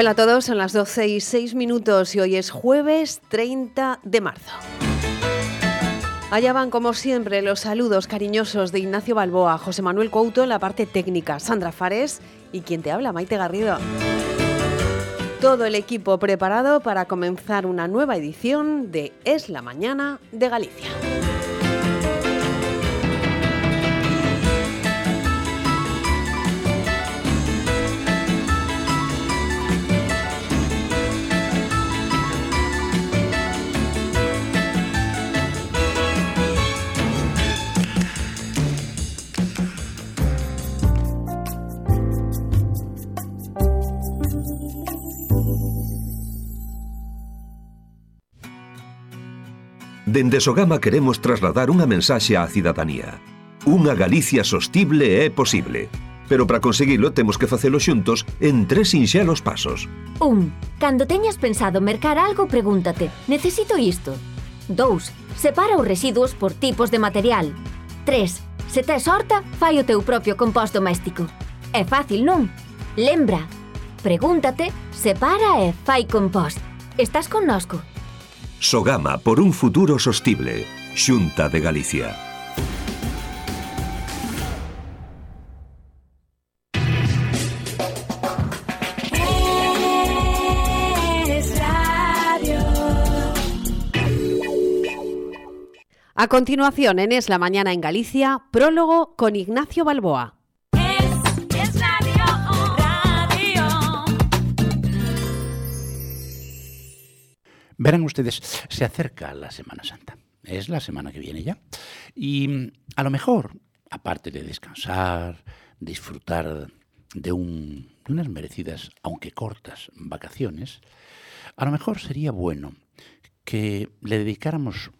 Hola a todos, son las 12 y 6 minutos y hoy es jueves 30 de marzo. Allá van, como siempre, los saludos cariñosos de Ignacio Balboa, José Manuel Couto en la parte técnica, Sandra Fares y quien te habla, Maite Garrido. Todo el equipo preparado para comenzar una nueva edición de Es la Mañana de Galicia. Dende Sogama queremos trasladar unha mensaxe á cidadanía. Unha Galicia sostible é posible. Pero para conseguilo temos que facelo xuntos en tres sinxelos pasos. 1. Cando teñas pensado mercar algo, pregúntate, necesito isto? 2. Separa os residuos por tipos de material. 3. Se tes horta, fai o teu propio compost doméstico. É fácil, non? Lembra, pregúntate, separa e fai compost. Estás connosco. Sogama por un futuro sostible. Xunta de Galicia. A continuación, en Es la Mañana en Galicia, prólogo con Ignacio Balboa. Verán ustedes, se acerca la Semana Santa. Es la semana que viene ya. Y mm, a lo mejor, aparte de descansar, disfrutar de, de unas merecidas, aunque cortas, vacaciones, a lo mejor sería bueno que le dedicáramos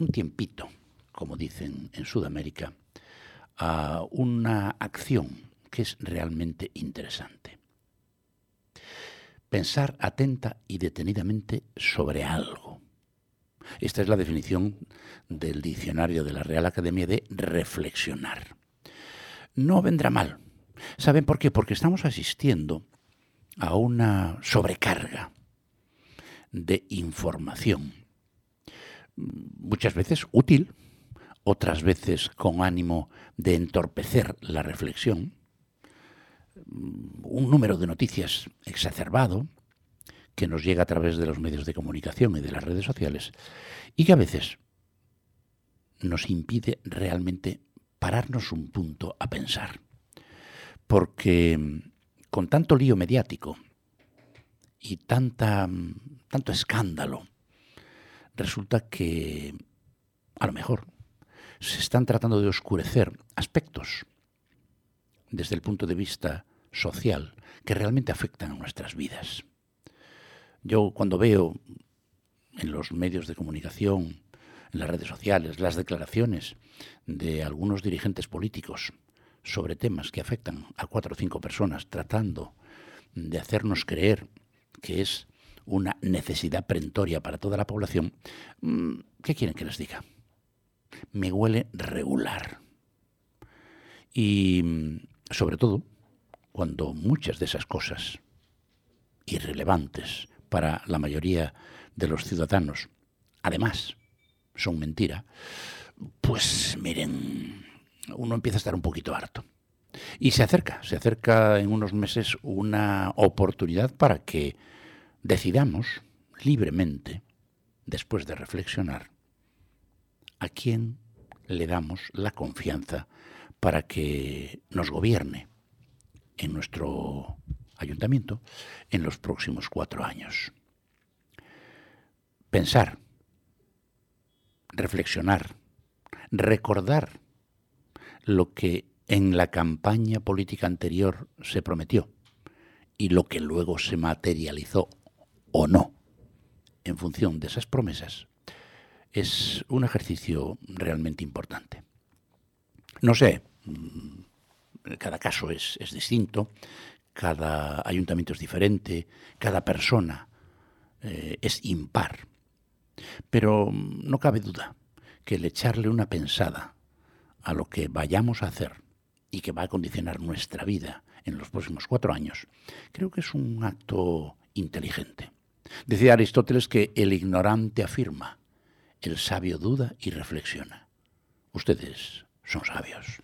un tiempito, como dicen en Sudamérica, a una acción que es realmente interesante pensar atenta y detenidamente sobre algo. Esta es la definición del diccionario de la Real Academia de reflexionar. No vendrá mal. ¿Saben por qué? Porque estamos asistiendo a una sobrecarga de información, muchas veces útil, otras veces con ánimo de entorpecer la reflexión, un número de noticias exacerbado que nos llega a través de los medios de comunicación y de las redes sociales y que a veces nos impide realmente pararnos un punto a pensar. Porque con tanto lío mediático y tanta, tanto escándalo, resulta que a lo mejor se están tratando de oscurecer aspectos desde el punto de vista social que realmente afectan a nuestras vidas. Yo cuando veo en los medios de comunicación, en las redes sociales, las declaraciones de algunos dirigentes políticos sobre temas que afectan a cuatro o cinco personas, tratando de hacernos creer que es una necesidad perentoria para toda la población, mm, ¿qué quieren que les diga? Me huele regular. Y sobre todo cuando muchas de esas cosas irrelevantes para la mayoría de los ciudadanos, además, son mentira, pues miren, uno empieza a estar un poquito harto. Y se acerca, se acerca en unos meses una oportunidad para que decidamos libremente, después de reflexionar, a quién le damos la confianza para que nos gobierne en nuestro ayuntamiento en los próximos cuatro años. Pensar, reflexionar, recordar lo que en la campaña política anterior se prometió y lo que luego se materializó o no en función de esas promesas es un ejercicio realmente importante. No sé, mm, cada caso es, es distinto, cada ayuntamiento es diferente, cada persona eh, es impar. Pero mm, no cabe duda que el echarle una pensada a lo que vayamos a hacer y que va a condicionar nuestra vida en los próximos cuatro años, creo que es un acto inteligente. Decía Aristóteles que el ignorante afirma, el sabio duda y reflexiona. Ustedes son sabios.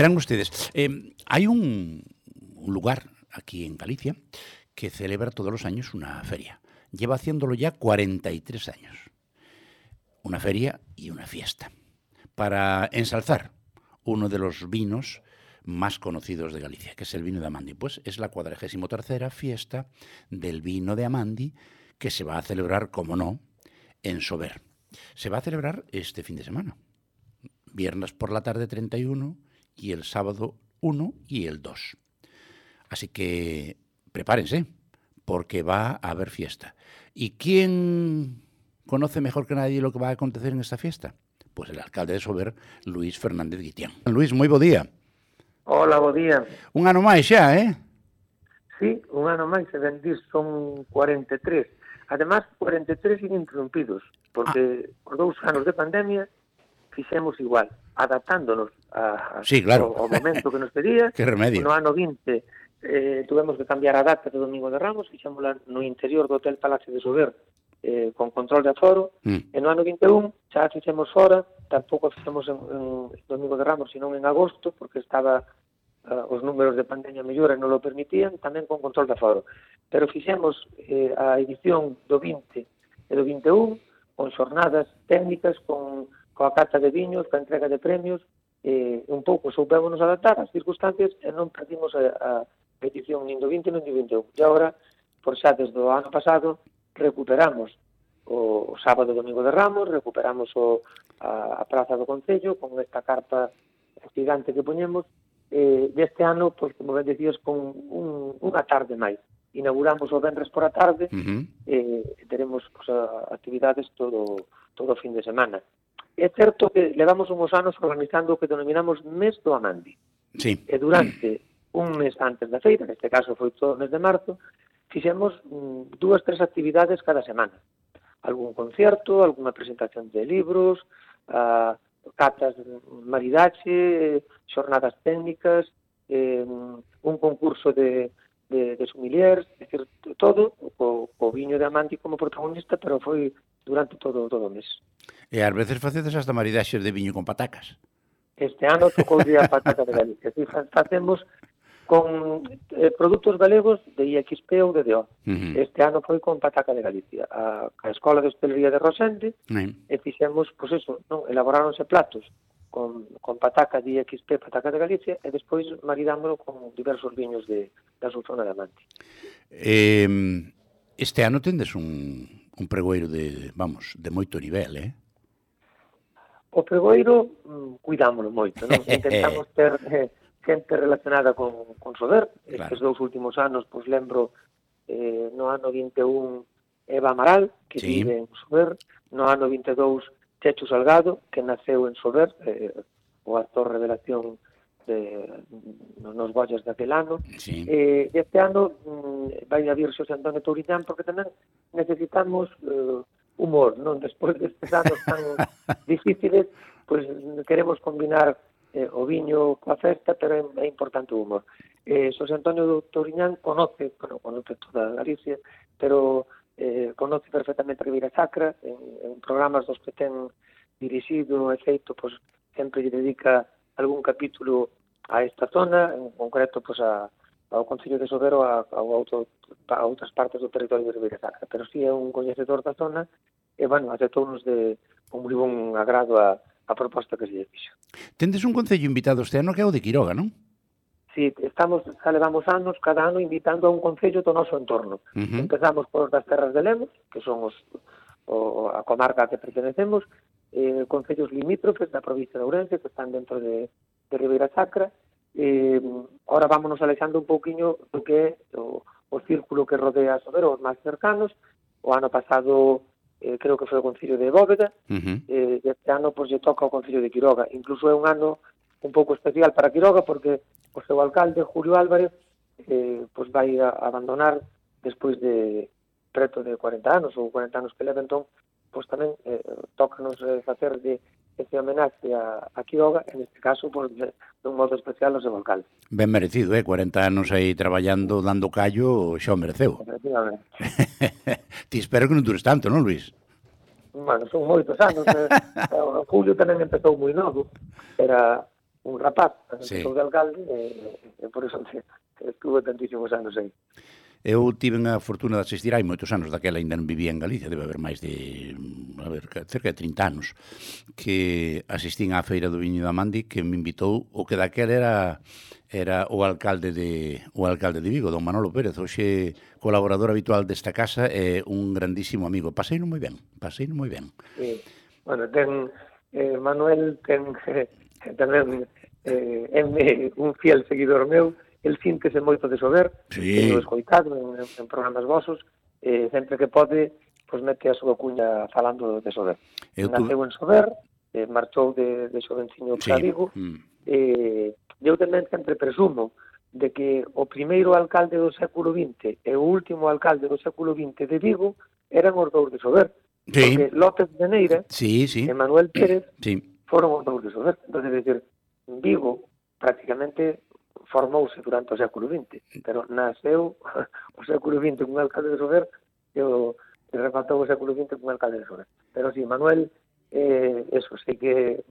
Verán ustedes, eh, hay un, un lugar aquí en Galicia que celebra todos los años una feria. Lleva haciéndolo ya 43 años. Una feria y una fiesta. Para ensalzar uno de los vinos más conocidos de Galicia, que es el vino de Amandi. Pues es la cuadragésimo tercera fiesta del vino de Amandi que se va a celebrar, como no, en Sober. Se va a celebrar este fin de semana. Viernes por la tarde 31 y el sábado 1 y el 2. Así que prepárense, porque va a haber fiesta. ¿Y quién conoce mejor que nadie lo que va a acontecer en esta fiesta? Pues el alcalde de Sober, Luis Fernández Guitián. Luis, moi bo día. Hola, bo día. Un ano máis xa, eh? Sí, un ano máis, e ben dir, son 43. Además, 43 ininterrumpidos, porque ah. os dous anos de pandemia fixemos igual, adaptándonos a, sí, claro. ao, ao momento que nos pedía. que remedio. No ano 20 eh, tuvemos que cambiar a data do Domingo de Ramos, fixámola no interior do Hotel Palacio de Sober, eh, con control de aforo, mm. e no ano 21 xa fixemos fora, tampouco a fixemos en, en Domingo de Ramos, senón en agosto, porque estaba uh, os números de pandemia mellora non lo permitían, tamén con control de aforo. Pero fixemos eh, a edición do 20 e do 21 con xornadas técnicas, con coa cata de viños, coa entrega de premios, eh, un pouco soubemonos adaptar ás circunstancias e non perdimos a, a petición nin do 20 nin do 21. E agora, por xa desde o ano pasado, recuperamos o, o sábado domingo de Ramos, recuperamos o, a, a Praza do Concello con esta carpa gigante que poñemos, eh, deste ano, pois, como ben decías, con un, unha tarde máis. Inauguramos o Benres por a tarde, uh -huh. eh, teremos pois, a, actividades todo, todo o fin de semana é certo que levamos uns anos organizando o que denominamos mes do Amandi. Sí. E durante un mes antes da feira, neste caso foi todo o mes de marzo, fixemos mm, dúas, tres actividades cada semana. Algún concierto, alguna presentación de libros, uh, catas de maridaxe, xornadas técnicas, eh, un concurso de, de, de sumiliers, decir, todo co, co viño de Amanti como protagonista, pero foi durante todo, todo o mes. E ás veces facedes hasta maridaxes de viño con patacas. Este ano tocou día patata de Galicia. Si facemos con eh, produtos galegos de IXP ou de DO. Uh -huh. Este ano foi con pataca de Galicia, a, a Escola de Hostelería de Rosende, uh -huh. e fixemos, pois pues eso, non? elaboráronse platos con, con pataca de IXP, pataca de Galicia, e despois maridámolo con diversos viños de, da súa zona de Amante. Eh, este ano tendes un, un pregoeiro de, vamos, de moito nivel, eh? O pregoeiro mm, cuidámoslo moito, non? Intentamos ter eh, xente relacionada con, con Sober. Claro. Estes dous últimos anos, pois lembro, eh, no ano 21, Eva Amaral, que sí. vive en Sober. No ano 22, Checho Salgado, que naceu en Sober, eh, o actor revelación de, nos bollos daquel ano. Sí. Eh, este ano mm, vai a vir Xosé Antonio Touriñán porque tamén necesitamos eh, humor, non? Despois destes anos tan difíciles, pois pues, queremos combinar eh, o viño coa festa, pero é, é importante o humor. Eh, Xosé Antonio Touriñán conoce, bueno, conoce toda Galicia, pero eh, conoce perfectamente a Ribeira Sacra, en, en programas dos que ten dirixido e feito, pois, sempre lle dedica algún capítulo a esta zona, en concreto pois, a, ao Concello de Sobero a, a, outro, a outras partes do territorio de Ribeira Sacra, pero si sí é un coñecedor da zona e, bueno, aceptou-nos de un moi bon agrado a, a proposta que se lle fixo. Tendes un concello invitado este ano que é o de Quiroga, non? Si, sí, estamos, xa levamos anos cada ano invitando a un concello do noso entorno. Uh -huh. Empezamos por das terras de Lemos, que son os, o, a comarca a que pertenecemos, eh, concellos limítrofes da provincia de Ourense, que están dentro de, de Ribeira Sacra, eh, ahora vámonos alexando un pouquiño do que é o, o círculo que rodea a Sobero, os máis cercanos, o ano pasado eh, creo que foi o Concilio de Bóveda, uh -huh. eh, este ano pois, lle toca o Concilio de Quiroga. Incluso é un ano un pouco especial para Quiroga porque o seu alcalde, Julio Álvarez, eh, pois vai a abandonar despois de preto de 40 anos ou 40 anos que leva, entón, pois tamén eh, toca nos eh, facer de ese homenaxe a, a Quiroga, en este caso, por, de, un modo especial, ao seu alcalde. Ben merecido, eh? 40 anos aí traballando, dando callo, xa o mereceu. Efectivamente. Ti espero que non dures tanto, non, Luis? Bueno, son moitos anos. Eh? Julio tamén empezou moi novo. Era un rapaz, sí. empezou de alcalde, e, e por eso estuve tantísimos anos aí. Eh. Eu tive a fortuna de asistir hai moitos anos, daquela ainda non vivía en Galicia, debe haber máis de a ver, cerca de 30 anos, que asistín á feira do viño da Mandi que me invitou o que daquela era era o alcalde de o alcalde de Vigo, don Manolo Pérez, hoxe colaborador habitual desta casa e un grandísimo amigo. Paseino moi ben, paseino moi ben. Sí. Bueno, ten eh, Manuel ten eh, tamén eh, un fiel seguidor meu, el síntese moito de sober, sí. teño escoitado en, en programas vosos, eh, sempre que pode, pois mete a súa cuña falando de sober. Eu Naceu tu... en sober, eh, marchou de, de xovencinho sí. para Vigo, mm. eh, eu tamén sempre presumo de que o primeiro alcalde do século XX e o último alcalde do século XX de Vigo eran os dous de Sober. Sí. Porque López de Neira sí, sí. e Manuel Pérez sí. foron os dous de Sober. Entón, é dicir, Vigo prácticamente formouse durante o século XX, pero nasceu o século XX cun alcalde de Sober e, o, e rematou o século XX cun alcalde de Sober. Pero si, sí, Manuel, eh, eso, sei que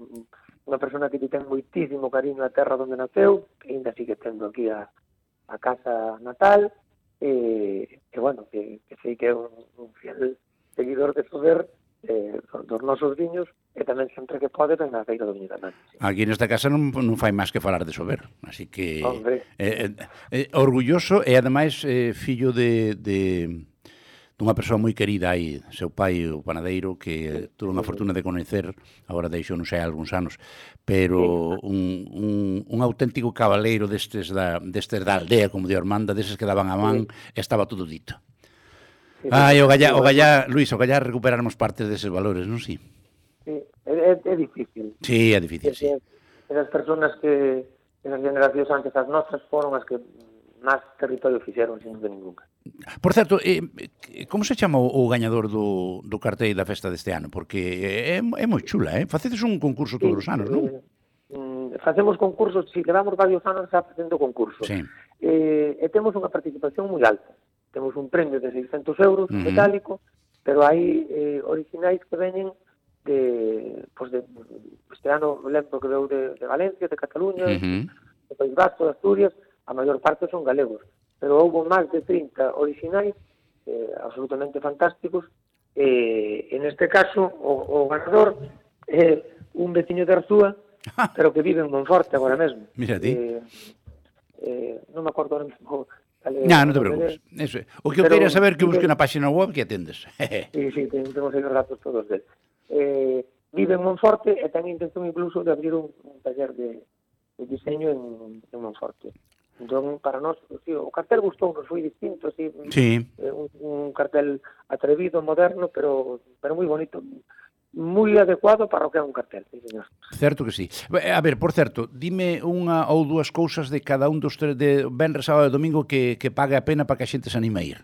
unha persona que ten moitísimo cariño a terra onde naceu, e ainda sigue tendo aquí a, a casa natal, e, e bueno, que, que sei que é un, un fiel seguidor de Sober eh, dos nosos viños, e tamén sempre que pode ven a feira do Viño tamén. Sí. Aquí nesta casa non, non fai máis que falar de Sober, así que... Hombre. Eh, eh, eh, orgulloso e ademais eh, fillo de, de dunha persoa moi querida aí, seu pai, o panadeiro, que tuve unha fortuna de coñecer, agora deixou non sei algúns anos, pero un, un, un auténtico cabaleiro destes da, destes da aldea, como de Ormanda, deses que daban a man, estaba todo dito. Ai, o gallá, o gallá, Luis, o gallá recuperarmos parte deses valores, non si? Sí? Sí, é, é difícil. Sí, é difícil, Porque sí. Esas personas que, esas generacións antes as nosas foron as que máis territorio fixeron, sin dúvida ninguna. Por certo, eh, eh como se chama o gañador do, do cartel da festa deste ano? Porque eh, é, é moi chula, eh? Facedes un concurso todos sí, os anos, non? Eh, mm, facemos concursos, si levamos varios anos xa facendo concursos. Sí. Eh, e temos unha participación moi alta. Temos un premio de 600 euros, uh -huh. metálico, pero hai eh, originais que veñen de, pues de este ano lembro que veu de, de Valencia, de Cataluña, uh -huh. de País Vasco, de Asturias, a maior parte son galegos, pero houve máis de 30 orixinais eh, absolutamente fantásticos. Eh, en este caso, o, o ganador é eh, un veciño de Arzúa, pero que vive en Monforte agora mesmo. Mira ti. Eh, eh, non me acordo ahora mesmo Ya, no, non te preocupes. Eso é. O que pero, eu saber que busque na páxina web que atendes. sí, sí, temos os datos todos del eh, vive en mm. Monforte e ten intención incluso de abrir un, un taller de, de diseño en, en Monforte. Entón, para nós, sí, o cartel gustou, nos foi distinto, sí, sí. un, un cartel atrevido, moderno, pero, pero moi bonito moi adecuado para o que é un cartel, sí, señor. Certo que sí. A ver, por certo, dime unha ou dúas cousas de cada un dos tres de Benres, sábado e domingo que, que pague a pena para que a xente se anime a ir.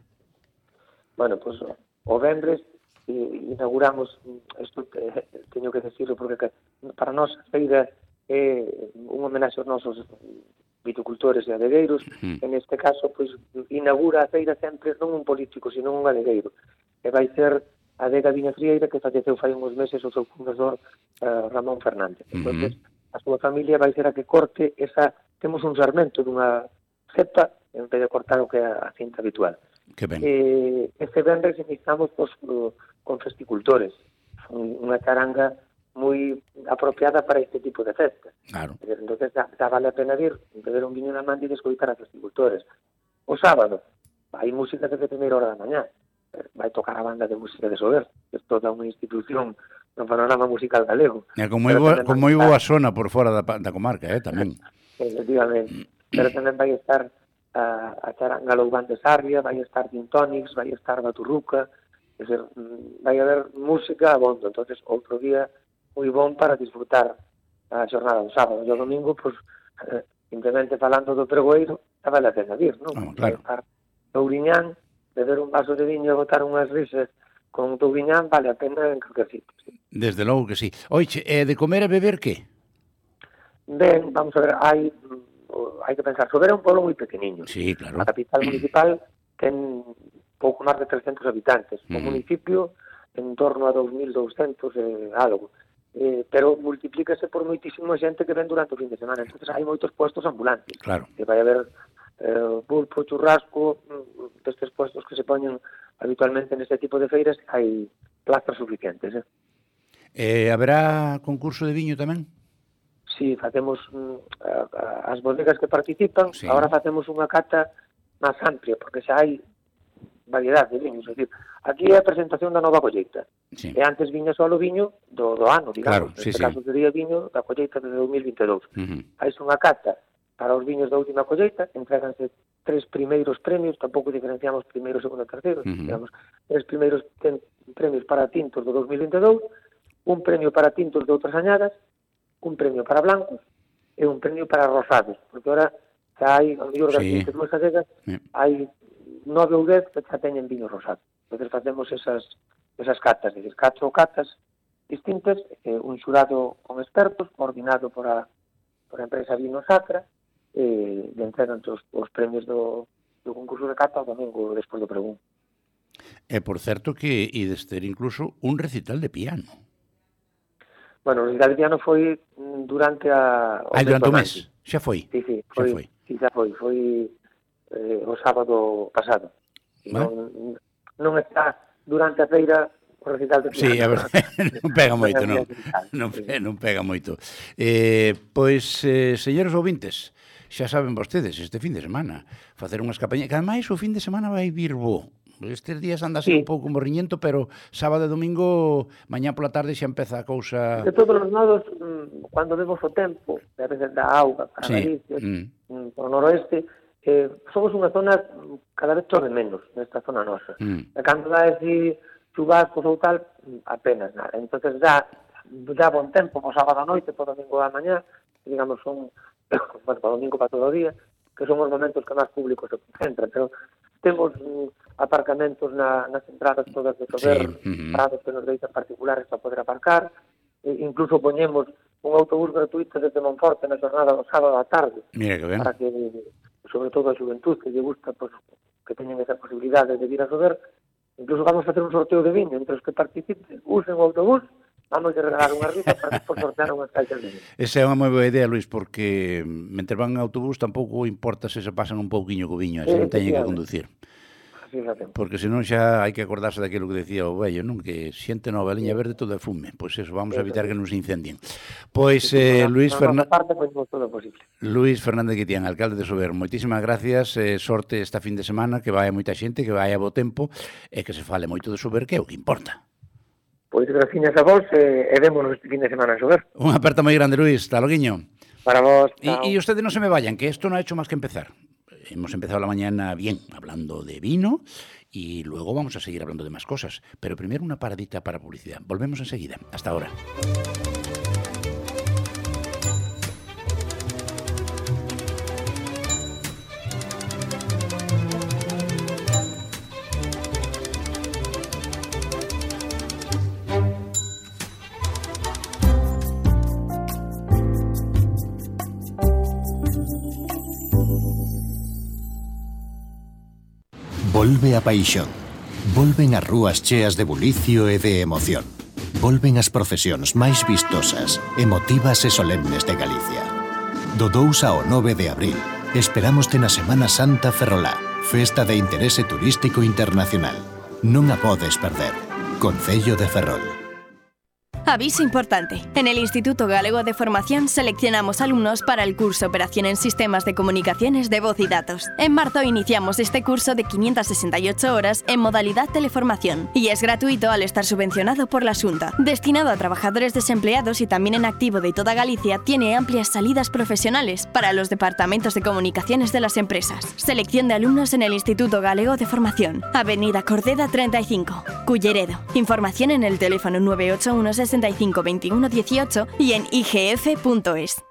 Bueno, pois pues, o Benres Eh, inauguramos, mm, isto eh, teño que decirlo, porque para nós a feira é un homenaxe aos nosos viticultores e adegueiros, en este caso, pois, inaugura a feira sempre non un político, sino un adegueiro. E vai ser a adega Viña Frieira que falleceu fai uns meses o seu fundador uh, Ramón Fernández. Uh -huh. A súa familia vai ser a que corte esa... Temos un sarmento dunha cepa en vez de cortar o que é a cinta habitual. Uh Que ben. Eh, este vendres iniciamos pues, con festicultores, unha charanga moi apropiada para este tipo de festas. Claro. Entonces, da, da vale a pena vir, beber un viño na man e descoitar a festicultores. O sábado, hai música desde primeira hora da mañá. Vai tocar a banda de música de Sober, que é toda unha institución no panorama musical galego. E con moi, boa, con moi boa zona por fora da, da comarca, eh, tamén. Efectivamente. Pero tamén vai estar a, a charanga Loubán de Sarria, vai estar Gin Tonics, vai estar Baturruca, es decir, vai haber música abondo, entonces outro día moi bon para disfrutar a xornada do sábado. E o domingo, pues, eh, simplemente falando do pregoeiro, xa vale a pena vir, non? Ah, claro. Estar Touriñán, beber un vaso de viño e botar unhas risas con Touriñán, vale a pena en calquer sitio. Sí. Desde logo que sí. Oiche, eh, de comer e beber que? Ben, vamos a ver, hai hai que pensar, Sobera é un pueblo moi pequeniño. Sí, claro. A capital municipal ten pouco máis de 300 habitantes. O mm. municipio en torno a 2.200 eh, algo. Eh, pero multiplícase por moitísima xente que ven durante o fin de semana. entonces hai moitos puestos ambulantes. Claro. Que vai haber eh, pulpo, churrasco, mm, destes puestos que se poñen habitualmente neste tipo de feiras, hai plazas suficientes. Eh? Eh, haberá concurso de viño tamén? si facemos mm, as bodegas que participan, sí. agora facemos unha cata máis amplia, porque xa hai variedade de viños, decir, aquí é a presentación da nova colleita. Sí. E antes viña só o viño do, do ano, digamos. Claro, sí, Neste sí. caso sería viño da colleita de 2022. Uh -huh. Hai unha cata para os viños da última colleita, entreganse tres primeiros premios, tampouco diferenciamos primeiro, segundo e terceiro, uh -huh. digamos, tres primeiros ten, premios para tintos do 2022, un premio para tintos de outras añadas, un premio para blancos e un premio para rosados, porque ahora xa hai, ao mellor das sí. pinturas galegas, sí. hai nove ou dez que xa teñen vino rosado. Entón facemos esas, esas catas, decir, catro catas distintas, eh, un xurado con expertos, coordinado por a, por a empresa Vino Sacra, eh, e entregan os, os premios do, do concurso de cata o domingo despois do pregún. E por certo que ides ter incluso un recital de piano. Bueno, en Piano foi durante a... O Ai, durante o mes, xa foi? Sí, sí, foi, xa foi. Sí, xa foi, foi eh, o sábado pasado. Vale. Non, non está durante a feira o recital de Sí, a ver, non pega moito, non. Non, non pega moito. Eh, pois, eh, señores ouvintes, xa saben vostedes, este fin de semana, facer unhas campañas, que ademais o fin de semana vai vir bo. Estes días anda sí. un pouco morriñento, pero sábado e domingo, mañá pola tarde xa empeza a cousa... De todos os lados, mm, cando vemos o tempo, a veces da auga, para sí. Galicia, mm. mm o noroeste, eh, somos unha zona cada vez chove menos nesta zona nosa. Mm. E cando dá ese chubascos ou tal, mm, apenas nada. entonces dá, dá bon tempo po sábado a noite, po domingo da mañá, digamos, son, bueno, para domingo para todo o día, que son os momentos que máis público se concentra, pero temos aparcamentos na, nas entradas todas de comer, sí. uh -huh. que nos deixan particulares para poder aparcar, e incluso poñemos un autobús gratuito desde Monforte na jornada do sábado á tarde, Mira que ben. para que, sobre todo a juventud que lle gusta, pues, que teñen esa posibilidade de vir a sober, incluso vamos a hacer un sorteo de viño entre os que participen, usen o autobús, vamos a regalar unha rifa para por sortear unhas caixas de viño. Esa é unha moi boa idea, Luis, porque mentre van en autobús tampouco importa se se pasan un pouquiño co viño, se non teñen que conducir fíjate. Porque senón xa hai que acordarse daquilo que decía o vello, non? Que xente nova liña verde todo é fume. Pois pues eso, vamos sí, a evitar sí. que nos incendien. Pois, eh, Luis, Fernández... parte, pois, todo posible. Luis Fernández Guitián, alcalde de Sober, moitísimas gracias, eh, sorte esta fin de semana, que vai moita xente, que vai a bo tempo, e que se fale moito de Sober, que é o que importa. Pois graciñas a vos eh, e vémonos este fin de semana en Sober. Un aperta moi grande, Luis. Hasta loguiño. Para vos. E, e ustedes non se me vayan, que isto non ha hecho máis que empezar. Hemos empezado la mañana bien, hablando de vino, y luego vamos a seguir hablando de más cosas. Pero primero una paradita para publicidad. Volvemos enseguida. Hasta ahora. Volve a Paixón. Volven as rúas cheas de bulicio e de emoción. Volven as procesións máis vistosas, emotivas e solemnes de Galicia. Do 2 ao 9 de abril, esperámoste na Semana Santa Ferrolá, festa de interese turístico internacional. Non a podes perder. Concello de Ferrol. Aviso importante. En el Instituto Galego de Formación seleccionamos alumnos para el curso Operación en Sistemas de Comunicaciones de Voz y Datos. En marzo iniciamos este curso de 568 horas en modalidad teleformación y es gratuito al estar subvencionado por la Junta. Destinado a trabajadores desempleados y también en activo de toda Galicia, tiene amplias salidas profesionales para los departamentos de comunicaciones de las empresas. Selección de alumnos en el Instituto Galego de Formación. Avenida Cordeda 35, Culleredo. Información en el teléfono 981 65 21 18 y en igf.es.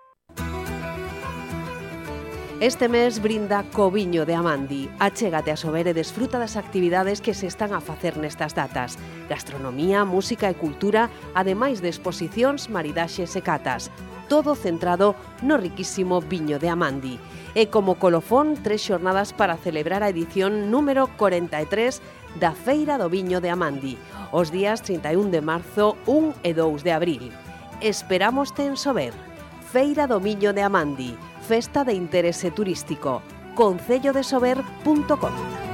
Este mes brinda Coviño de Amandi. Achégate a sober e desfruta das actividades que se están a facer nestas datas. Gastronomía, música e cultura, ademais de exposicións, maridaxes e catas. Todo centrado no riquísimo viño de Amandi. E como colofón, tres xornadas para celebrar a edición número 43 da Feira do Viño de Amandi, os días 31 de marzo, 1 e 2 de abril. Esperamos ten sober. Feira do Miño de Amandi, festa de interese turístico. Concellodesober.com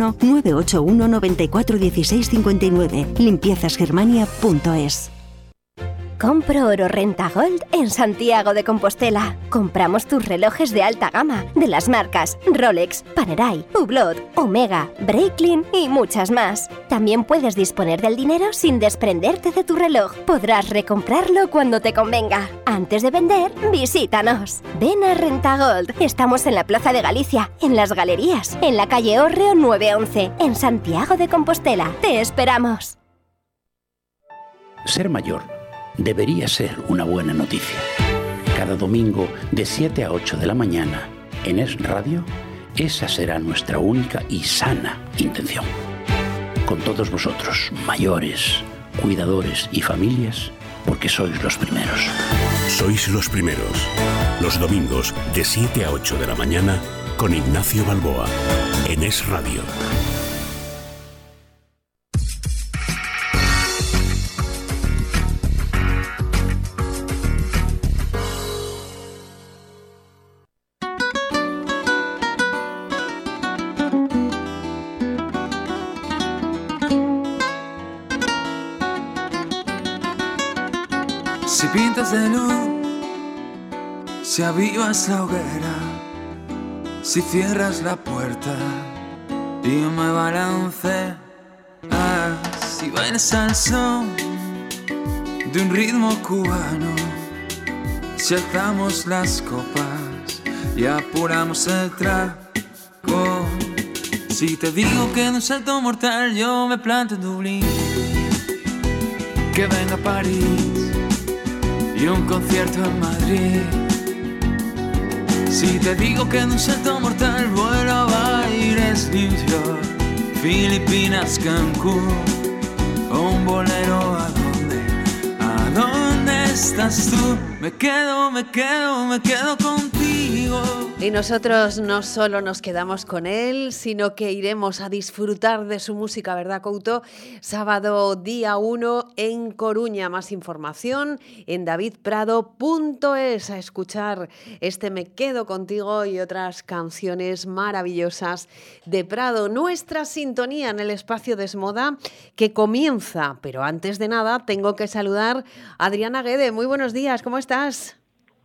981 94 16 59. Limpiezasgermania.es. Compro oro renta gold en Santiago de Compostela. Compramos tus relojes de alta gama de las marcas Rolex, Panerai, Hublot, Omega, Breitling y muchas más. También puedes disponer del dinero sin desprenderte de tu reloj. Podrás recomprarlo cuando te convenga. Antes de vender, visítanos. Ven a Renta Gold. Estamos en la Plaza de Galicia, en las galerías, en la calle Orreo 911, en Santiago de Compostela. Te esperamos. Ser mayor debería ser una buena noticia. Cada domingo de 7 a 8 de la mañana en Es Radio, esa será nuestra única y sana intención. Con todos vosotros, mayores, cuidadores y familias, porque sois los primeros. Sois los primeros. Los domingos de 7 a 8 de la mañana con Ignacio Balboa en Es Radio. Si avivas la hoguera, si cierras la puerta y me balance, si bailas al son de un ritmo cubano, si alzamos las copas y apuramos el trago. Si te digo que de un salto mortal yo me planto en Dublín, que venga a París y un concierto en Madrid. Si te digo que en un salto mortal vuelo a Baires, New York, Filipinas, Cancún, un bolero a dónde, a dónde estás tú. Me quedo, me quedo, me quedo contigo. Y nosotros no solo nos quedamos con él, sino que iremos a disfrutar de su música, ¿verdad, Couto? Sábado día 1 en Coruña. Más información en davidprado.es a escuchar este Me Quedo Contigo y otras canciones maravillosas de Prado. Nuestra sintonía en el espacio Desmoda que comienza, pero antes de nada tengo que saludar a Adriana Guede. Muy buenos días, ¿cómo estás?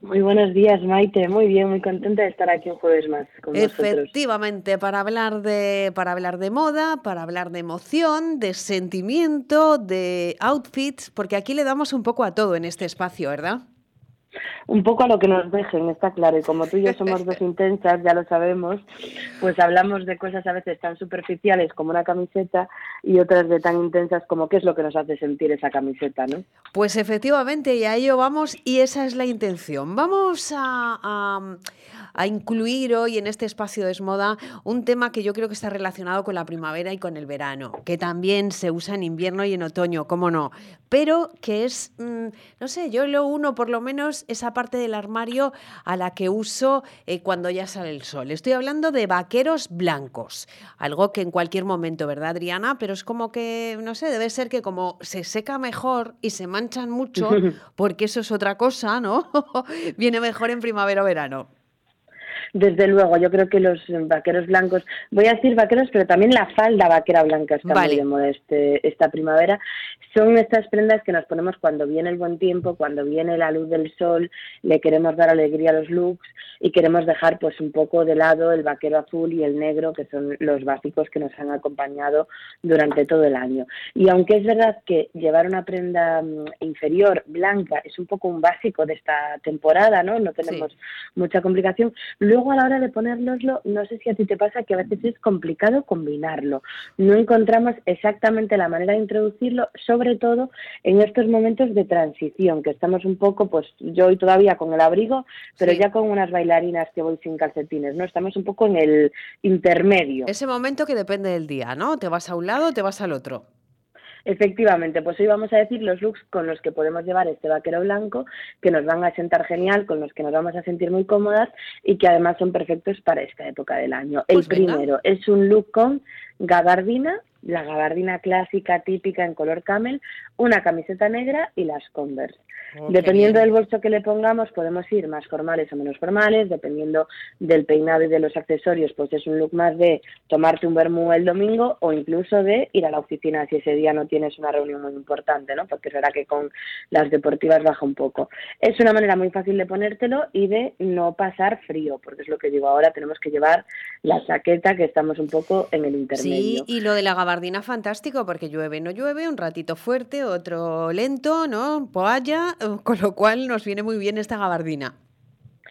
Muy buenos días, Maite. Muy bien, muy contenta de estar aquí un jueves más con. Efectivamente, para hablar de para hablar de moda, para hablar de emoción, de sentimiento, de outfits, porque aquí le damos un poco a todo en este espacio, ¿verdad? Un poco a lo que nos dejen, está claro. Y como tú y yo somos dos intensas, ya lo sabemos, pues hablamos de cosas a veces tan superficiales como una camiseta y otras de tan intensas como qué es lo que nos hace sentir esa camiseta, ¿no? Pues efectivamente, y a ello vamos, y esa es la intención. Vamos a, a, a incluir hoy en este espacio de Moda un tema que yo creo que está relacionado con la primavera y con el verano, que también se usa en invierno y en otoño, cómo no, pero que es, mm, no sé, yo lo uno por lo menos esa parte del armario a la que uso eh, cuando ya sale el sol. Estoy hablando de vaqueros blancos, algo que en cualquier momento, ¿verdad, Adriana? Pero es como que, no sé, debe ser que como se seca mejor y se manchan mucho, porque eso es otra cosa, ¿no? Viene mejor en primavera o verano. Desde luego, yo creo que los vaqueros blancos, voy a decir vaqueros, pero también la falda vaquera blanca está Vale. muy de moda este, esta primavera. Son estas prendas que nos ponemos cuando viene el buen tiempo, cuando viene la luz del sol, le queremos dar alegría a los looks y queremos dejar pues un poco de lado el vaquero azul y el negro, que son los básicos que nos han acompañado durante todo el año. Y aunque es verdad que llevar una prenda mm, inferior blanca es un poco un básico de esta temporada, ¿no? No tenemos mucha complicación. Luego a la hora de ponérnoslo, no sé si a ti te pasa que a veces es complicado combinarlo. No encontramos exactamente la manera de introducirlo, sobre todo en estos momentos de transición, que estamos un poco, pues yo hoy todavía con el abrigo, pero Sí. ya con unas bailarinas que voy sin calcetines, ¿no? Estamos un poco en el intermedio. Ese momento que depende del día, ¿no? Te vas a un lado o te vas al otro. Efectivamente, pues hoy vamos a decir los looks con los que podemos llevar este vaquero blanco, que nos van a sentar genial, con los que nos vamos a sentir muy cómodas y que además son perfectos para esta época del año. Pues El venga. primero es un look con gabardina, la gabardina clásica típica en color camel, una camiseta negra y las Converse. Oh, Dependiendo del bolso que le pongamos, podemos ir más formales o menos formales, dependiendo del peinado y de los accesorios, pues es un look más de tomarte un vermú el domingo o incluso de ir a la oficina si ese día no tienes una reunión muy importante, ¿no? Porque verdad que con las deportivas baja un poco. Es una manera muy fácil de ponértelo y de no pasar frío, porque es lo que digo ahora, tenemos que llevar la chaqueta que estamos un poco en el intermedio. Sí, y lo de la gabardina fantástico, porque llueve, no llueve, un ratito fuerte, otro lento, ¿no? Poalla, con lo cual nos viene muy bien esta gabardina.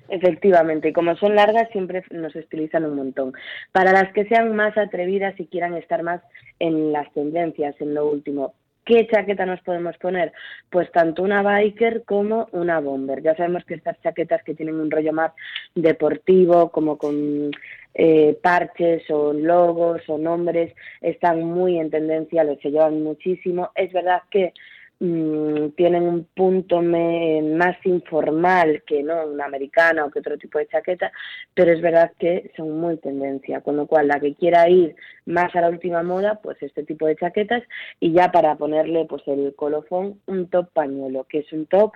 Efectivamente, y como son largas siempre nos estilizan un montón. Para las que sean más atrevidas y quieran estar más en las tendencias, en lo último, ¿qué chaqueta nos podemos poner? Pues tanto una biker como una bomber. Ya sabemos que estas chaquetas que tienen un rollo más deportivo, como con eh, parches o logos o nombres, están muy en tendencia, los se llevan muchísimo. Es verdad que mm, tienen un punto me- más informal que no una americana o que otro tipo de chaqueta, pero es verdad que son muy tendencia, con lo cual la que quiera ir más a la última moda, pues este tipo de chaquetas y ya para ponerle pues el colofón un top pañuelo, que es un top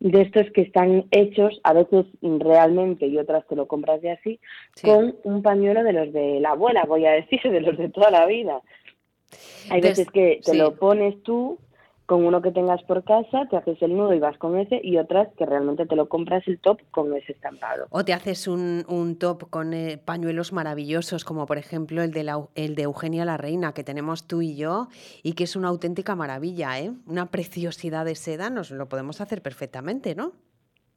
de estos que están hechos a veces realmente y otras te lo compras de así con un pañuelo de los de la abuela, voy a decir, de los de toda la vida. Hay veces que te sí. lo pones tú con uno que tengas por casa, te haces el nudo y vas con ese, y otras que realmente te lo compras el top con ese estampado. O te haces un, un top con eh, pañuelos maravillosos, como por ejemplo el de, la, el de Eugenia la Reina, que tenemos tú y yo, y que es una auténtica maravilla, ¿eh? Una preciosidad de seda, nos lo podemos hacer perfectamente, ¿no?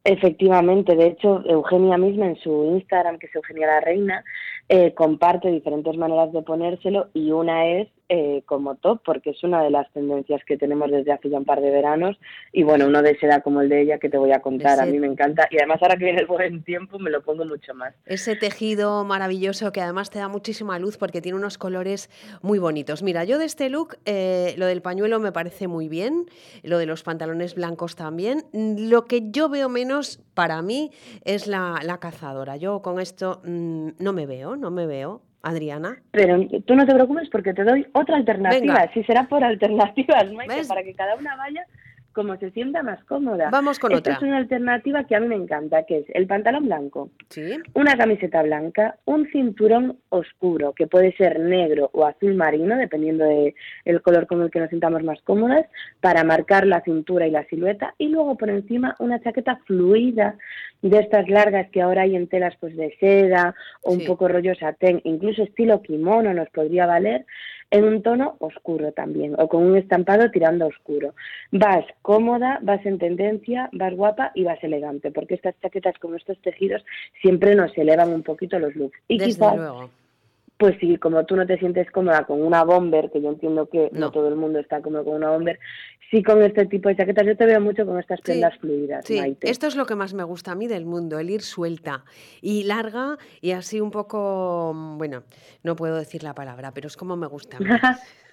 Efectivamente, de hecho, Eugenia misma en su Instagram, que es Eugenia la Reina, eh, comparte diferentes maneras de ponérselo y una es eh, como top, porque es una de las tendencias que tenemos desde hace ya un par de veranos y bueno, uno de seda como el de ella que te voy a contar, a mí me encanta y además ahora que viene el buen tiempo me lo pongo mucho más. Ese tejido maravilloso que además te da muchísima luz porque tiene unos colores muy bonitos. Mira, yo de este look, eh, lo del pañuelo me parece muy bien, lo de los pantalones blancos también. Lo que yo veo menos para mí es la, la cazadora. Yo con esto mm, no me veo, no me veo. Adriana. Pero tú no te preocupes porque te doy otra alternativa. Si será por alternativas, Maite, ¿Ves? para que cada una vaya como se sienta más cómoda. Vamos con Esta otra. es una alternativa que a mí me encanta, que es el pantalón blanco, Sí. una camiseta blanca, un cinturón oscuro, que puede ser negro o azul marino, dependiendo de el color con el que nos sintamos más cómodas, para marcar la cintura y la silueta, y luego por encima una chaqueta fluida de estas largas que ahora hay en telas pues de seda o un poco rollo satén, incluso estilo kimono nos podría valer, en un tono oscuro también, o con un estampado tirando a oscuro. Vas cómoda, vas en tendencia, vas guapa y vas elegante, porque estas chaquetas con estos tejidos siempre nos elevan un poquito los looks. Y Desde quizás luego. Pues sí, como tú no te sientes cómoda con una bomber, que yo entiendo que no, todo el mundo está cómodo con una bomber, sí con este tipo de chaquetas, yo te veo mucho con estas prendas fluidas, Sí, Maite. esto es lo que más me gusta a mí del mundo, el ir suelta y larga y así un poco, mm, bueno, no puedo decir la palabra, pero es como me gusta.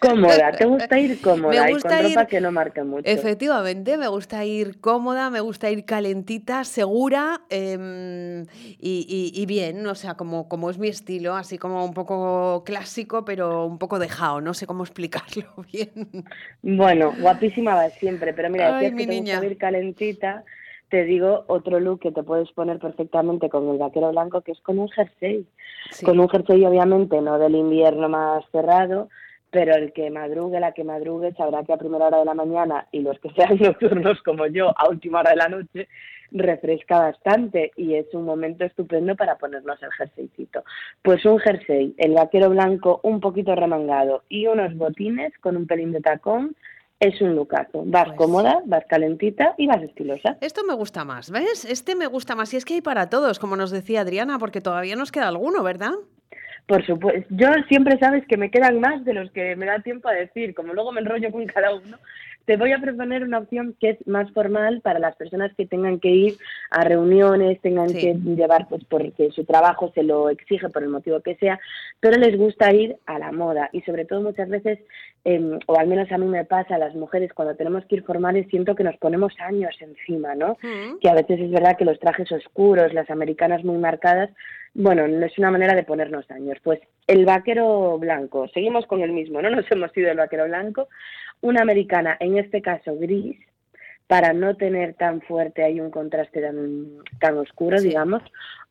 cómoda, te gusta ir cómoda Me gusta y con ropa que no marque mucho. Efectivamente, me gusta ir cómoda, me gusta ir calentita, segura em, y, y- y bien, o sea, como, como es mi estilo, así como un poco clásico, pero un poco dejado, no sé cómo explicarlo bien. Bueno, guapísima vas siempre, pero mira, Ay, decías mi que te niña. gusta ir calentita, te digo otro look que te puedes poner perfectamente con el vaquero blanco, que es con un jersey. Con un jersey, obviamente, no del invierno más cerrado, pero el que madrugue, la que madrugue, sabrá que a primera hora de la mañana y los que sean nocturnos como yo, a última hora de la noche, refresca bastante y es un momento estupendo para ponernos el jerseycito. Pues un jersey, el vaquero blanco un poquito remangado y unos botines con un pelín de tacón, es un lucazo. Vas Pues cómoda, vas calentita y vas estilosa. Esto me gusta más, ¿ves? Este me gusta más y es que hay para todos, como nos decía Adriana, porque todavía nos queda alguno, ¿verdad? Por supuesto, yo siempre sabes que me quedan más de los que me da tiempo a decir, como luego me enrollo con cada uno. Te voy a proponer una opción que es más formal para las personas que tengan que ir a reuniones, tengan Sí. que llevar, pues porque su trabajo se lo exige por el motivo que sea, pero les gusta ir a la moda y sobre todo muchas veces, em, o al menos a mí me pasa, a las mujeres cuando tenemos que ir formales siento que nos ponemos años encima, ¿no? que a veces es verdad que los trajes oscuros, las americanas muy marcadas, bueno, no es una manera de ponernos años. Pues el vaquero blanco, seguimos con el mismo, no nos hemos ido del vaquero blanco, una americana, en este caso gris, para no tener tan fuerte ahí un contraste tan, tan oscuro, digamos,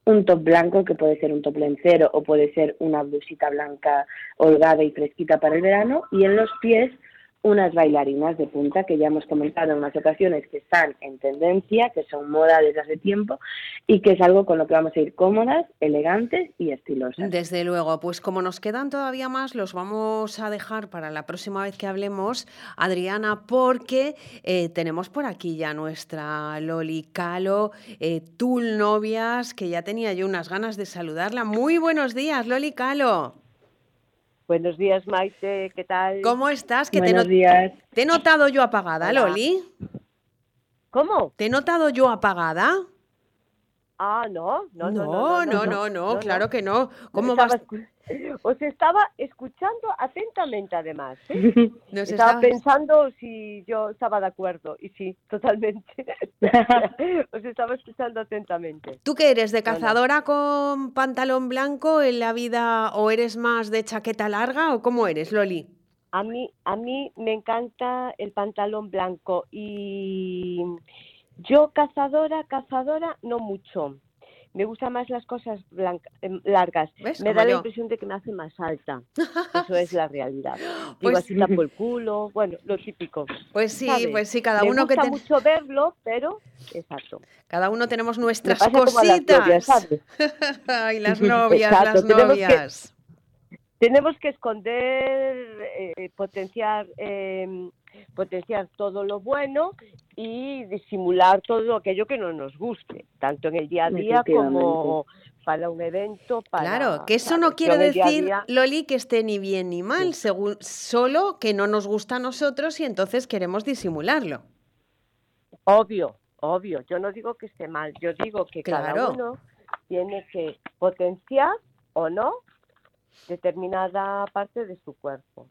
un top blanco que puede ser un top lencero o puede ser una blusita blanca holgada y fresquita para el verano. Y en los pies unas bailarinas de punta que ya hemos comentado en unas ocasiones que están en tendencia, que son moda desde hace tiempo y que es algo con lo que vamos a ir cómodas, elegantes y estilosas. Desde luego, pues como nos quedan todavía más, los vamos a dejar para la próxima vez que hablemos, Adriana, porque eh, tenemos por aquí ya nuestra Loli Calo, eh, Tul Novias, que ya tenía yo unas ganas de saludarla. Muy buenos días, Loli Calo. Buenos días, Maite, ¿qué tal? ¿Cómo estás? Que Buenos no- días. te he notado yo apagada, Hola. Loli. ¿Cómo? ¿Te he notado yo apagada? Ah, no, no, no, No, no, no, no, claro que no. ¿Cómo vas? Os estaba escuchando atentamente, además. ¿eh? Nos estaba estabas- pensando si yo estaba de acuerdo, y sí, totalmente. Os estaba escuchando atentamente. ¿Tú qué eres? ¿De cazadora con pantalón blanco en la vida o eres más de chaqueta larga o cómo eres, Loli? A mí, a mí me encanta el pantalón blanco y yo cazadora, cazadora, no mucho. Me gustan más las cosas blanca- em, largas. ¿Ves? Me Como da la impresión de que me hace más alta. Eso es la realidad. Digo, Pues- así tapo el culo, bueno, lo típico. Pues sí, ¿sabes? pues sí, cada Me uno que gusta ten- mucho verlo, pero exacto. Cada uno tenemos Me nuestras cositas. Ay, las novias, las tenemos que- novias. Tenemos que esconder, eh, potenciar, eh, potenciar todo lo bueno y disimular todo aquello que no nos guste, tanto en el día a día como para un evento. Para, Claro, que eso no quiere día decir, día- Loli, que esté ni bien ni mal, según, solo que no nos gusta a nosotros y entonces queremos disimularlo. Obvio, obvio. Yo no digo que esté mal, yo digo que cada uno tiene que potenciar o no determinada parte de su cuerpo.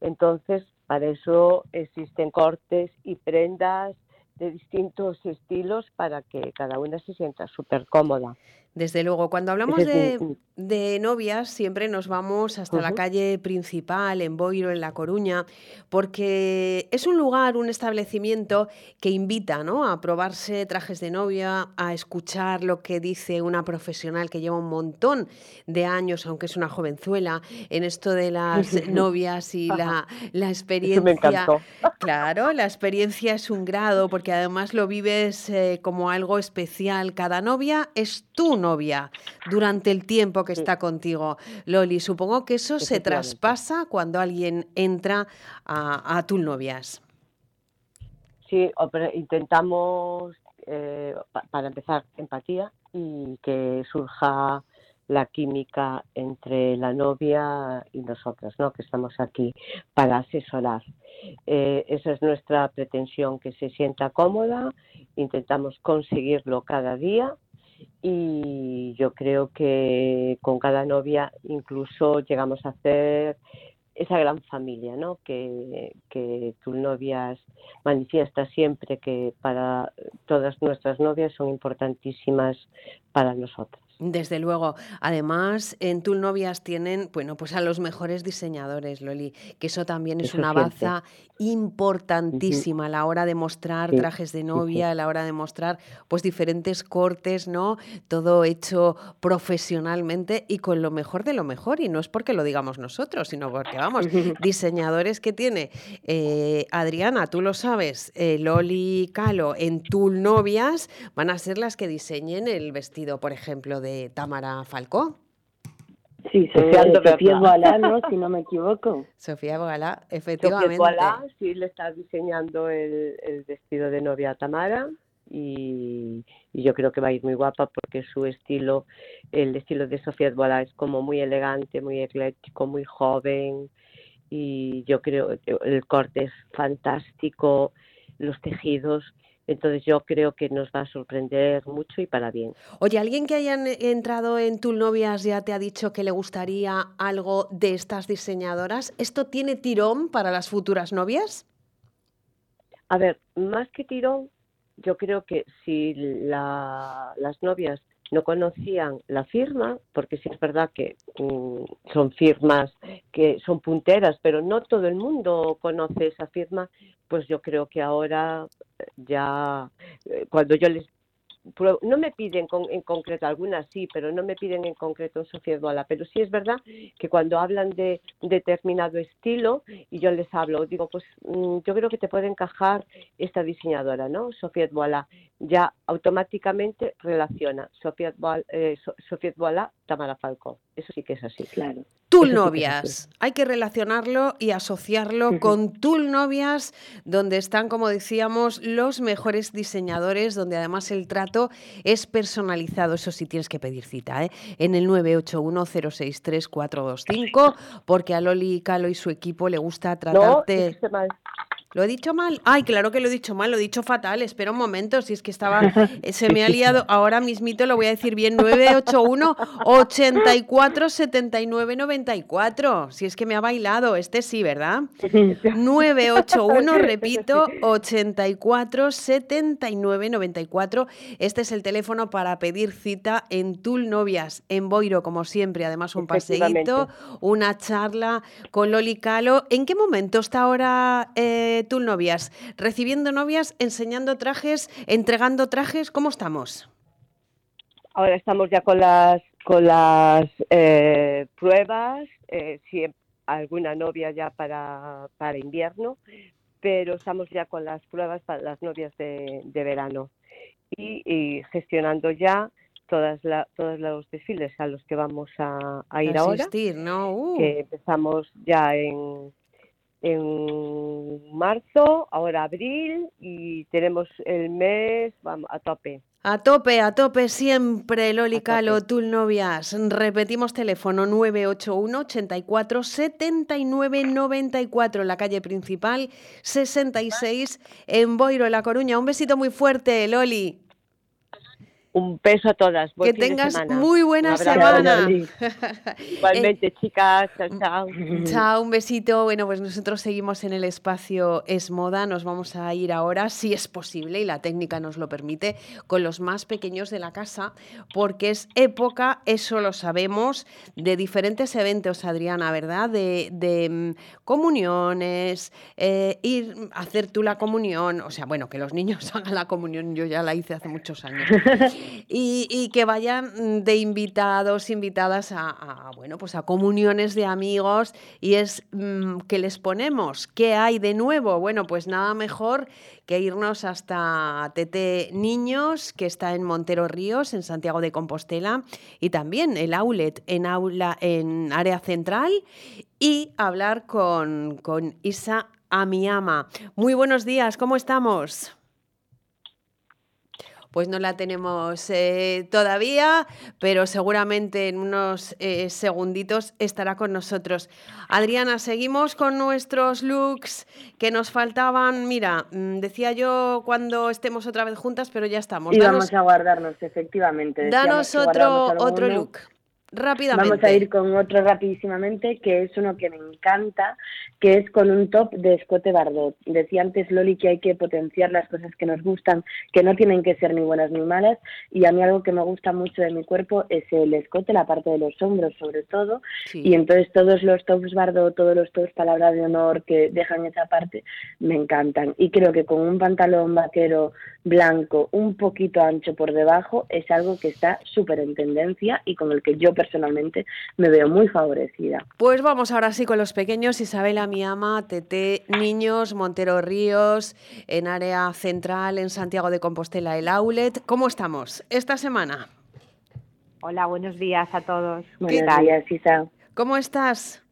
Entonces, para eso existen cortes y prendas de distintos estilos para que cada una se sienta súper cómoda. Desde luego, cuando hablamos de, novias, siempre nos vamos hasta la calle principal, en Boiro, en La Coruña, porque es un lugar, un establecimiento que invita ¿no? a probarse trajes de novia, a escuchar lo que dice una profesional que lleva un montón de años, aunque es una jovenzuela, en esto de las novias y la, la experiencia. me encantó. Claro, la experiencia es un grado, porque además lo vives eh, como algo especial. Cada novia es tu novia durante el tiempo que está contigo. Loli, supongo que eso se traspasa cuando alguien entra a, a Tul Novias. Sí, intentamos, eh, pa- para empezar, empatía y que surja la química entre la novia y nosotras, ¿no? que estamos aquí para asesorar. Eh, esa es nuestra pretensión, que se sienta cómoda, intentamos conseguirlo cada día y yo creo que con cada novia incluso llegamos a hacer esa gran familia, ¿no? Que, que tus novias manifiesta siempre que para todas nuestras novias son importantísimas para nosotras. Desde luego. Además, en Tul Novias tienen, bueno, pues a los mejores diseñadores, Loli, que eso también es Eso una baza importantísima a la hora de mostrar Sí, trajes de novia, a la hora de mostrar pues diferentes cortes, ¿no? Todo hecho profesionalmente y con lo mejor de lo mejor. Y no es porque lo digamos nosotros, sino porque, vamos, diseñadores que tiene eh, Adriana, tú lo sabes, eh, Loli Calo en Tul Novias van a ser las que diseñen el vestido, por ejemplo, de Tamara Falcó. Sí, Sofía, Sofía. Boalá, ¿no? Si no me equivoco. Sofía Bogalá, Sofía efectivamente. Boalá sí le está diseñando el, el vestido de novia a Tamara y, y yo creo que va a ir muy guapa porque su estilo, el estilo de Sofía Boalá es como muy elegante, muy ecléctico, muy joven y yo creo que el corte es fantástico, los tejidos, entonces yo creo que nos va a sorprender mucho y para bien. Oye, ¿alguien que haya entrado en Tul Novias ya te ha dicho que le gustaría algo de estas diseñadoras? ¿Esto tiene tirón para las futuras novias? A ver, más que tirón, yo creo que si la- las novias no conocían la firma, porque sí es verdad que mm, son firmas que son punteras, pero no todo el mundo conoce esa firma, pues yo creo que ahora ya, eh, cuando yo les no me piden con- en concreto, algunas sí, pero no me piden en concreto un Sofía pero sí es verdad que cuando hablan de determinado estilo y yo les hablo, digo, pues mm, yo creo que te puede encajar esta diseñadora, ¿no? Sofía Duala, ya automáticamente relaciona Sofía Duala, eh, Tamara. Eso sí que es así. Claro. Tul sí Novias. Hay que relacionarlo y asociarlo con Tul Novias, donde están, como decíamos, los mejores diseñadores, donde además el trato es personalizado. Eso sí tienes que pedir cita, ¿eh? En el 981-063-425, porque a Loli Calo y su equipo le gusta No, tratarte. mal. ¿Lo he dicho mal? Ay, claro que lo he dicho mal, lo he dicho fatal. Espera un momento, si es que estaba, eh, se me ha liado. Ahora mismito lo voy a decir bien, 981 84 79 94. Si es que me ha bailado, este sí, ¿verdad? 981, repito, 84 79 94. Este es el teléfono para pedir cita en Tul Novias, en Boiro, como siempre. Además, un paseíto, una charla con Loli Calo. ¿En qué momento está ahora eh, Tul Novias? ¿Recibiendo novias, enseñando trajes, entregando trajes? ¿Cómo estamos? Ahora estamos ya con las con las eh, pruebas, eh, si alguna novia ya para, para invierno, pero estamos ya con las pruebas para las novias de, de verano y, y gestionando ya todas la, todos los desfiles a los que vamos a, a ir ahora. Asistir, ¿no? Uh. Que empezamos ya en, en marzo, ahora abril y tenemos el mes vamos, a tope. A tope, a tope siempre, Loli Calo, Tul Novias. Repetimos teléfono 981 84 79 94 en la calle principal 66 en Boiro, La Coruña. Un besito muy fuerte, Loli. Un beso a todas. Buen Que tengas semana. muy buena semana. Igualmente, chicas. Chao, chao. Chao, un besito. Bueno, pues nosotros seguimos en el espacio Es Moda. Nos vamos a ir ahora, si es posible y la técnica nos lo permite, con los más pequeños de la casa, porque es época, eso lo sabemos, de diferentes eventos, Adriana, ¿verdad? De, de, mm, comuniones, eh, ir a hacer tú la comunión, o sea, bueno, que los niños hagan la comunión, yo ya la hice hace muchos años. y, que vayan de invitados, invitadas a, bueno, pues a comuniones de amigos y es mm, que les ponemos, ¿qué hay de nuevo? Bueno, pues nada mejor que irnos hasta TT Niños, que está en Montero Ríos, en Santiago de Compostela, y también el Aulet en, aula, en área central, y hablar con, con Isa Amiama. Muy buenos días, ¿cómo estamos? Pues no la tenemos eh, todavía, pero seguramente en unos eh, segunditos estará con nosotros. Adriana, seguimos con nuestros looks que nos faltaban. Mira, mm, decía yo cuando estemos otra vez juntas, pero ya estamos. Y vamos a guardarnos, efectivamente. Danos otro, otro look. Rápidamente. Vamos a ir con otro rapidísimamente, que es uno que me encanta, que es con un top de escote Bardot. Decía antes Loli que hay que potenciar las cosas que nos gustan, que no tienen que ser ni buenas ni malas, y a mí algo que me gusta mucho de mi cuerpo es el escote, la parte de los hombros sobre todo, sí. y entonces todos los tops Bardot, todos los tops palabra de honor que dejan esa parte, me encantan. Y creo que con un pantalón vaquero blanco un poquito ancho por debajo es algo que está súper en tendencia y con el que yo personalmente me veo muy favorecida. Pues vamos ahora sí con los pequeños. Isabela, mi ama, Tete, Niños, Montero Ríos, en área central, en Santiago de Compostela, el Aulet. ¿Cómo estamos esta semana? Hola, buenos días a todos. Buenos días, Isa. ¿Cómo estás?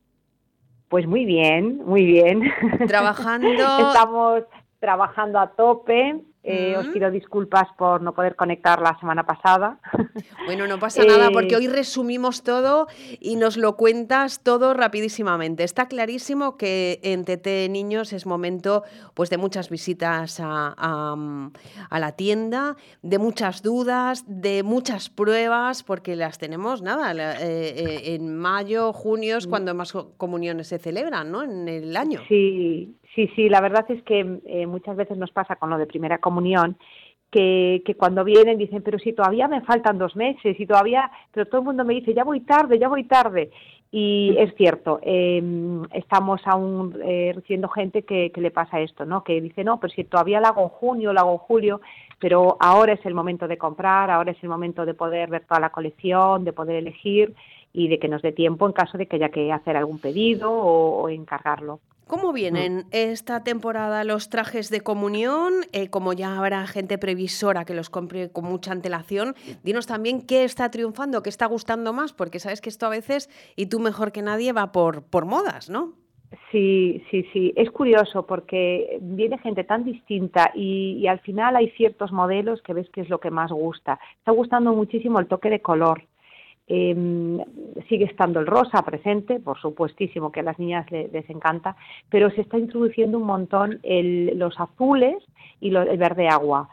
Pues muy bien, muy bien. Trabajando. Estamos trabajando a tope. Eh, Os pido disculpas por no poder conectar la semana pasada. Bueno, no pasa nada porque hoy resumimos todo y nos lo cuentas todo rapidísimamente. Está clarísimo que en TT Niños es momento pues, de muchas visitas a, a, a la tienda, de muchas dudas, de muchas pruebas, porque las tenemos, nada, eh, eh, en mayo, junio es cuando más comuniones se celebran, ¿no? En el año. Sí, Sí, sí, la verdad es que eh, muchas veces nos pasa con lo de primera comunión, que, que, cuando vienen dicen, pero si todavía me faltan dos meses, y todavía, pero todo el mundo me dice, ya voy tarde, ya voy tarde. Y es cierto, eh, estamos aún eh, recibiendo gente que, que, le pasa esto, ¿no? Que dice, no, pero si todavía lo hago en junio, lo hago en julio, pero ahora es el momento de comprar, ahora es el momento de poder ver toda la colección, de poder elegir y de que nos dé tiempo en caso de que haya que hacer algún pedido o, o encargarlo. ¿Cómo vienen esta temporada los trajes de comunión? Eh, como ya habrá gente previsora que los compre con mucha antelación, dinos también qué está triunfando, qué está gustando más, porque sabes que esto a veces, y tú mejor que nadie, va por, por modas, ¿no? Sí, sí, sí. Es curioso porque viene gente tan distinta y, y, al final hay ciertos modelos que ves que es lo que más gusta. Está gustando muchísimo el toque de color. Eh, sigue estando el rosa presente, por supuestísimo que a las niñas les, encanta, pero se está introduciendo un montón los azules y el verde agua.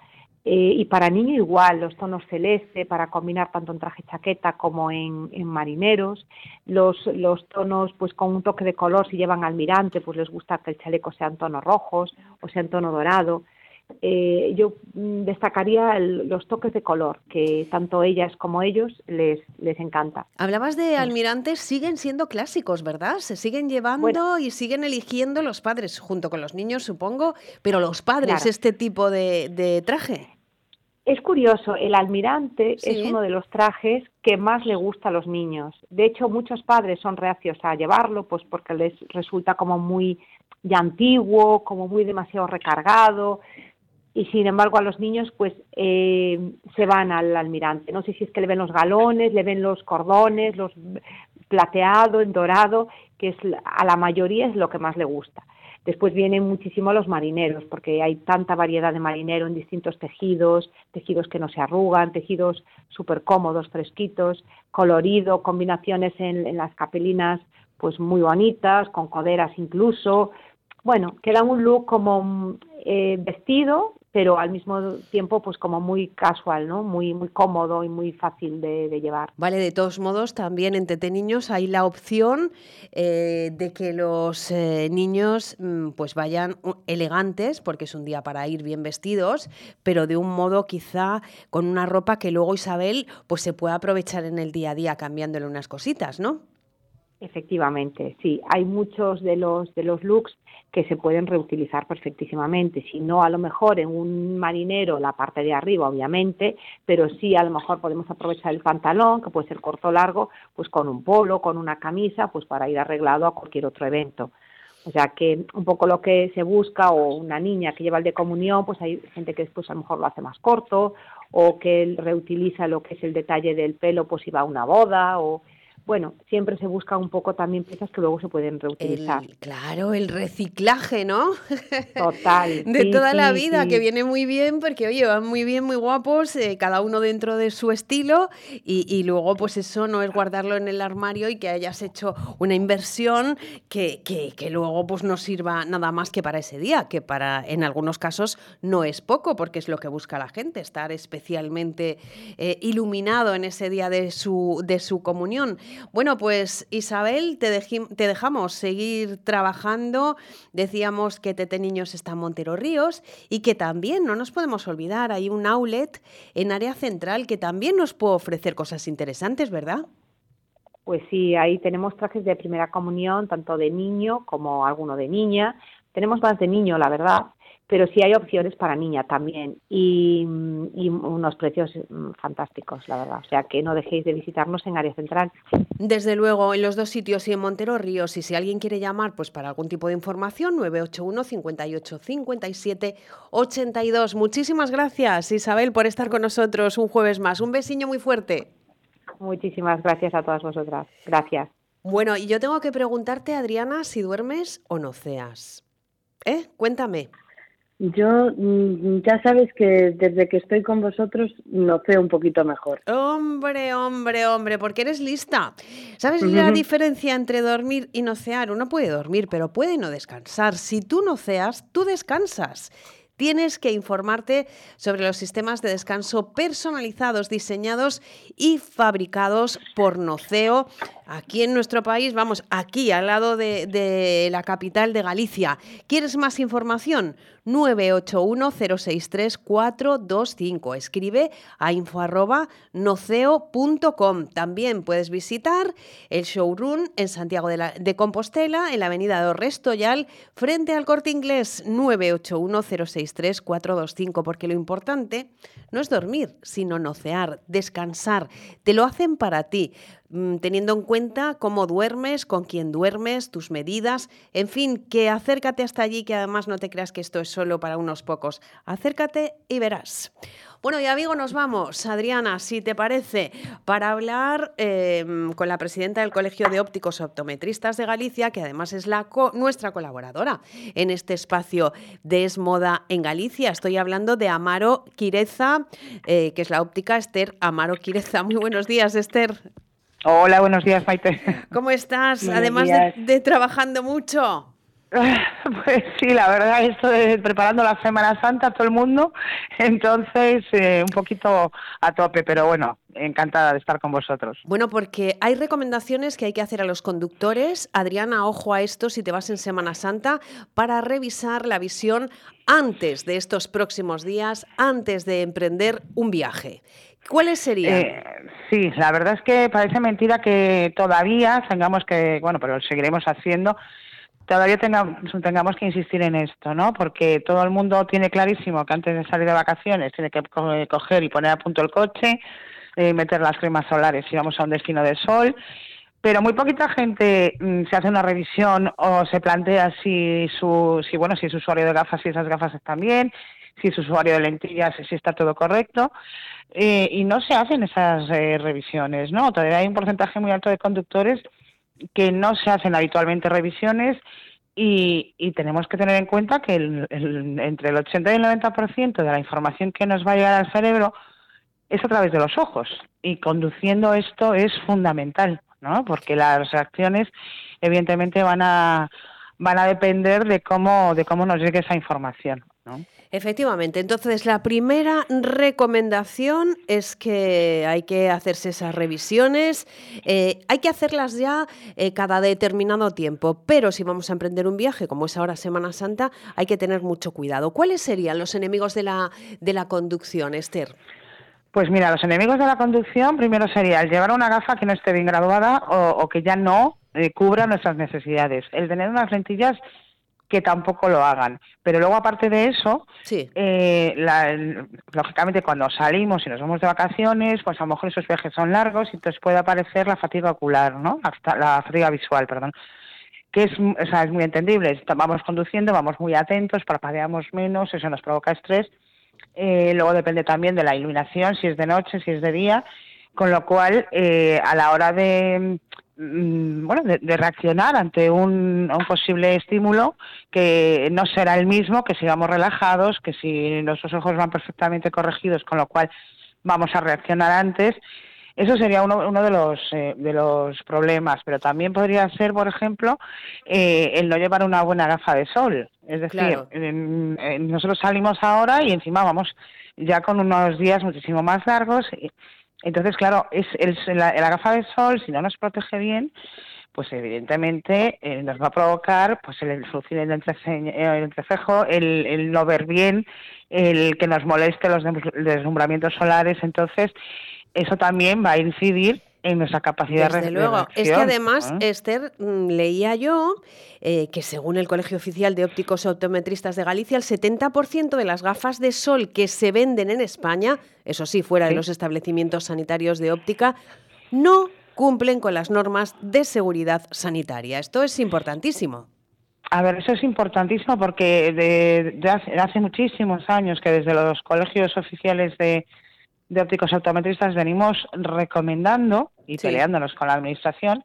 Eh, y para niño igual, los tonos celeste para combinar tanto en traje chaqueta como en, en marineros, los, los, tonos pues con un toque de color si llevan almirante, pues les gusta que el chaleco sea en tonos rojos o sea en tono dorado eh, yo destacaría el, los toques de color, que tanto ellas como ellos les, les encanta. Hablabas de almirantes, siguen siendo clásicos, ¿verdad? Se siguen llevando bueno, y siguen eligiendo los padres, junto con los niños, supongo, pero los padres, claro. este tipo de, de, traje. Es curioso, el almirante ¿Sí? es uno de los trajes que más le gusta a los niños. De hecho, muchos padres son reacios a llevarlo, pues porque les resulta como muy ya antiguo, como muy demasiado recargado, y sin embargo a los niños pues eh, se van al almirante. No sé si es que le ven los galones, le ven los cordones, los plateado, en dorado, que es a la mayoría es lo que más le gusta. Después vienen muchísimo los marineros, porque hay tanta variedad de marinero en distintos tejidos, tejidos que no se arrugan, tejidos súper cómodos, fresquitos, colorido, combinaciones en, en las capelinas pues muy bonitas, con coderas incluso. Bueno, queda un look como eh, vestido, pero al mismo tiempo pues como muy casual, ¿no? Muy, muy cómodo y muy fácil de, llevar. Vale, de todos modos también en Tete Niños hay la opción eh, de que los eh, niños mm, pues vayan elegantes, porque es un día para ir bien vestidos, pero de un modo quizá con una ropa que luego Isabel pues se pueda aprovechar en el día a día cambiándole unas cositas, ¿no? Efectivamente, sí. Hay muchos de los de los looks que se pueden reutilizar perfectísimamente. Si no, a lo mejor en un marinero la parte de arriba, obviamente, pero sí a lo mejor podemos aprovechar el pantalón, que puede ser corto o largo, pues con un polo, con una camisa, pues para ir arreglado a cualquier otro evento. O sea que un poco lo que se busca, o una niña que lleva el de comunión, pues hay gente que después a lo mejor lo hace más corto, o que reutiliza lo que es el detalle del pelo, pues si va a una boda, o bueno, siempre se busca un poco también piezas que luego se pueden reutilizar. claro, el reciclaje, ¿no? Total. de sí, toda la vida, sí. que viene muy bien, porque oye, van muy bien, muy guapos, eh, cada uno dentro de su estilo, y, y luego pues eso no es guardarlo en el armario y que hayas hecho una inversión que, que, que luego pues no sirva nada más que para ese día, que para en algunos casos no es poco, porque es lo que busca la gente, estar especialmente eh, iluminado en ese día de su, de su comunión. Bueno, pues Isabel, te, te dejamos seguir trabajando. Decíamos que Tete Niños está en Montero Ríos y que también, no nos podemos olvidar, hay un outlet en área central que también nos puede ofrecer cosas interesantes, ¿verdad? Pues sí, ahí tenemos trajes de primera comunión, tanto de niño como alguno de niña. Tenemos más de niño, la verdad, pero sí hay opciones para niña también y, y unos precios mm, fantásticos, la verdad. O sea que no dejéis de visitarnos en área central. Desde luego, en los dos sitios y en Montero Ríos. Y si alguien quiere llamar pues para algún tipo de información, 981 58 57 82. Muchísimas gracias, Isabel, por estar con nosotros un jueves más. Un besiño muy fuerte. Muchísimas gracias a todas vosotras. Gracias. Bueno, y yo tengo que preguntarte, Adriana, si duermes o no ceas. ¿Eh? Cuéntame. Yo mm, ya sabes que desde que estoy con vosotros no sé un poquito mejor. Hombre, hombre, hombre, porque eres lista. ¿Sabes la diferencia entre dormir y no cear? Uno puede dormir, pero puede no descansar. Si tú no ceas, tú descansas. Tienes que informarte sobre los sistemas de descanso personalizados, diseñados y fabricados por Noceo aquí en nuestro país, vamos, aquí al lado de, de la capital de Galicia. ¿Quieres más información? 981-063-425. Escribe a info arroba noceo.com. También puedes visitar el showroom en Santiago de, la- de Compostela, en la avenida de Restoyal, frente al corte inglés 981-063-425. Porque lo importante no es dormir, sino nocear, descansar. Te lo hacen para ti teniendo en cuenta cómo duermes, con quién duermes, tus medidas, en fin, que acércate hasta allí, que además no te creas que esto es solo para unos pocos. Acércate y verás. Bueno, y amigo, nos vamos, Adriana, si te parece, para hablar eh, con la presidenta del Colegio de Ópticos Optometristas de Galicia, que además es la co- nuestra colaboradora en este espacio de Es Moda en Galicia. Estoy hablando de Amaro Quireza, eh, que es la óptica Esther Amaro Quireza. Muy buenos días, Esther. Hola, buenos días, Maite. ¿Cómo estás? Buenos Además de, trabajando mucho. Pues sí, la verdad, esto de preparando la Semana Santa, todo el mundo, entonces eh, un poquito a tope, pero bueno, encantada de estar con vosotros. Bueno, porque hay recomendaciones que hay que hacer a los conductores. Adriana, ojo a esto si te vas en Semana Santa para revisar la visión antes de estos próximos días, antes de emprender un viaje. ¿Cuáles serían? Eh, sí, la verdad es que parece mentira que todavía tengamos que, bueno, pero seguiremos haciendo, todavía tengamos, tengamos que insistir en esto, ¿no? Porque todo el mundo tiene clarísimo que antes de salir de vacaciones tiene que co- coger y poner a punto el coche, eh, meter las cremas solares si vamos a un destino de sol, pero muy poquita gente mm, se hace una revisión o se plantea si su, si bueno, si es usuario de gafas, si esas gafas están bien, si es usuario de lentillas, si está todo correcto. Eh, y no se hacen esas eh, revisiones, ¿no? Todavía hay un porcentaje muy alto de conductores que no se hacen habitualmente revisiones y, y tenemos que tener en cuenta que el- entre el 80 y el 90% de la información que nos va a llegar al cerebro es a través de los ojos y conduciendo esto es fundamental, ¿no? Porque las reacciones evidentemente van a van a depender de cómo de cómo nos llegue esa información, ¿no? Efectivamente, entonces la primera recomendación es que hay que hacerse esas revisiones, eh, hay que hacerlas ya eh, cada determinado tiempo, pero si vamos a emprender un viaje, como es ahora Semana Santa, hay que tener mucho cuidado. ¿Cuáles serían los enemigos de la, de la conducción, Esther? Pues mira, los enemigos de la conducción primero sería el llevar una gafa que no esté bien graduada o, o que ya no eh, cubra nuestras necesidades. El tener unas lentillas que tampoco lo hagan. Pero luego, aparte de eso, eh, la- lógicamente cuando salimos y nos vamos de vacaciones, pues a lo mejor esos viajes son largos y entonces puede aparecer la fatiga ocular, ¿no? La fatiga visual, perdón. Que es, o sea, es muy entendible. Vamos conduciendo, vamos muy atentos, parpadeamos menos, eso nos provoca estrés. Eh, luego depende también de la iluminación, si es de noche, si es de día, con lo cual eh, a la hora de bueno de, de reaccionar ante un, un posible estímulo que no será el mismo que sigamos relajados, que si nuestros ojos van perfectamente corregidos, con lo cual vamos a reaccionar antes. Eso sería uno, uno de los eh, de los problemas, pero también podría ser, por ejemplo, eh, el no llevar una buena gafa de sol. Es decir, Claro. en- en- nosotros salimos ahora y encima vamos ya con unos días muchísimo más largos. y- Entonces, claro, es el- la, la gafa de sol, si no nos protege bien, pues evidentemente eh, nos va a provocar pues el fruncir el, entrece- el entrecejo, el, el no ver bien, el que nos moleste los des- deslumbramientos solares. Entonces, eso también va a incidir en nuestra capacidad Desde de luego. Es que además, ¿no? Esther, mm, leía yo eh, que según el Colegio Oficial de Ópticos Optometristas de Galicia, el 70% de las gafas de sol que se venden en España, eso sí, fuera de los establecimientos sanitarios de óptica, no cumplen con las normas de seguridad sanitaria. Esto es importantísimo. A ver, eso es importantísimo porque de, de hace, de hace muchísimos años que desde los colegios oficiales de, de ópticos optometristas venimos recomendando y peleándonos con la administración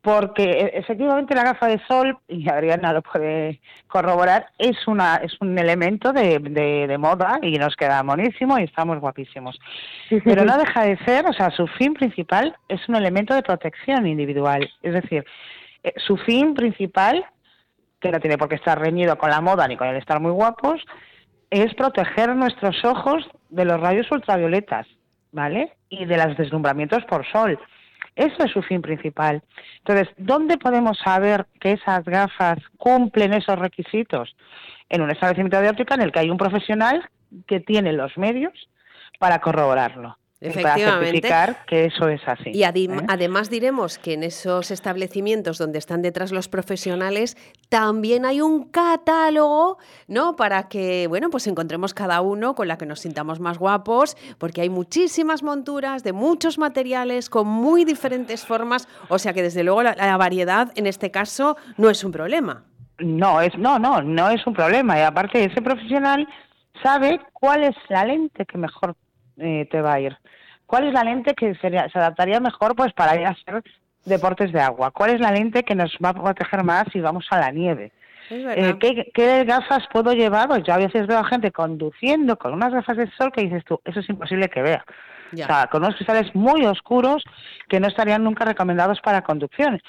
porque e- efectivamente la gafa de sol, y Adriana lo puede corroborar, es una es un elemento de, de- de moda y nos queda monísimo y estamos guapísimos. Pero no deja de ser, o sea, su fin principal es un elemento de protección individual. Es decir, eh, su fin principal que no tiene por qué estar reñido con la moda ni con el estar muy guapos, es proteger nuestros ojos de los rayos ultravioletas, ¿vale? Y de los deslumbramientos por sol. Eso es su fin principal. Entonces, ¿dónde podemos saber que esas gafas cumplen esos requisitos? En un establecimiento de óptica en el que hay un profesional que tiene los medios para corroborarlo. Y Para Efectivamente. certificar que eso es así. Y ¿eh? además diremos que en esos establecimientos donde están detrás los profesionales también hay un catálogo, ¿no? Para que, bueno, pues encontremos cada uno con la que nos sintamos más guapos, porque hay muchísimas monturas de muchos materiales con muy diferentes formas, o sea que desde luego la, la variedad en este caso no es un problema. No, es, no, no, no es un problema. Y aparte, ese profesional sabe cuál es la lente que mejor eh, te va a ir. ¿Cuál es la lente que sería, se adaptaría mejor pues para ir a hacer deportes de agua? ¿Cuál es la lente que nos va a proteger más si vamos a la nieve? Eh, ¿qué, qué gafas puedo llevar? Pues yo a veces veo a gente conduciendo con unas gafas de sol que dices tú, eso es imposible que vea. Ya. O sea, con unos cristales muy oscuros que no estarían nunca recomendados para conducción.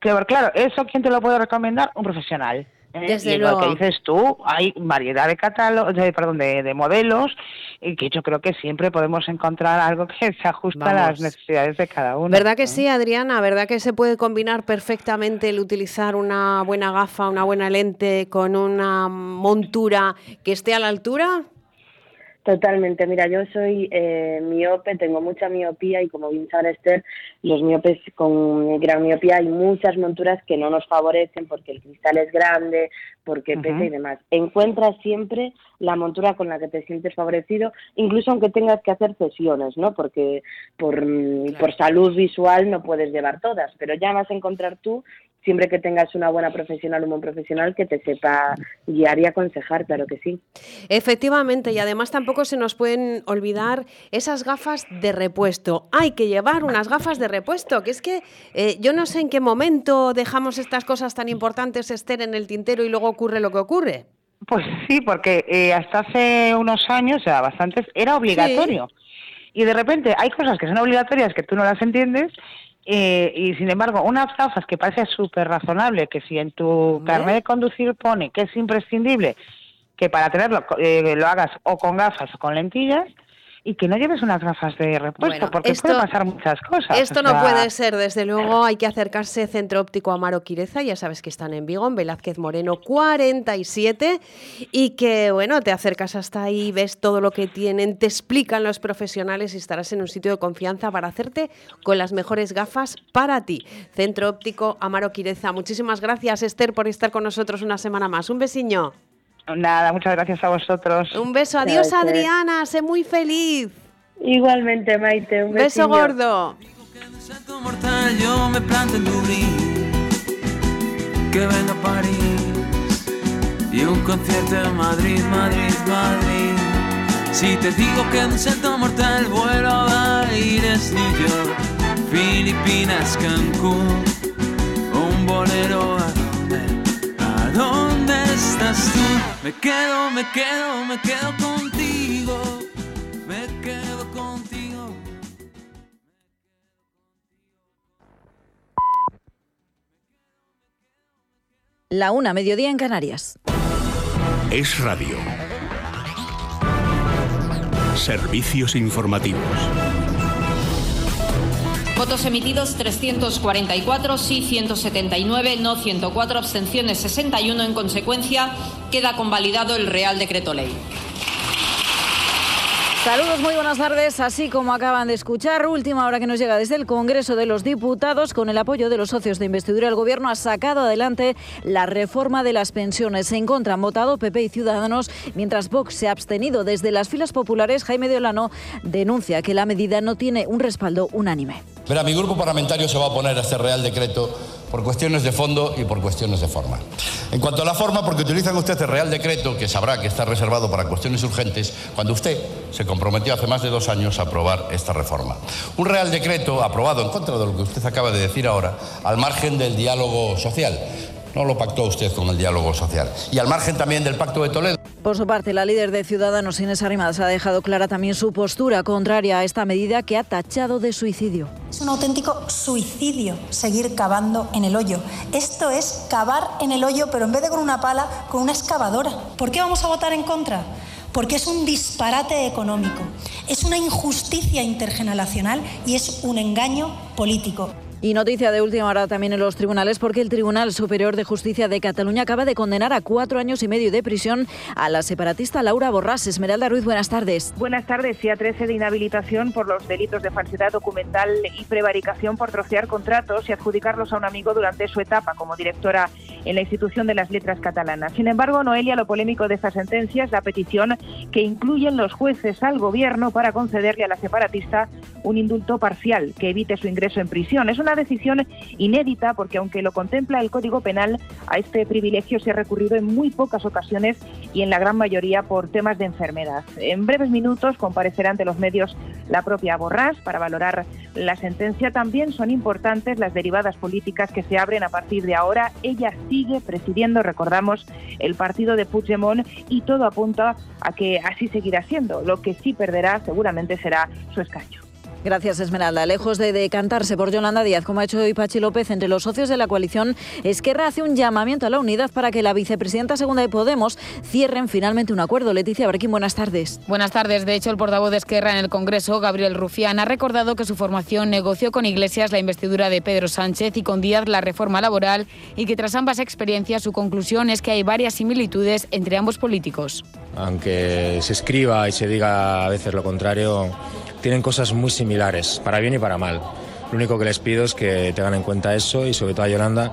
Claro, ¿eso quién te lo puede recomendar? Un profesional. ¿Eh? Desde y igual luego. que dices tú, hay variedad de catálogos, de, perdón, de, de modelos, y que yo creo que siempre podemos encontrar algo que se ajusta a las necesidades de cada uno. ¿Verdad que sí, Adriana? ¿Verdad que se puede combinar perfectamente el utilizar una buena gafa, una buena lente con una montura que esté a la altura? Totalmente, mira, yo soy eh, miope, tengo mucha miopía y como bien sabe Esther, los miopes con gran miopía hay muchas monturas que no nos favorecen porque el cristal es grande, porque pesa y demás. Encuentra siempre la montura con la que te sientes favorecido, incluso aunque tengas que hacer sesiones, ¿no? Porque por, mm, por salud visual no puedes llevar todas, pero ya vas a encontrar tú siempre que tengas una buena profesional, un buen profesional que te sepa guiar y aconsejar, claro que sí. Efectivamente, y además tampoco se nos pueden olvidar esas gafas de repuesto. Hay que llevar unas gafas de repuesto, que es que eh, yo no sé en qué momento dejamos estas cosas tan importantes, Esther, en el tintero y luego ocurre lo que ocurre. Pues sí, porque eh, hasta hace unos años, o sea, bastantes, era obligatorio. Y de repente hay cosas que son obligatorias que tú no las entiendes eh, y sin embargo unas gafas que parece súper razonable, que si en tu carnet de conducir pone que es imprescindible que para tenerlo eh, lo hagas o con gafas o con lentillas, y que no lleves unas gafas de repuesto, Bueno, porque esto- puede pasar muchas cosas. Esto o no puede ser, desde luego hay que acercarse Centro Óptico Amaro Quireza, ya sabes que están en Vigo, en Velázquez Moreno 47, y que bueno, te acercas hasta ahí, ves todo lo que tienen, te explican los profesionales y estarás en un sitio de confianza para hacerte con las mejores gafas para ti. Centro Óptico Amaro Quireza, muchísimas gracias Esther por estar con nosotros una semana más. Un besiño. Nada, muchas gracias a vosotros. Un beso, adiós Adriana, sé muy feliz. Igualmente, Maite, un Beso besiño. gordo. mortal yo me planto en Dublín que venga a París y un concierto en Madrid, Madrid, Madrid si te digo que un salto mortal vuelo a Aires, New York Filipinas, Cancún un bolero a dónde, a dónde estás tú me quedo, me quedo, me quedo contigo me quedo contigo La una, mediodía en Canarias. Es radio. Servicios informativos. Votos emitidos 344, sí 179, no 104, abstenciones 61. En consecuencia, queda convalidado el Real Decreto Ley. Saludos, muy buenas tardes. Así como acaban de escuchar, última hora que nos llega desde el Congreso de los Diputados, con el apoyo de los socios de investidura, el Gobierno ha sacado adelante la reforma de las pensiones. En contra han votado PP y Ciudadanos, mientras Vox se ha abstenido. Desde las filas populares, Jaime de Olano denuncia que la medida no tiene un respaldo unánime. Verá, mi grupo parlamentario se va a oponer a este Real Decreto por cuestiones de fondo y por cuestiones de forma. En cuanto a la forma, porque utilizan ustedes el Real Decreto, que sabrá que está reservado para cuestiones urgentes, cuando usted se comprometió hace más de dos años a aprobar esta reforma. Un Real Decreto aprobado en contra de lo que usted acaba de decir ahora, al margen del diálogo social. No lo pactó usted con el diálogo social. Y al margen también del Pacto de Toledo. Por su parte, la líder de Ciudadanos, Inés Arrimadas, ha dejado clara también su postura contraria a esta medida que ha tachado de suicidio. Es un auténtico suicidio seguir cavando en el hoyo. Esto es cavar en el hoyo, pero en vez de con una pala, con una excavadora. ¿Por qué vamos a votar en contra? Porque es un disparate económico, es una injusticia intergeneracional y es un engaño político. Y noticia de última hora también en los tribunales porque el Tribunal Superior de Justicia de Cataluña acaba de condenar a cuatro años y medio de prisión a la separatista Laura Borrás. Esmeralda Ruiz, buenas tardes. Buenas tardes y a 13 de inhabilitación por los delitos de falsedad documental y prevaricación por trocear contratos y adjudicarlos a un amigo durante su etapa como directora en la institución de las letras catalanas. Sin embargo, Noelia, lo polémico de esta sentencia es la petición que incluyen los jueces al gobierno para concederle a la separatista un indulto parcial que evite su ingreso en prisión. Es una decisión inédita porque aunque lo contempla el Código Penal, a este privilegio se ha recurrido en muy pocas ocasiones y en la gran mayoría por temas de enfermedad. En breves minutos comparecerá ante los medios la propia Borrás para valorar la sentencia. También son importantes las derivadas políticas que se abren a partir de ahora. Ella sigue presidiendo, recordamos, el partido de Puigdemont y todo apunta a que así seguirá siendo. Lo que sí perderá seguramente será su escaño. Gracias, Esmeralda. Lejos de decantarse por Yolanda Díaz, como ha hecho hoy Pachi López, entre los socios de la coalición, Esquerra hace un llamamiento a la unidad para que la vicepresidenta segunda de Podemos cierren finalmente un acuerdo. Leticia Barquín, buenas tardes. Buenas tardes. De hecho, el portavoz de Esquerra en el Congreso, Gabriel Rufián, ha recordado que su formación negoció con Iglesias la investidura de Pedro Sánchez y con Díaz la reforma laboral y que tras ambas experiencias su conclusión es que hay varias similitudes entre ambos políticos. Aunque se escriba y se diga a veces lo contrario, tienen cosas muy similares, para bien y para mal. Lo único que les pido es que tengan en cuenta eso y sobre todo a Yolanda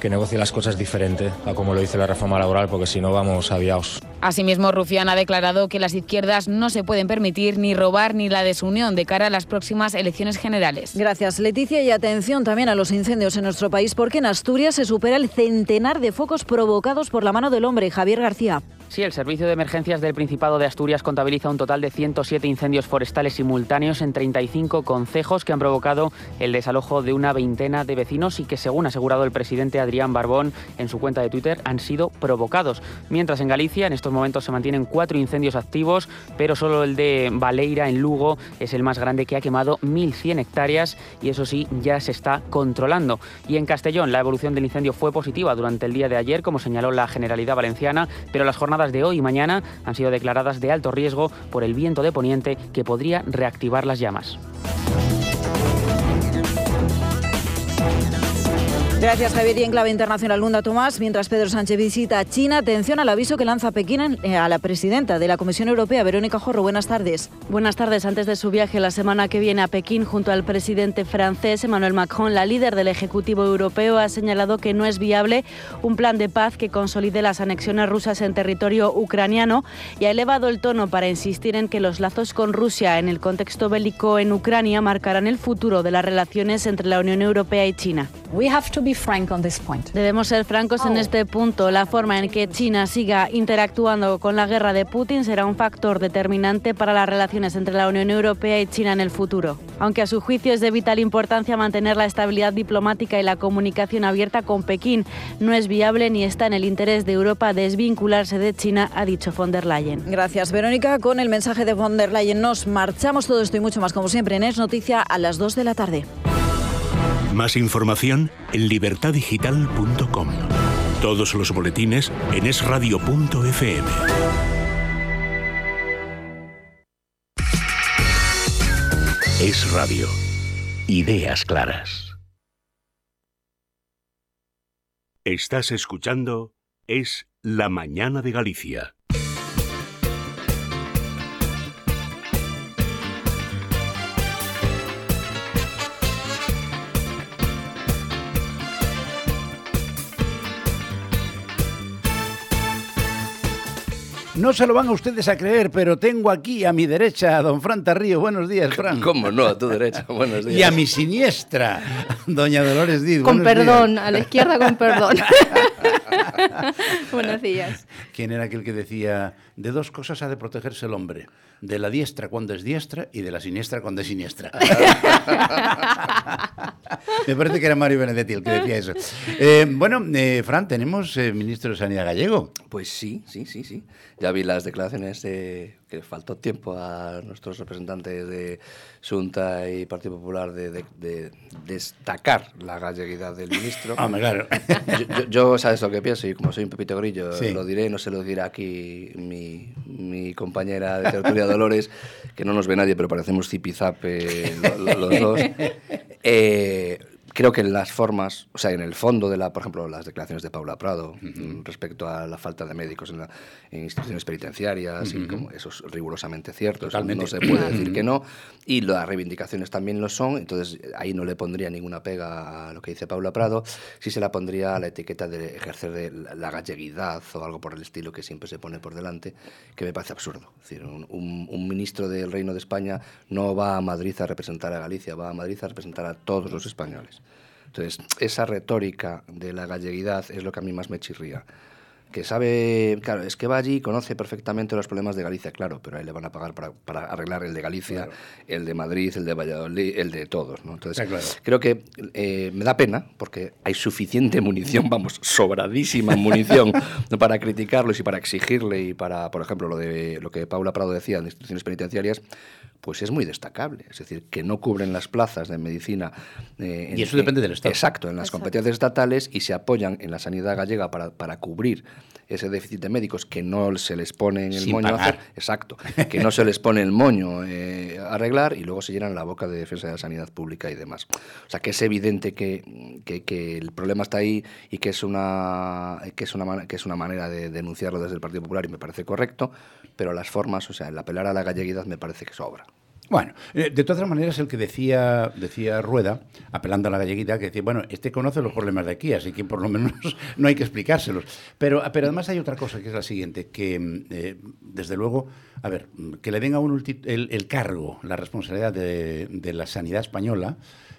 que negocie las cosas diferente a como lo dice la reforma laboral, porque si no vamos aviados. Asimismo, Rufián ha declarado que las izquierdas no se pueden permitir ni robar ni la desunión de cara a las próximas elecciones generales. Gracias, Leticia. Y atención también a los incendios en nuestro país, porque en Asturias se supera el centenar de focos provocados por la mano del hombre. Javier García. Sí, el Servicio de Emergencias del Principado de Asturias contabiliza un total de 107 incendios forestales simultáneos en 35 concejos que han provocado el desalojo de una veintena de vecinos y que, según ha asegurado el presidente Adrián Barbón en su cuenta de Twitter, han sido provocados. Mientras en Galicia, en estos estos momentos se mantienen cuatro incendios activos, pero solo el de Valeira en Lugo es el más grande que ha quemado 1.100 hectáreas y eso sí, ya se está controlando. Y en Castellón la evolución del incendio fue positiva durante el día de ayer, como señaló la Generalidad Valenciana, pero las jornadas de hoy y mañana han sido declaradas de alto riesgo por el viento de poniente que podría reactivar las llamas. Gracias, Javier. Y en clave internacional, Lunda Tomás, mientras Pedro Sánchez visita China, atención al aviso que lanza Pekín eh, a la presidenta de la Comisión Europea, Verónica Jorro. Buenas tardes. Buenas tardes. Antes de su viaje la semana que viene a Pekín, junto al presidente francés Emmanuel Macron, la líder del Ejecutivo Europeo ha señalado que no es viable un plan de paz que consolide las anexiones rusas en territorio ucraniano y ha elevado el tono para insistir en que los lazos con Rusia en el contexto bélico en Ucrania marcarán el futuro de las relaciones entre la Unión Europea y China. Debemos ser francos en este punto. La forma en que China siga interactuando con la guerra de Putin será un factor determinante para las relaciones entre la Unión Europea y China en el futuro. Aunque a su juicio es de vital importancia mantener la estabilidad diplomática y la comunicación abierta con Pekín, no es viable ni está en el interés de Europa desvincularse de China, ha dicho von der Leyen. Gracias, Verónica. Con el mensaje de von der Leyen nos marchamos todo esto y mucho más, como siempre, en Es Noticia a las 2 de la tarde. Más información en libertadigital.com. Todos los boletines en esradio.fm. Es Radio. Ideas claras. Estás escuchando Es La Mañana de Galicia. No se lo van a ustedes a creer, pero tengo aquí a mi derecha a don Fran Tarrío. Buenos días, Fran. ¿Cómo no? A tu derecha. Buenos días. Y a mi siniestra, doña Dolores Díaz. Con perdón, días. a la izquierda con perdón. Buenos días. ¿Quién era aquel que decía, de dos cosas ha de protegerse el hombre? De la diestra cuando es diestra y de la siniestra cuando es siniestra. Me parece que era Mario Benedetti el que decía eso. Eh, bueno, eh, Fran, tenemos eh, ministro de Sanidad gallego. Pues sí, sí, sí, sí. Ya vi las declaraciones de que faltó tiempo a nuestros representantes de Junta y Partido Popular de, de- de destacar la galleguidad del ministro. Hombre, claro. Yo, yo- yo, sabes lo que pienso y como soy un pepito grillo, Sí. lo diré, no se lo dirá aquí mi, mi compañera de tertulia Dolores, que no nos ve nadie, pero parecemos zipizape lo- lo- los dos. Eh, creo que en las formas, o sea, en el fondo de la, por ejemplo, las declaraciones de Paula Prado respecto a la falta de médicos en, la- en instituciones penitenciarias, y como eso es rigurosamente cierto, Totalmente. no se puede decir que no, y las reivindicaciones también lo son, entonces ahí no le pondría ninguna pega a lo que dice Paula Prado, sí se la pondría a la etiqueta de ejercer de la, la galleguidad o algo por el estilo que siempre se pone por delante, que me parece absurdo. Es decir, un, un- un ministro del Reino de España no va a Madrid a representar a Galicia, va a Madrid a representar a todos los españoles. Entonces, esa retórica de la galleguidad es lo que a mí más me chirría. Que sabe, claro, es que va allí y conoce perfectamente los problemas de Galicia, claro, pero ahí le van a pagar para, para arreglar el de Galicia, el de Madrid, el de Valladolid, el de todos, ¿no? Entonces, claro. creo que eh, me da pena porque hay suficiente munición, vamos, sobradísima munición para criticarlos y para exigirle y para, por ejemplo, lo de lo que Paula Prado decía de instituciones penitenciarias, pues es muy destacable. Es decir, que no cubren las plazas de medicina. eh, Y eso depende del Estado. Exacto, en las competencias estatales y se apoyan en la sanidad gallega para, para cubrir ese déficit de médicos que no se les pone en el Sin moño a pagar. hacer. Exacto, que no se les pone el moño eh, arreglar y luego se llenan la boca de defensa de la sanidad pública y demás. O sea, que es evidente que, que- que el problema está ahí y que es una, que es una, que es una manera de denunciarlo desde el Partido Popular y me parece correcto, pero las formas, o sea, el apelar a la galleguidad me parece que sobra. Bueno, eh, de todas maneras, el que decía, decía Rueda, apelando a la galleguita, que decía, bueno, este conoce los problemas de aquí, así que por lo menos no hay que explicárselos. Pero, pero además hay otra cosa, que es la siguiente, que mm, eh, desde luego, a ver, mm, que le den a uno el cargo, la responsabilidad de, de la sanidad española,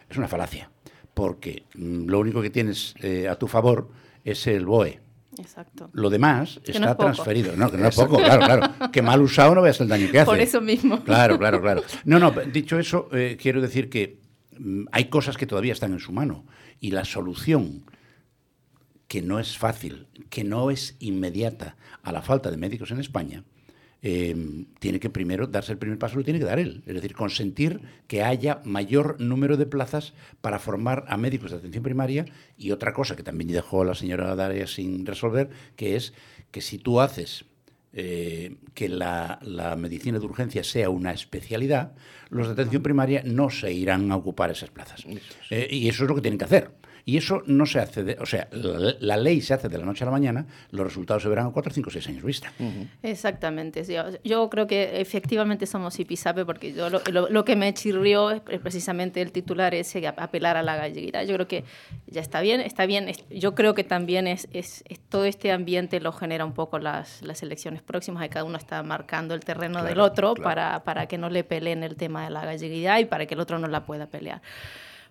es una falacia, porque mm, lo único que tienes eh, a tu favor es el BOE. Exacto. Lo demás Que está no es poco. transferido. No, que no es poco, claro, claro. Que mal usado no veas el daño que hace. Por eso mismo. Claro, claro, claro. No, no, dicho eso, eh, quiero decir que mm, hay cosas que todavía están en su mano y la solución que no es fácil, que no es inmediata a la falta de médicos en España, eh, tiene que primero darse el primer paso, lo tiene que dar él. Es decir, consentir que haya mayor número de plazas para formar a médicos de atención primaria. Y otra cosa que también dejó la señora Daria sin resolver, que es que si tú haces eh, que la, la, medicina de urgencia sea una especialidad, los de atención primaria no se irán a ocupar esas plazas. Eh, y eso es lo que tienen que hacer. Y eso no se hace, de, o sea, la, la, ley se hace de la noche a la mañana, los resultados se verán a 4, 5, 6 años vista. Uh -huh. Exactamente. Yo, yo, creo que efectivamente somos IPISAPE porque yo lo, lo, lo, que me chirrió es precisamente el titular ese, apelar a la galleguidad. Yo creo que ya está bien, está bien. Yo creo que también es, es, es todo este ambiente lo genera un poco las, las elecciones próximas, cada uno está marcando el terreno claro, del otro claro. para, para que no le peleen el tema de la galleguidad y para que el otro no la pueda pelear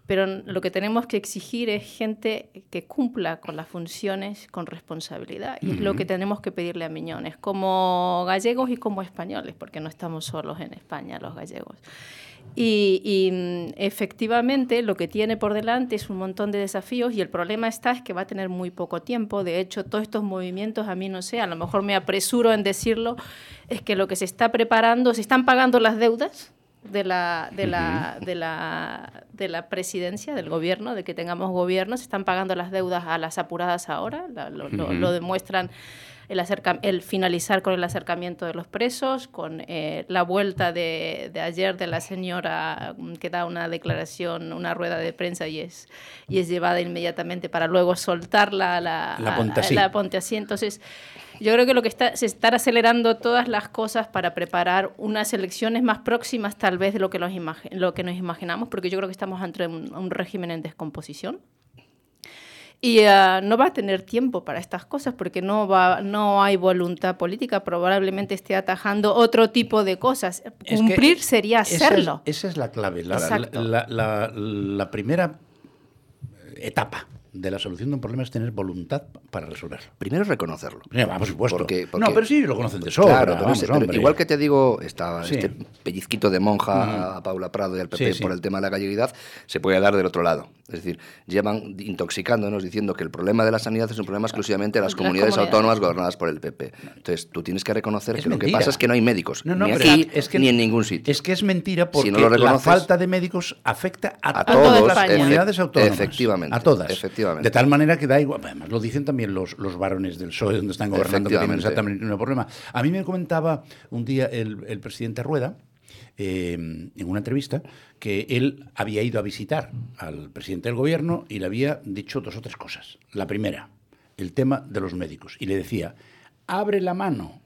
pero lo que tenemos que exigir es gente que cumpla con las funciones con responsabilidad. Y uh -huh. es lo que tenemos que pedirle a Miñones, como gallegos y como españoles, porque no estamos solos en España los gallegos. Y, y, efectivamente lo que tiene por delante es un montón de desafíos y el problema está es que va a tener muy poco tiempo. De hecho, todos estos movimientos, a mí no sé, a lo mejor me apresuro en decirlo, es que lo que se está preparando, se están pagando las deudas, de la, de, la, de, la, de la presidencia, del gobierno, de que tengamos gobierno, se están pagando las deudas a las apuradas ahora, lo, lo, lo demuestran el, acerca, el, finalizar con el acercamiento de los presos, con eh, la vuelta de, de, ayer de la señora mm, que da una declaración, una rueda de prensa y es, y es llevada inmediatamente para luego soltarla a la, la ponte así. Entonces, yo creo que lo que está, se están acelerando todas las cosas para preparar unas elecciones más próximas tal vez de lo que, los lo que nos imaginamos, porque yo creo que estamos ante un, un régimen en descomposición. Y uh, no va a tener tiempo para estas cosas porque no, va, no hay voluntad política. Probablemente esté atajando otro tipo de cosas. Es Cumplir sería hacerlo. Esa es, esa es, la clave. La, la, la, la primera etapa de la solución de un problema es tener voluntad para resolverlo. Primero reconocerlo. Primero, por supuesto. Porque, porque, no, pero sí lo conocen de sobra. Claro, pero, vamos, pero igual que te digo, está sí. este pellizquito de monja uh -huh. a Paula Prado y al PP sí, por el tema de la galleguidad, se puede dar del otro lado. Es decir, llevan intoxicándonos diciendo que el problema de la sanidad es un problema exclusivamente de las, las comunidades, comunidades, autónomas gobernadas por el PP. Entonces, tú tienes que reconocer es que mentira. lo que pasa es que no hay médicos, no, no, ni aquí es que, ni en ningún sitio. Es que es mentira porque si no la falta de médicos afecta a, a todas las comunidades autónomas. Efectivamente. A todas. Efectivamente. De tal manera que da igual. Además, lo dicen también los, los varones del PSOE, donde están gobernando, que tienen exactamente el mismo problema. A mí me comentaba un día el, el presidente Rueda, eh, en una entrevista, que él había ido a visitar al presidente del gobierno y le había dicho dos o tres cosas. La primera, el tema de los médicos. Y le decía, abre la mano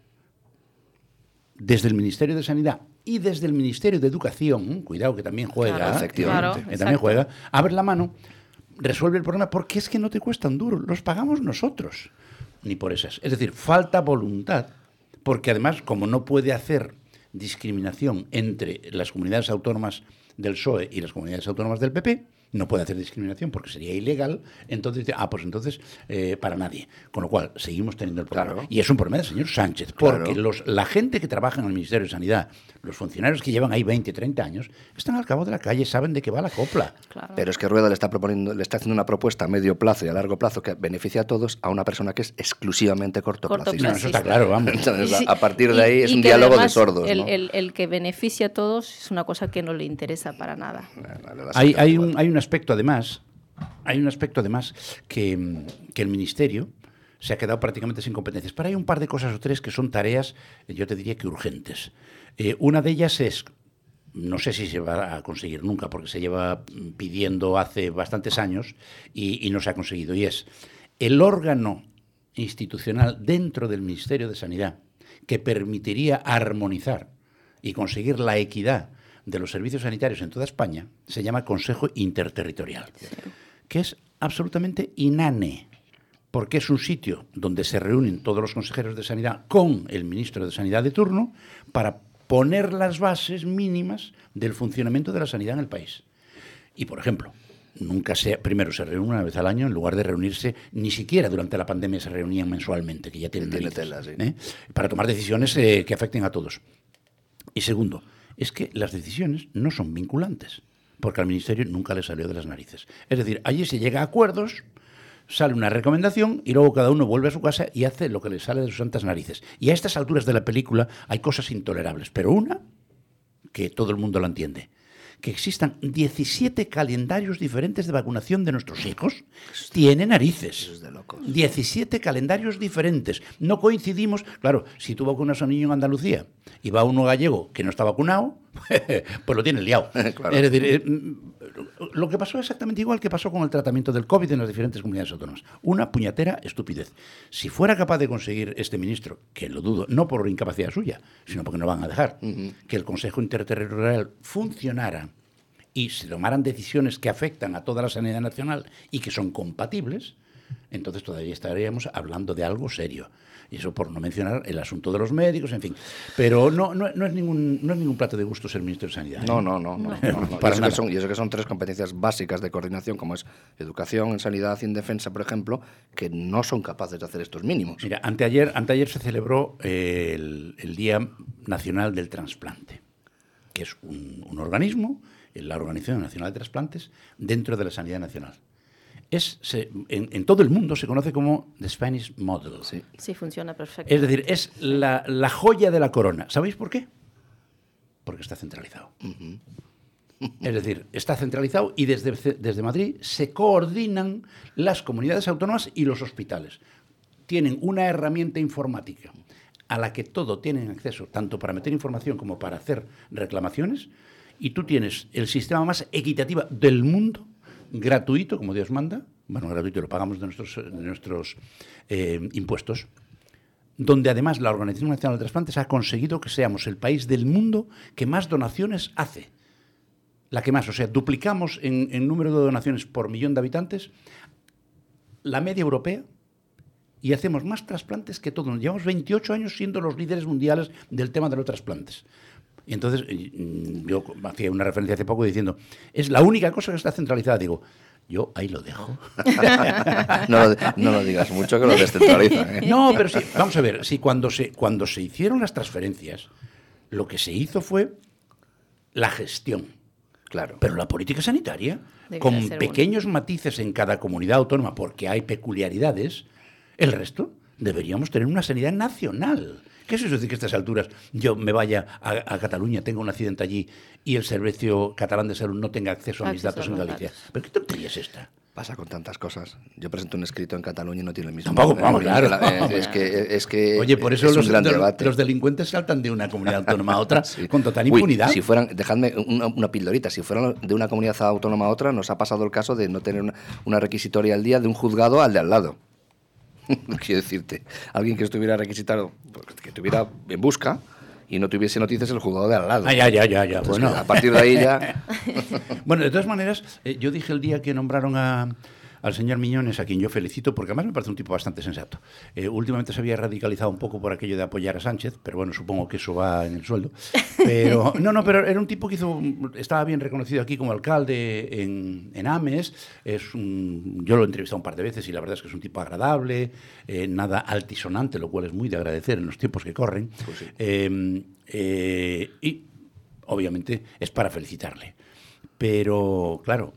desde el Ministerio de Sanidad y desde el Ministerio de Educación, cuidado que también juega, claro, efectivamente. que también juega, abre la mano resuelve el problema porque es que no te cuesta un duro, los pagamos nosotros, ni por esas. Es decir, falta voluntad, porque además, como no puede hacer discriminación entre las comunidades autónomas del PSOE y las comunidades autónomas del PP, no puede hacer discriminación porque sería ilegal, entonces dice, ah, pues entonces eh, para nadie. Con lo cual, seguimos teniendo el problema. Claro. Y es un problema del señor Sánchez, porque claro. los, la gente que trabaja en el Ministerio de Sanidad, los funcionarios que llevan ahí 20, 30 años, están al cabo de la calle, saben de qué va la copla. Claro. Pero es que Rueda le está proponiendo, le está haciendo una propuesta a medio plazo y a largo plazo que beneficia a todos a una persona que es exclusivamente cortoplacista. Corto no, eso está claro, vamos. Entonces, sí, a partir de ahí y, es un diálogo de sordos. El, ¿no? el, el, que beneficia a todos es una cosa que no le interesa para nada. Hay, hay, un, hay un aspecto además hay un aspecto además que, que, el Ministerio se ha quedado prácticamente sin competencias. Pero hay un par de cosas o tres que son tareas, yo te diría que urgentes. Eh, una de ellas es, no sé si se va a conseguir nunca, porque se lleva pidiendo hace bastantes años y no se ha conseguido, y es el órgano institucional dentro del Ministerio de Sanidad que permitiría armonizar y conseguir la equidad de los servicios sanitarios en toda España se llama Consejo Interterritorial, sí. que es absolutamente inane, porque es un sitio donde se reúnen todos los consejeros de sanidad con el ministro de Sanidad de turno para poner las bases mínimas del funcionamiento de la sanidad en el país. Y, por ejemplo, nunca se, primero se reúne una vez al año en lugar de reunirse, ni siquiera durante la pandemia se reunían mensualmente, que ya tienen tela, sí. ¿eh? para tomar decisiones eh, que afecten a todos. Y segundo, es que las decisiones no son vinculantes, porque al Ministerio nunca le salió de las narices. Es decir, allí se llega a acuerdos, sale una recomendación y luego cada uno vuelve a su casa y hace lo que le sale de sus santas narices. Y a estas alturas de la película hay cosas intolerables, pero una que todo el mundo la entiende que existan 17 calendarios diferentes de vacunación de nuestros hijos, tiene narices. 17 calendarios diferentes. No coincidimos. Claro, si tú vacunas a un niño en Andalucía y va uno gallego que no está vacunado, pues lo tiene liado. Es decir, eh, lo que pasó exactamente igual que pasó con el tratamiento del COVID en las diferentes comunidades autónomas. Una puñatera estupidez. Si fuera capaz de conseguir este ministro, que lo dudo, no por incapacidad suya, sino porque no van a dejar, que el Consejo Interterritorial funcionara y se tomaran decisiones que afectan a toda la sanidad nacional y que son compatibles, entonces todavía estaríamos hablando de algo serio. Y eso por no mencionar el asunto de los médicos, en fin. Pero no, no, no es, ningún, no es ningún plato de gusto ser ministro de Sanidad. ¿eh? No, no, no. no, y, eso que son, y, eso que son, tres competencias básicas de coordinación, como es educación, en sanidad y en defensa, por ejemplo, que no son capaces de hacer estos mínimos. Mira, anteayer, anteayer se celebró el, el, Día Nacional del Transplante, que es un, un organismo, la Organización Nacional de Trasplantes, dentro de la sanidad nacional es, en, en, todo el mundo se conoce como The Spanish Model. Sí, sí funciona perfecto. Es decir, es la, la, joya de la corona. ¿Sabéis por qué? Porque está centralizado. Uh -huh. Es decir, está centralizado y desde, desde Madrid se coordinan las comunidades autónomas y los hospitales. Tienen una herramienta informática a la que todo tienen acceso, tanto para meter información como para hacer reclamaciones, y tú tienes el sistema más equitativo del mundo gratuito, como Dios manda, bueno, gratuito lo pagamos de nuestros, de nuestros eh, impuestos, donde además la Organización Nacional de Trasplantes ha conseguido que seamos el país del mundo que más donaciones hace. La que más, o sea, duplicamos en, en número de donaciones por millón de habitantes la media europea y hacemos más trasplantes que todos. Llevamos 28 años siendo los líderes mundiales del tema de los trasplantes. Y entonces yo hacía una referencia hace poco diciendo, es la única cosa que está centralizada. Digo, yo ahí lo dejo. no, lo, no, lo, digas mucho que lo descentralizan. ¿eh? No, pero sí, vamos a ver, si cuando se, cuando se hicieron las transferencias, lo que se hizo fue la gestión. Claro. Pero la política sanitaria, con pequeños bueno. matices en cada comunidad autónoma, porque hay peculiaridades, el resto deberíamos tener una sanidad nacional. ¿Qué es eso decir que a estas alturas yo me vaya a, a, Cataluña, tenga un accidente allí y el Servicio Catalán de Salud no tenga acceso a mis datos en Galicia? ¿Pero qué tontería es esta? Pasa con tantas cosas. Yo presento un escrito en Cataluña y no tiene el mismo. Tampoco, vamos, claro. Eh, es, que, es que. Oye, por eso es los, un gran de, debate. los delincuentes saltan de una comunidad autónoma a otra sí. con total impunidad. Uy, si fueran, dejadme una, una, pildorita, si fueran de una comunidad autónoma a otra, nos ha pasado el caso de no tener una, una requisitoria al día de un juzgado al de al lado. quiero decirte, alguien que estuviera requisitado, que estuviera en busca y no tuviese noticias el juzgado de al lado. Ah, ya, ya, ya, ya. Entonces, bueno. A partir de ahí ya... bueno, de todas maneras, eh, yo dije el día que nombraron a, al señor Miñones, a quien yo felicito, porque además me parece un tipo bastante sensato. Eh, últimamente se había radicalizado un poco por aquello de apoyar a Sánchez, pero bueno, supongo que eso va en el sueldo. Pero, no, no, pero era un tipo que hizo, estaba bien reconocido aquí como alcalde en, en Ames. Es un, yo lo he entrevistado un par de veces y la verdad es que es un tipo agradable, eh, nada altisonante, lo cual es muy de agradecer en los tiempos que corren. Pues sí. eh, y obviamente es para felicitarle. Pero, claro,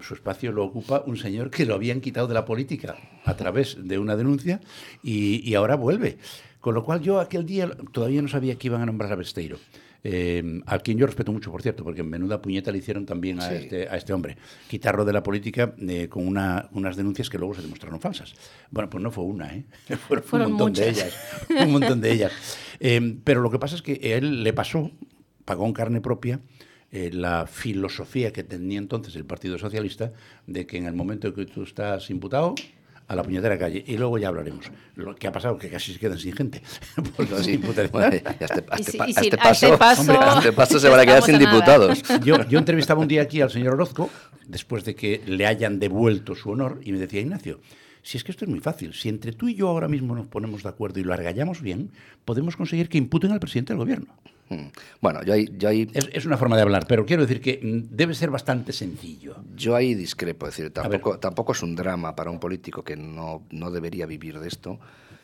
su espacio lo ocupa un señor que lo habían quitado de la política a través de una denuncia y, y ahora vuelve. Con lo cual yo aquel día todavía no sabía que iban a nombrar a Besteiro. Eh, a quien yo respeto mucho, por cierto, porque en menuda puñeta le hicieron también a, Sí. este, a este hombre. Quitarlo de la política eh, con una, unas denuncias que luego se demostraron falsas. Bueno, pues no fue una, ¿eh? Fueron, Fueron un montón de muchas. ellas. Un montón de ellas. Eh, pero lo que pasa es que a él le pasó, pagó en carne propia, eh, la filosofía que tenía entonces el Partido Socialista de que en el momento que tú estás imputado, a la puñetera calle. Y luego ya hablaremos. Lo que ha pasado que casi se quedan sin gente. Por sí. Bueno, a este, a este a paso, paso- hombre, a este paso se van a quedar sin diputados. Yo, yo entrevistaba un día aquí al señor Orozco, después de que le hayan devuelto su honor, y me decía, Ignacio, si es que esto es muy fácil, si entre tú y yo ahora mismo nos ponemos de acuerdo y lo argallamos bien, podemos conseguir que imputen al presidente del gobierno. Mm. Bueno, yo ahí, yo ahí Es, es una forma de hablar, pero quiero decir que mm, debe ser bastante sencillo. Yo ahí discrepo, es decir, tampoco, tampoco es un drama para un político que no, no debería vivir de esto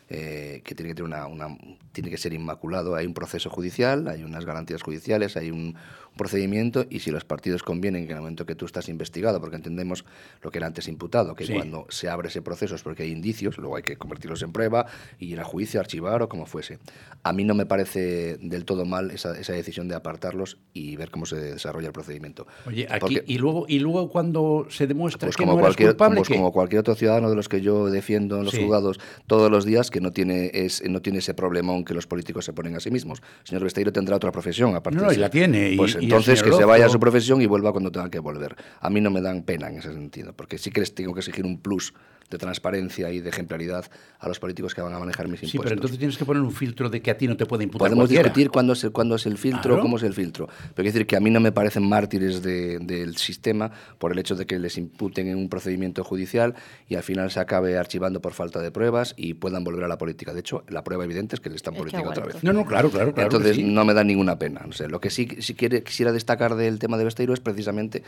eh, que tiene que tener una, una, tiene que ser inmaculado. Hay un proceso judicial, hay unas garantías judiciales, hay un, procedimiento y si los partidos convienen que en el momento que tú estás investigado, porque entendemos lo que era antes imputado, que cuando se abre ese proceso es porque hay indicios, luego hay que convertirlos en prueba y ir a juicio, archivar o como fuese. A mí no me parece del todo mal esa, esa decisión de apartarlos y ver cómo se desarrolla el procedimiento. Oye, aquí, y luego y luego cuando se demuestra pues que como no cualquier, eres culpable, pues como cualquier otro ciudadano de los que yo defiendo en los Sí. juzgados todos los días que no tiene es no tiene ese problemón que los políticos se ponen a sí mismos. El señor Besteiro tendrá otra profesión aparte No, de y la tiene, Pues y entonces que se vaya a su profesión y vuelva cuando tenga que volver. A mí no me dan pena en ese sentido, porque sí que les tengo que exigir un plus de transparencia y de ejemplaridad a los políticos que van a manejar mis Sí, impuestos. pero entonces tienes que poner un filtro de que a ti no te puede imputar Podemos cualquiera. discutir cuándo es, el, cuándo es el filtro, Claro. cómo es el filtro. Pero quiero decir que a mí no me parecen mártires de- del sistema por el hecho de que les imputen en un procedimiento judicial y al final se acabe archivando por falta de pruebas y puedan volver a la política. De hecho, la prueba evidente es que le están Es política otra vez. No, no, claro, claro, claro Entonces sí. no me da ninguna pena. No sé, lo que sí, sí quiere, quisiera destacar del tema de Besteiro es precisamente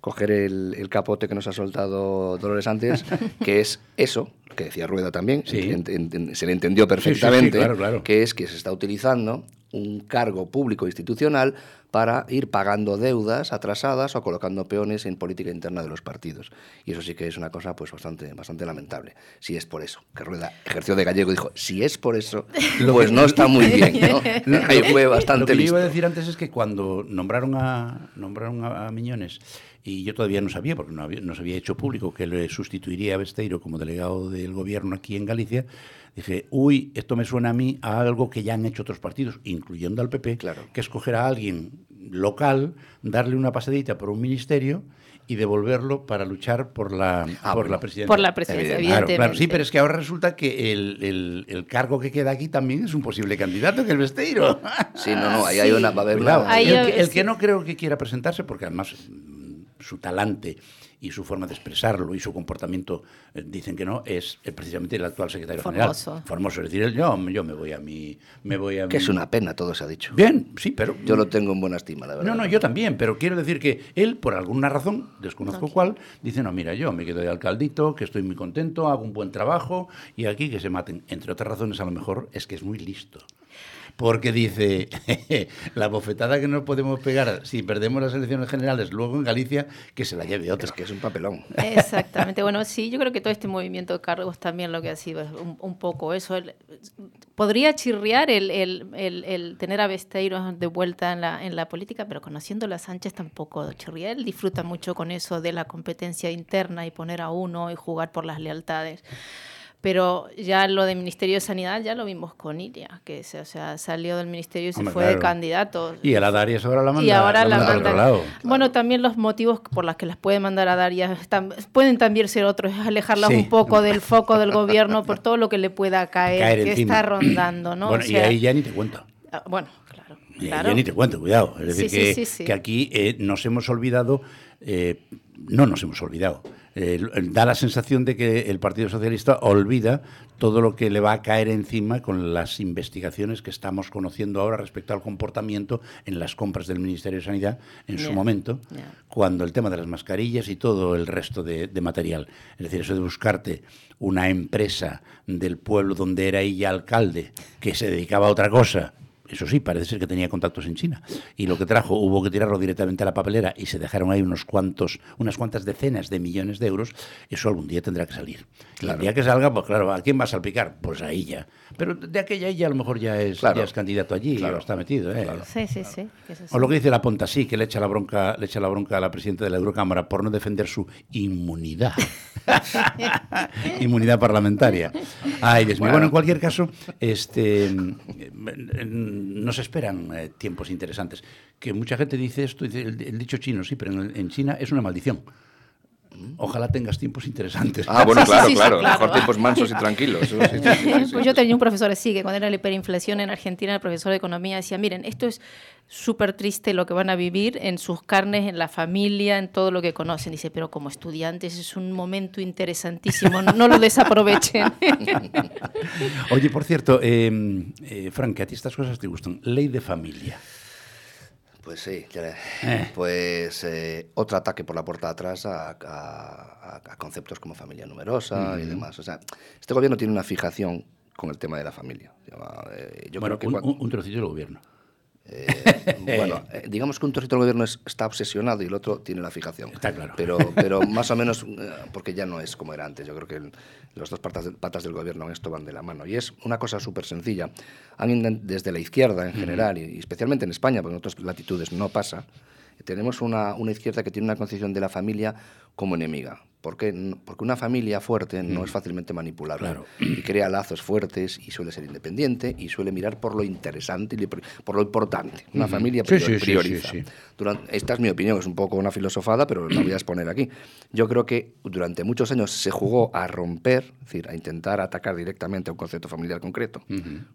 coger el, el capote que nos ha soltado Dolores antes, que es eso, que decía Rueda también, en- en- en- se le entendió Sí, sí, sí, perfectamente, claro, claro. que es que se está utilizando un cargo público institucional para ir pagando deudas atrasadas o colocando peones en política interna de los partidos. Y eso sí que es una cosa pues bastante, bastante lamentable. Si es por eso, que Rueda ejerció de gallego y dijo, si es por eso, Lo pues que- no está muy bien. ¿no? Ahí fue Lo bastante que yo listo. iba a decir antes es que cuando nombraron a nombraron a, a Miñones y yo todavía no sabía porque no, había, no se había hecho público que le sustituiría a Besteiro como delegado del gobierno aquí en Galicia, dije, uy, esto me suena a mí a algo que ya han hecho otros partidos, incluyendo al PP, que es coger a alguien local, darle una pasadita por un ministerio y devolverlo para luchar por la, Ah, por bueno. la presidencia. Por la presidencia, Claro, claro. Sí, evidentemente. pero es que ahora resulta que el, el- el cargo que queda aquí también es un posible candidato, que el Besteiro. Sí, no, no, ahí hay una- va a haber Cuidado, una- Ahí el, que, el sí. que no creo que quiera presentarse, porque además su talante y su forma de expresarlo y su comportamiento eh, dicen que no, es eh, precisamente el actual secretario Formoso. general. Formoso. Es decir, él, yo, yo me voy a mi... Me voy a Que mi- es una pena, todo se ha dicho. Bien, sí, pero... Yo lo tengo en buena estima, la verdad. No, no, yo también, pero quiero decir que él, por alguna razón, desconozco cuál, dice, no, mira, yo me quedo de alcaldito, que estoy muy contento, hago un buen trabajo, y aquí que se maten. Entre otras razones, a lo mejor, es que es muy listo. Porque dice, la bofetada que nos podemos pegar si perdemos las elecciones generales luego en Galicia, que se la lleve otro. Es que es un papelón. Exactamente. Bueno, sí, yo creo que todo este movimiento de cargos también lo que ha sido es un, un poco eso. El- podría chirriar el, el- el- el tener a Besteiro de vuelta en la, en la política, pero conociendo a Sánchez tampoco chirría. Él disfruta mucho con eso de la competencia interna y poner a uno y jugar por las lealtades. Pero ya lo del Ministerio de Sanidad ya lo vimos con Iria, que se, o sea, salió del ministerio y se Hombre, fue de candidato. Y el Adarias ahora la manda, Y ahora la manda otro lado. Bueno, también los motivos por los que las puede mandar a Daria están- pueden también ser otros, es alejarlas Sí. un poco del foco del gobierno por todo lo que le pueda caer, Caer que encima. está rondando, ¿no? Bueno, O y ahí ya ni te cuento. ah, bueno, claro. Claro. Ya ni te cuento, cuidado. Es decir, Sí, que, sí, sí, sí. que aquí eh, nos hemos olvidado, eh, no nos hemos olvidado. Eh, da la sensación de que el Partido Socialista olvida todo lo que le va a caer encima con las investigaciones que estamos conociendo ahora respecto al comportamiento en las compras del Ministerio de Sanidad en su momento, cuando el tema de las mascarillas y todo el resto de, de material. Es decir, eso de buscarte una empresa del pueblo donde era ella alcalde que se dedicaba a otra cosa. Eso sí, parece ser que tenía contactos en China. Y lo que trajo, hubo que tirarlo directamente a la papelera y se dejaron ahí unos cuantos, unas cuantas decenas de millones de euros. Eso algún día tendrá que salir. Y el día que salga, pues claro, ¿a quién va a salpicar? Pues a ella. Pero de aquella ella a lo mejor ya es, Claro. ya es candidato allí Claro. está metido. ¿eh? Sí, sí, sí. O lo que dice la Ponta, sí, que le echa la bronca, le echa la bronca a la presidenta de la Eurocámara por no defender su inmunidad. inmunidad parlamentaria. Ay, Dios mío. Bueno. Bueno, en cualquier caso, este mm, nos esperan eh, tiempos interesantes. Que mucha gente dice esto, dice el, dicho chino, sí, pero en China es una maldición. Ojalá tengas tiempos interesantes. Ah, bueno, claro, sí, sí, claro. claro. Mejor tiempos mansos y tranquilos. Eso sí, sí, sí, sí, sí. Pues yo tenía un profesor así, que cuando era la hiperinflación en Argentina, el profesor de economía decía, miren, esto es súper triste lo que van a vivir en sus carnes, en la familia, en todo lo que conocen. Dice, pero como estudiantes es un momento interesantísimo, no, no lo desaprovechen. Oye, por cierto, eh, eh, Frank, que a ti estas cosas te gustan. Ley de familia. Pues sí, Eh. pues eh, otro ataque por la puerta de atrás a, a- a- a conceptos como familia numerosa y demás. O sea, este gobierno tiene una fijación con el tema de la familia. Eh, yo bueno, creo que un, un trocito del gobierno. Eh, bueno, eh, digamos que un trocito del gobierno está obsesionado y el otro tiene la fijación. Está claro. Pero, pero más o menos, eh, porque ya no es como era antes. Yo creo que los dos patas, patas del gobierno en esto van de la mano. Y es una cosa súper sencilla. Han, desde la izquierda en general, y, especialmente en España, porque en otras latitudes no pasa, tenemos una, una izquierda que tiene una concepción de la familia como enemiga. ¿Por qué? Porque una familia fuerte no es fácilmente manipulable y crea lazos fuertes y suele ser independiente y suele mirar por lo interesante y por lo importante. Una familia prioriza. esta es mi opinión, es un poco una filosofada, pero la voy a exponer aquí. Yo creo que durante muchos años se jugó a romper, es decir, a intentar atacar directamente a un concepto familiar concreto.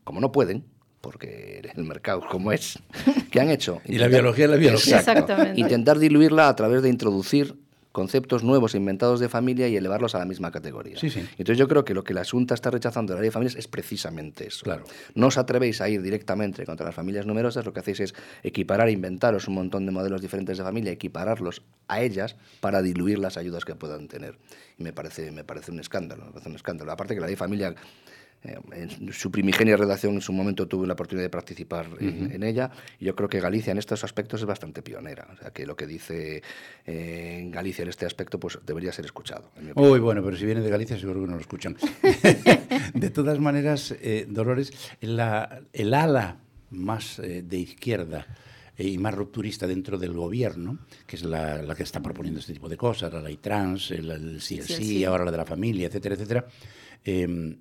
Como no pueden, porque el mercado como es, ¿qué han hecho? y la biología es la biología. Exactamente. Intentar diluirla a través de introducir conceptos nuevos inventados de familia y elevarlos a la misma categoría. Sí, sí. Entonces yo creo que lo que la Asunta está rechazando de la ley de familias es precisamente eso. Claro. No os atrevéis a ir directamente contra las familias numerosas, lo que hacéis es equiparar, inventaros un montón de modelos diferentes de familia, equipararlos a ellas para diluir las ayudas que puedan tener. Y me parece, me parece un escándalo, me parece un escándalo. Aparte que la ley de familia en su primigenia redacción en su momento tuve la oportunidad de participar en, ella y yo creo que Galicia en estos aspectos es bastante pionera. O sea, que lo que dice eh, en Galicia en este aspecto pues debería ser escuchado. Uy, bueno, pero si viene de Galicia seguro que no lo escuchan. de todas maneras, eh, Dolores, la, el ala más de izquierda y más rupturista dentro del gobierno, que es la, la, que está proponiendo este tipo de cosas, la ley trans, el, el sí, el sí, ahora la de la familia, etcétera, etcétera. Eh,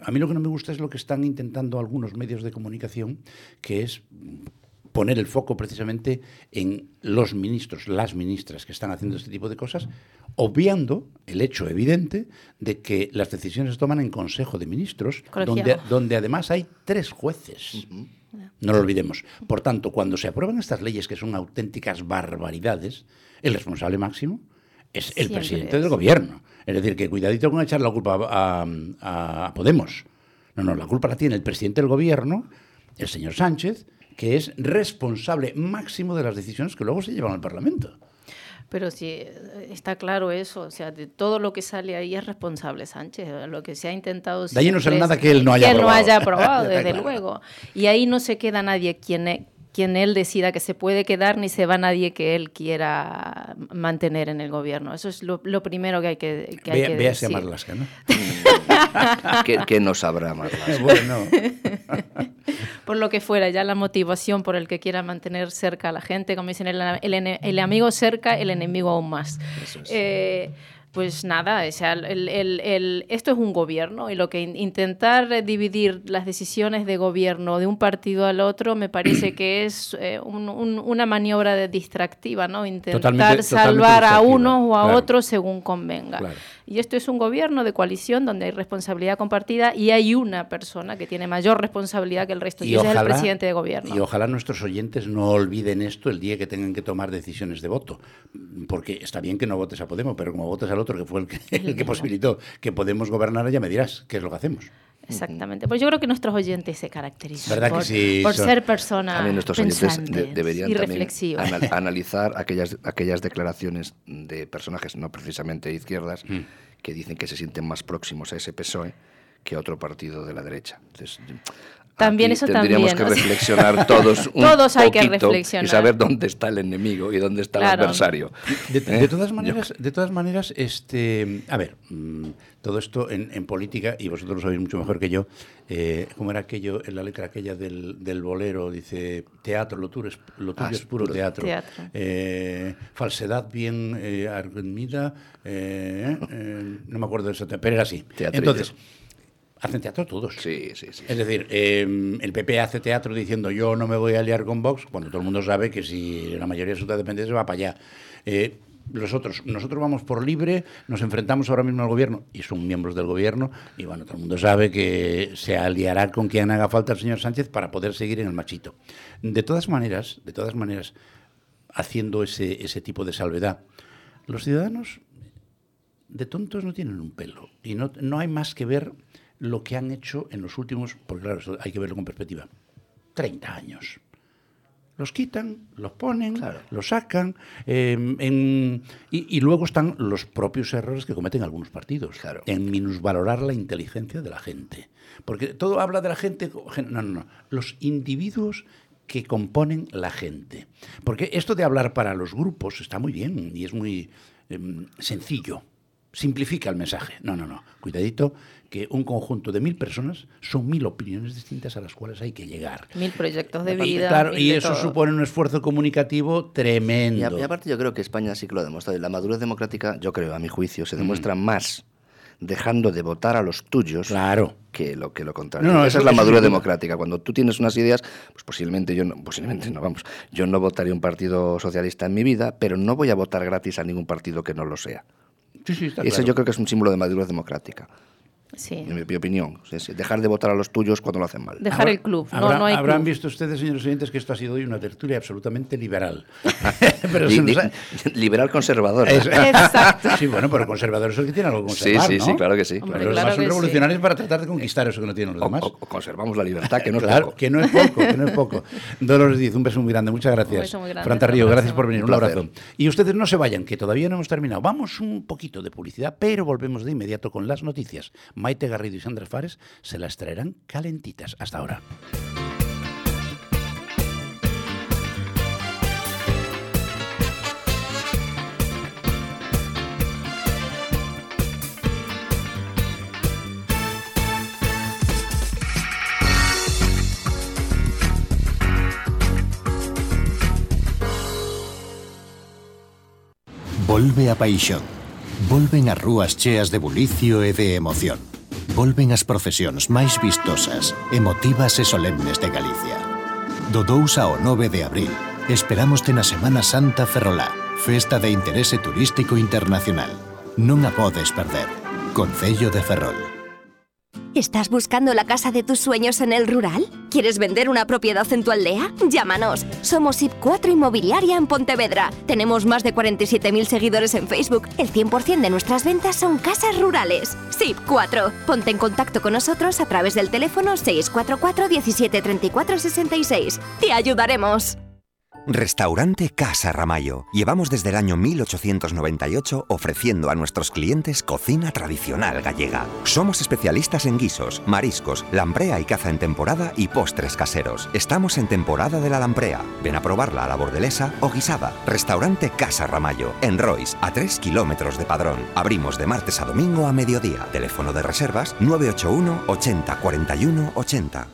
a mí lo que no me gusta es lo que están intentando algunos medios de comunicación, que es poner el foco precisamente en los ministros, las ministras que están haciendo este tipo de cosas, obviando el hecho evidente de que las decisiones se toman en Consejo de Ministros, donde, donde, además hay tres jueces. No lo olvidemos. Por tanto, cuando se aprueban estas leyes que son auténticas barbaridades, el responsable máximo es el presidente del gobierno. Es decir, que cuidadito con echar la culpa a, Podemos. No, no, la culpa la tiene el presidente del gobierno, el señor Sánchez, que es responsable máximo de las decisiones que luego se llevan al Parlamento. Pero sí, está claro eso, o sea, de todo lo que sale ahí es responsable Sánchez, lo que se ha intentado... De ahí no sale nada que él no haya aprobado. Que él no haya aprobado, desde luego. Y ahí no se queda nadie quien, quien él decida que se puede quedar, ni se va nadie que él quiera mantener en el gobierno. Eso es lo, primero que hay que, que, hay que decir. a Marlaska, ¿no? ¿Qué, no sabrá Marlaska? Bueno. por lo que fuera, ya la motivación por el que quiera mantener cerca a la gente, como dicen, el, el, amigo cerca, el enemigo aún más. Eso es. Eh, pues nada, esto es un gobierno y lo que intentar dividir las decisiones de gobierno de un partido al otro me parece que es eh, una maniobra de distractiva, ¿no? Intentar salvar a uno o a otro según convenga. Y esto es un gobierno de coalición donde hay responsabilidad compartida y hay una persona que tiene mayor responsabilidad que el resto, y, es el presidente de gobierno. Y ojalá nuestros oyentes no olviden esto el día que tengan que tomar decisiones de voto, porque está bien que no votes a Podemos, pero como votes al otro, que fue el que, el que posibilitó que Podemos gobernar, ya me dirás qué es lo que hacemos. Exactamente. Pues yo creo que nuestros oyentes se caracterizan por, ser personas también nuestros oyentes deberían y analizar aquellas, aquellas declaraciones de personajes no precisamente de izquierdas mm. que dicen que se sienten más próximos a ese PSOE que a otro partido de la derecha. Entonces, también eso tendríamos también. que reflexionar todos un todos hay que reflexionar y saber dónde está el enemigo y dónde está el adversario. De, ¿Eh? todas maneras, de todas maneras, este, a ver, mm, todo esto en, política y vosotros lo sabéis mucho mejor que yo. Eh, ¿Cómo era aquello en la letra aquella del, del bolero? Dice teatro, lo tuyo es, lo tuyo ah, es puro teatro. Eh, falsedad bien eh, eh, no me acuerdo de eso, pero era así. Entonces hacen teatro todos. Sí, sí, sí. Es decir, em, el PP hace teatro diciendo yo no me voy a liar con Vox, cuando todo el mundo sabe que si la mayoría de sus dependencia va para allá. Eh, los otros, nosotros vamos por libre, nos enfrentamos ahora mismo al gobierno y son miembros del gobierno y bueno, todo el mundo sabe que se aliará con quien haga falta el señor Sánchez para poder seguir en el machito. De todas maneras, de todas maneras, haciendo ese, ese tipo de salvedad, los ciudadanos de tontos no tienen un pelo y no, no hay más que ver lo que han hecho en los últimos, porque claro, hay que verlo con perspectiva, 30 años. los quitan, los ponen, los sacan, eh, en- y, y luego están los propios errores que cometen algunos partidos, en minusvalorar la inteligencia de la gente. Porque todo habla de la gente, no, no, no, los individuos que componen la gente. Porque esto de hablar para los grupos está muy bien y es muy em, sencillo. Simplifica el mensaje. No, no, no. Cuidadito, que un conjunto de mil personas son mil opiniones distintas a las cuales hay que llegar. Mil proyectos de Aparte, vida. Claro, mil y de eso todo. supone un esfuerzo comunicativo tremendo. Y, a- y aparte yo creo que España sí que lo ha demostrado. Y la madurez democrática, yo creo, a mi juicio, se demuestra más dejando de votar a los tuyos claro. que lo que lo contrario. No, no, Esa es la madurez democrática. Cuando tú tienes unas ideas, pues posiblemente yo no, posiblemente no, vamos, yo no votaría un partido socialista en mi vida, pero no voy a votar gratis a ningún partido que no lo sea. Sí, sí, está Eso claro. yo creo que es un símbolo de madurez democrática. Sí. En mi, mi opinión. Sí, sí, Dejar de votar a los tuyos cuando lo hacen mal. Dejar el club. No, Habrá- no hay habrán club. visto ustedes, señores oyentes, que esto ha sido hoy una tertulia absolutamente liberal. pero Li- li- ha- liberal conservador. Es- Exacto. Sí, bueno, pero conservadores son los que tienen algo que Sí, conservar, sí, ¿no? sí, claro que sí. Pero Hombre, los claro demás son que sí. revolucionarios para tratar de conquistar eso que no tienen los demás. O, o conservamos la libertad, que no es claro, poco. que no es poco, que no es poco. Dolores Díaz, un beso muy grande, muchas gracias. beso muy grande, Fran hasta la Tarrío, gracias por venir, un, Un abrazo. Y ustedes no se vayan, que todavía no hemos terminado. Vamos un poquito de publicidad, pero volvemos de inmediato con las noticias. Maite Garrido y Sandra Fares se las traerán calentitas hasta ahora. Volve a Paixón. Volven as rúas cheas de bulicio e de emoción volven as procesións máis vistosas, emotivas e solemnes de Galicia. Do 2 ao 9 de abril, esperámoste na Semana Santa Ferrolá, festa de interese turístico internacional. Non a podes perder. Concello de Ferrol. ¿Estás buscando la casa de tus sueños en el rural? ¿Quieres vender una propiedad en tu aldea? Llámanos. Somos IP4 Inmobiliaria en Pontevedra. Tenemos más de 47.000 seguidores en Facebook. El 100% de nuestras ventas son casas rurales. SIP4. Ponte en contacto con nosotros a través del teléfono 644 17 34 66. Te ayudaremos. Restaurante Casa Ramallo. Llevamos desde el año 1898 ofreciendo a nuestros clientes cocina tradicional gallega. Somos especialistas en guisos, mariscos, lamprea y caza en temporada y postres caseros. Estamos en temporada de la lamprea. Ven a probarla a la bordelesa o guisada. Restaurante Casa Ramallo, en Rois, a 3 kilómetros de Padrón. Abrimos de martes a domingo a mediodía. Teléfono de reservas 981 80 41 80.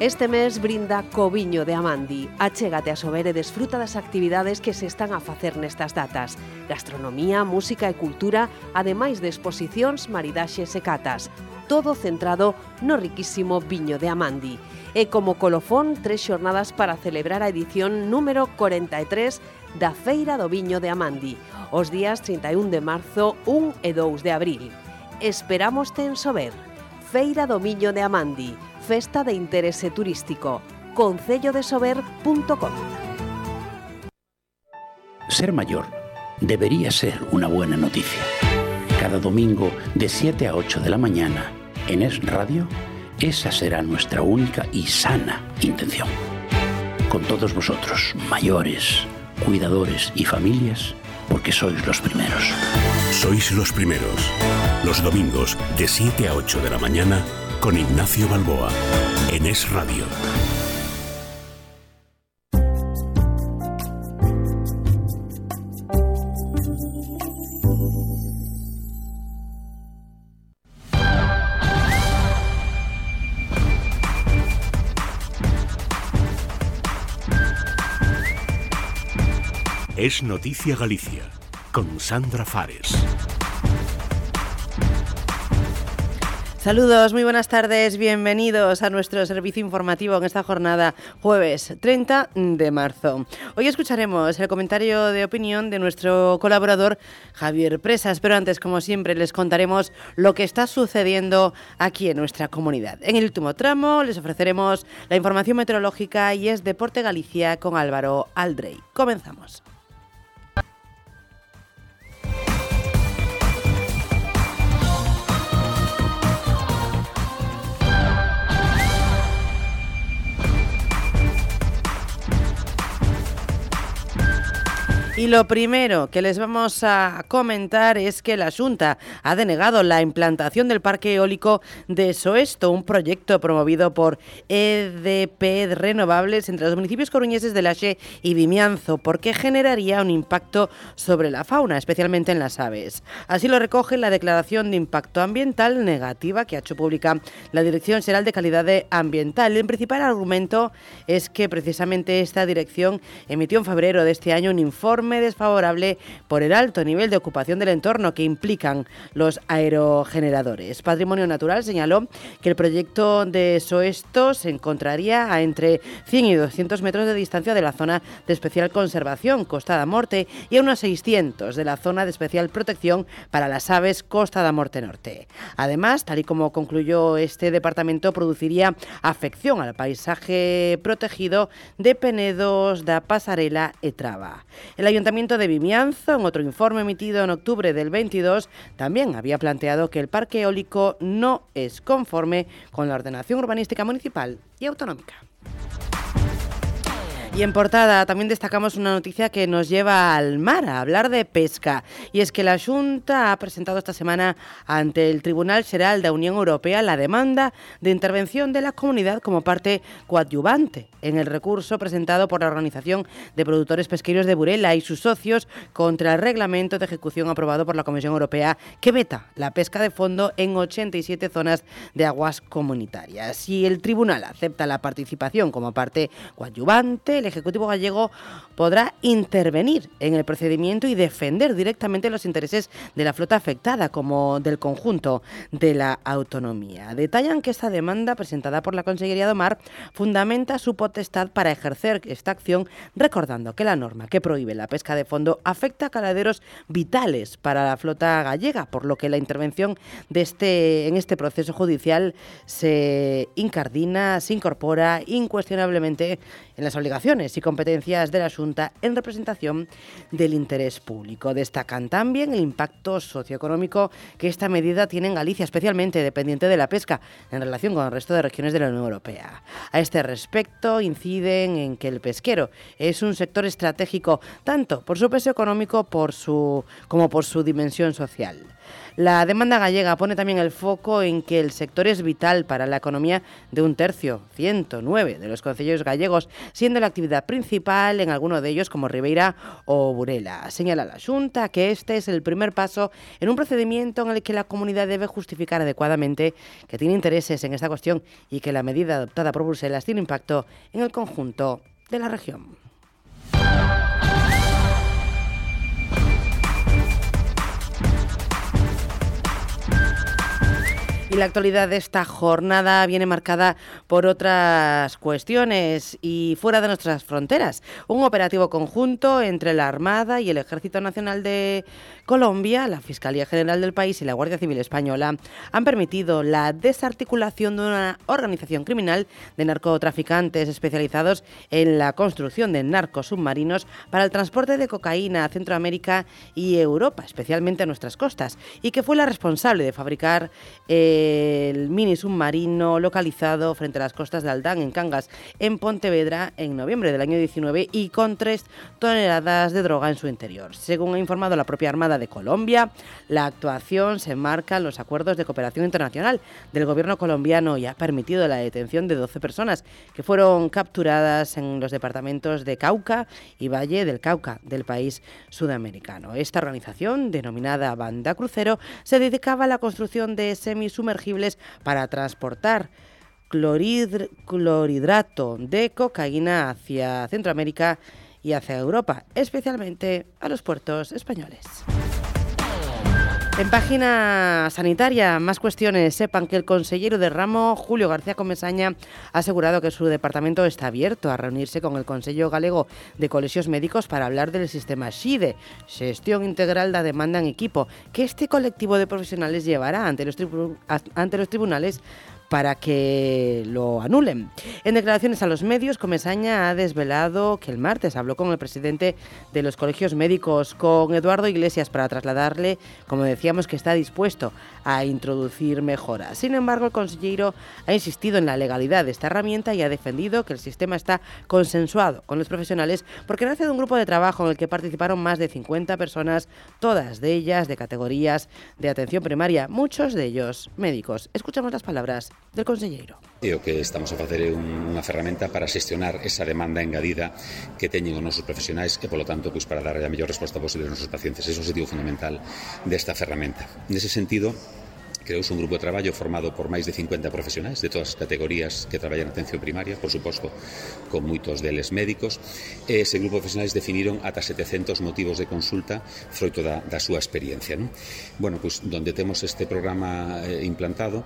Este mes brinda Coviño de Amandi. Achégate a Sober e desfruta das actividades que se están a facer nestas datas. Gastronomía, música e cultura, ademais de exposicións, maridaxes e catas. Todo centrado no riquísimo viño de Amandi. E como colofón, tres xornadas para celebrar a edición número 43 da Feira do Viño de Amandi. Os días 31 de marzo, 1 e 2 de abril. Esperamos ten Sober. Feira do Viño de Amandi festa de interese turístico. concellodesober.com Ser mayor debería ser una buena noticia. Cada domingo de 7 a 8 de la mañana en Es Radio, esa será nuestra única y sana intención. Con todos vosotros, mayores, cuidadores y familias, porque sois los primeros. Sois los primeros. Los domingos de 7 a 8 de la mañana con Ignacio Balboa en Es Radio. Es Noticia Galicia con Sandra Fares. Saludos, muy buenas tardes, bienvenidos a nuestro servicio informativo en esta jornada jueves 30 de marzo. Hoy escucharemos el comentario de opinión de nuestro colaborador Javier Presas, pero antes, como siempre, les contaremos lo que está sucediendo aquí en nuestra comunidad. En el último tramo les ofreceremos la información meteorológica y es Deporte Galicia con Álvaro Aldrey. Comenzamos. Y lo primero que les vamos a comentar es que la Junta ha denegado la implantación del parque eólico de Soesto, un proyecto promovido por EDP Renovables entre los municipios coruñeses de Laxe y Vimianzo, porque generaría un impacto sobre la fauna, especialmente en las aves. Así lo recoge la declaración de impacto ambiental negativa que ha hecho pública la Dirección General de Calidad Ambiental. El principal argumento es que precisamente esta dirección emitió en febrero de este año un informe desfavorable por el alto nivel de ocupación del entorno que implican los aerogeneradores. Patrimonio Natural señaló que el proyecto de Soesto se encontraría a entre 100 y 200 metros de distancia de la zona de especial conservación Costa da Morte y a unos 600 de la zona de especial protección para las aves Costa da Morte Norte. Además, tal y como concluyó este departamento, produciría afección al paisaje protegido de Penedos da Pasarela e Traba. El Ayuntamiento de Vimianzo, en otro informe emitido en octubre del 22, también había planteado que el parque eólico no es conforme con la ordenación urbanística municipal y autonómica. Y en portada también destacamos una noticia que nos lleva al mar, a hablar de pesca. Y es que la Junta ha presentado esta semana ante el Tribunal General de la Unión Europea la demanda de intervención de la comunidad como parte coadyuvante en el recurso presentado por la Organización de Productores Pesqueros de Burela y sus socios contra el reglamento de ejecución aprobado por la Comisión Europea que veta la pesca de fondo en 87 zonas de aguas comunitarias. Si el tribunal acepta la participación como parte coadyuvante, Ejecutivo gallego podrá intervenir en el procedimiento y defender directamente los intereses de la flota afectada como del conjunto de la autonomía. Detallan que esta demanda presentada por la Consellería de Mar fundamenta su potestad para ejercer esta acción, recordando que la norma que prohíbe la pesca de fondo afecta a caladeros vitales para la flota gallega, por lo que la intervención de este, en este proceso judicial se incardina, se incorpora incuestionablemente en las obligaciones y competencias de la Junta en representación del interés público. Destacan también el impacto socioeconómico que esta medida tiene en Galicia, especialmente dependiente de la pesca, en relación con el resto de regiones de la Unión Europea. A este respecto, inciden en que el pesquero es un sector estratégico tanto por su peso económico por su, como por su dimensión social. La demanda gallega pone también el foco en que el sector es vital para la economía de un tercio, 109 de los concellos gallegos, siendo la actividad principal en alguno de ellos como Ribeira o Burela. Señala la Junta que este es el primer paso en un procedimiento en el que la comunidad debe justificar adecuadamente que tiene intereses en esta cuestión y que la medida adoptada por Bruselas tiene impacto en el conjunto de la región. Y la actualidad de esta jornada viene marcada por otras cuestiones y fuera de nuestras fronteras. Un operativo conjunto entre la Armada y el Ejército Nacional de Colombia, la Fiscalía General del país y la Guardia Civil Española han permitido la desarticulación de una organización criminal de narcotraficantes especializados en la construcción de narcos submarinos para el transporte de cocaína a Centroamérica y Europa, especialmente a nuestras costas, y que fue la responsable de fabricar eh, el mini submarino localizado frente a las costas de Aldán, en Cangas, en Pontevedra, en noviembre del año 19 y con tres toneladas de droga en su interior. Según ha informado la propia Armada de Colombia, la actuación se enmarca en los acuerdos de cooperación internacional del gobierno colombiano y ha permitido la detención de 12 personas que fueron capturadas en los departamentos de Cauca y Valle del Cauca del país sudamericano. Esta organización, denominada Banda Crucero, se dedicaba a la construcción de semisubmarinos para transportar clorhidrato de cocaína hacia Centroamérica y hacia Europa, especialmente a los puertos españoles. En página sanitaria, más cuestiones. Sepan que el consejero de ramo, Julio García Comesaña, ha asegurado que su departamento está abierto a reunirse con el Consejo Galego de Colegios Médicos para hablar del sistema XIDE, Gestión Integral de Demanda en Equipo, que este colectivo de profesionales llevará ante los, ante los tribunales para que lo anulen. En declaraciones a los medios, Comesaña ha desvelado que el martes habló con el presidente de los colegios médicos, con Eduardo Iglesias, para trasladarle, como decíamos, que está dispuesto a introducir mejoras. Sin embargo, el consejero ha insistido en la legalidad de esta herramienta y ha defendido que el sistema está consensuado con los profesionales porque nace de un grupo de trabajo en el que participaron más de 50 personas, todas de ellas de categorías de atención primaria, muchos de ellos médicos. Escuchamos las palabras del Conselleiro. E o que estamos a facer é unha ferramenta para xestionar esa demanda engadida que teñen os nosos profesionais e, polo tanto, pois, para dar a mellor resposta posible aos nosos pacientes. Ese é o objetivo fundamental desta ferramenta. Nese sentido, creouse un grupo de traballo formado por máis de 50 profesionais de todas as categorías que traballan en atención primaria, por suposto, con moitos deles médicos. E ese grupo de profesionais definiron ata 700 motivos de consulta froito da, da súa experiencia. Non? Bueno, pois, donde temos este programa eh, implantado,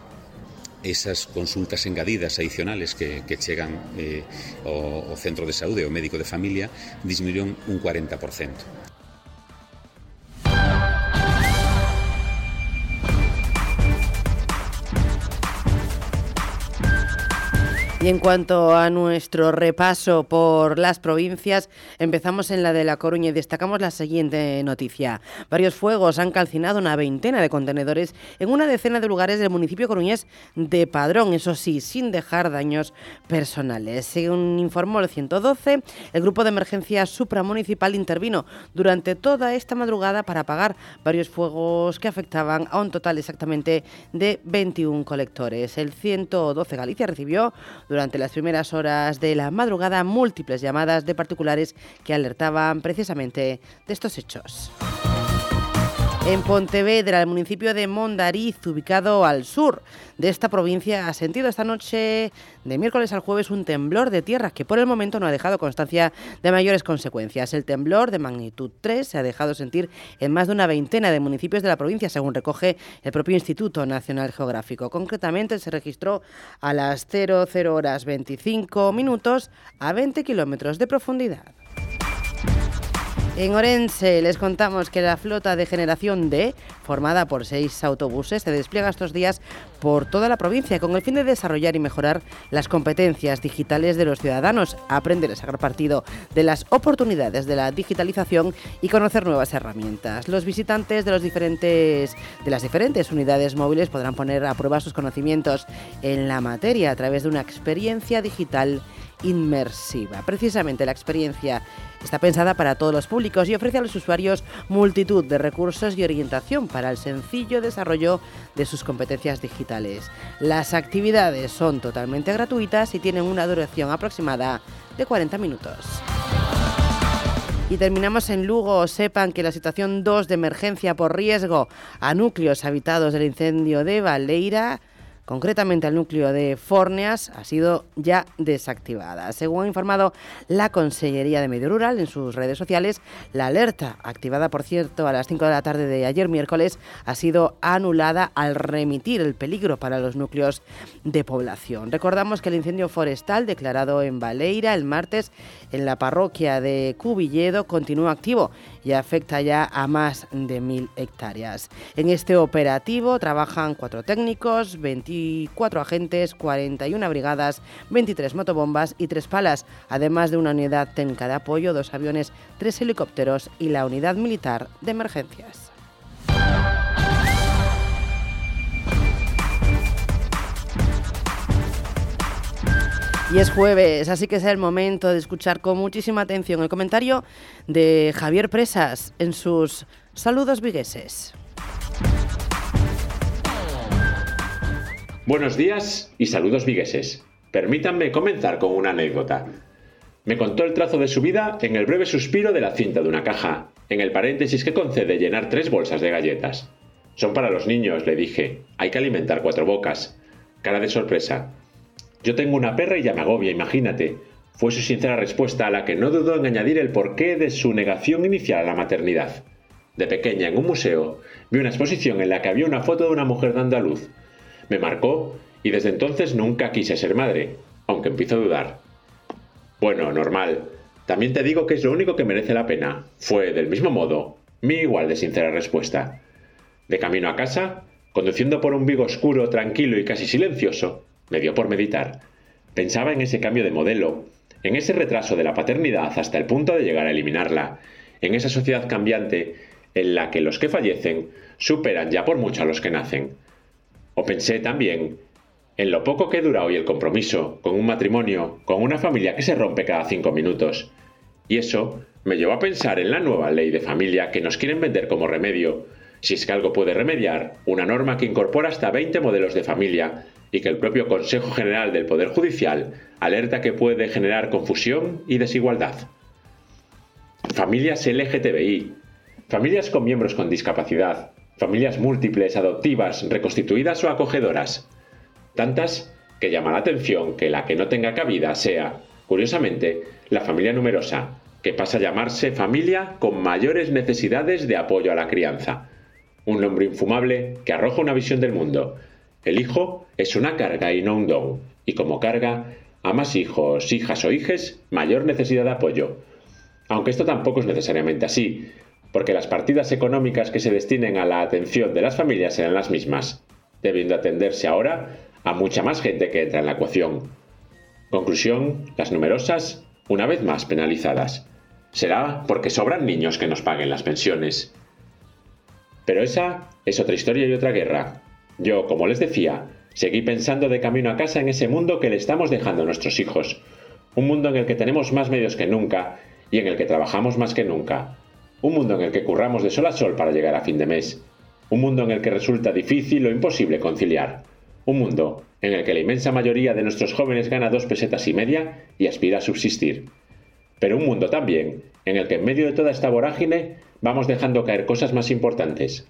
esas consultas engadidas adicionales que, que chegan eh, ao, ao centro de saúde, o médico de familia, disminuíron un 40%. Y en cuanto a nuestro repaso por las provincias, empezamos en la de La Coruña y destacamos la siguiente noticia. Varios fuegos han calcinado una veintena de contenedores en una decena de lugares del municipio coruñés de Padrón, eso sí, sin dejar daños personales. Según informó el 112, el grupo de emergencia supramunicipal intervino durante toda esta madrugada para apagar varios fuegos que afectaban a un total exactamente de 21 colectores. El 112 Galicia recibió durante las primeras horas de la madrugada múltiples llamadas de particulares que alertaban precisamente de estos hechos. En Pontevedra, el municipio de Mondariz, ubicado al sur de esta provincia, ha sentido esta noche de miércoles al jueves un temblor de tierra que por el momento no ha dejado constancia de mayores consecuencias. El temblor de magnitud 3 se ha dejado sentir en más de una veintena de municipios de la provincia, según recoge el propio Instituto Nacional Geográfico. Concretamente se registró a las 00 horas 25 minutos a 20 kilómetros de profundidad. En Orense les contamos que la flota de generación D, formada por seis autobuses, se despliega estos días por toda la provincia con el fin de desarrollar y mejorar las competencias digitales de los ciudadanos, aprender a sacar partido de las oportunidades de la digitalización y conocer nuevas herramientas. Los visitantes de, las diferentes unidades móviles podrán poner a prueba sus conocimientos en la materia a través de una experiencia digital inmersiva. Precisamente la experiencia está pensada para todos los públicos y ofrece a los usuarios multitud de recursos y orientación para el sencillo desarrollo de sus competencias digitales. Las actividades son totalmente gratuitas y tienen una duración aproximada de 40 minutos. Y terminamos en Lugo. Sepan que la situación 2 de emergencia por riesgo a núcleos habitados del incendio de Valeira concretamente al núcleo de Forneas, ha sido ya desactivada. Según ha informado la Consellería de Medio Rural en sus redes sociales, la alerta, activada por cierto a las 5 de la tarde de ayer miércoles, ha sido anulada al remitir el peligro para los núcleos de población. Recordamos que el incendio forestal declarado en Valeira el martes en la parroquia de Cubilledo continúa activo y afecta ya a más de mil hectáreas. En este operativo trabajan cuatro técnicos, 24 agentes, 41 brigadas, 23 motobombas y tres palas, además de una unidad técnica de apoyo, dos aviones, tres helicópteros y la unidad militar de emergencias. Y es jueves, así que es el momento de escuchar con muchísima atención el comentario de Javier Presas en sus saludos vigueses. Buenos días y saludos vigueses. Permítanme comenzar con una anécdota. Me contó el trazo de su vida en el breve suspiro de la cinta de una caja, en el paréntesis que concede llenar tres bolsas de galletas. Son para los niños, le dije. Hay que alimentar cuatro bocas. Cara de sorpresa. Yo tengo una perra y ya me agobia, imagínate. Fue su sincera respuesta a la que no dudó en añadir el porqué de su negación inicial a la maternidad. De pequeña, en un museo, vi una exposición en la que había una foto de una mujer dando a luz. Me marcó y desde entonces nunca quise ser madre, aunque empiezo a dudar. Bueno, normal. También te digo que es lo único que merece la pena. Fue, del mismo modo, mi igual de sincera respuesta. De camino a casa, conduciendo por un Vigo oscuro, tranquilo y casi silencioso, me dio por meditar. Pensaba en ese cambio de modelo, en ese retraso de la paternidad hasta el punto de llegar a eliminarla, en esa sociedad cambiante en la que los que fallecen superan ya por mucho a los que nacen. O pensé también en lo poco que dura hoy el compromiso con un matrimonio, con una familia que se rompe cada cinco minutos. Y eso me llevó a pensar en la nueva ley de familia que nos quieren vender como remedio, si es que algo puede remediar, una norma que incorpora hasta 20 modelos de familia y que el propio Consejo General del Poder Judicial alerta que puede generar confusión y desigualdad. Familias LGTBI, familias con miembros con discapacidad, familias múltiples, adoptivas, reconstituidas o acogedoras. Tantas que llama la atención que la que no tenga cabida sea, curiosamente, la familia numerosa, que pasa a llamarse familia con mayores necesidades de apoyo a la crianza. Un nombre infumable que arroja una visión del mundo. El hijo es una carga y no un don, y como carga, a más hijos, hijas o hijes, mayor necesidad de apoyo. Aunque esto tampoco es necesariamente así, porque las partidas económicas que se destinen a la atención de las familias serán las mismas, debiendo atenderse ahora a mucha más gente que entra en la ecuación. Conclusión, las numerosas, una vez más penalizadas. Será porque sobran niños que nos paguen las pensiones. Pero esa es otra historia y otra guerra. Yo, como les decía, seguí pensando de camino a casa en ese mundo que le estamos dejando a nuestros hijos. Un mundo en el que tenemos más medios que nunca y en el que trabajamos más que nunca. Un mundo en el que curramos de sol a sol para llegar a fin de mes. Un mundo en el que resulta difícil o imposible conciliar. Un mundo en el que la inmensa mayoría de nuestros jóvenes gana dos pesetas y media y aspira a subsistir. Pero un mundo también en el que en medio de toda esta vorágine vamos dejando caer cosas más importantes.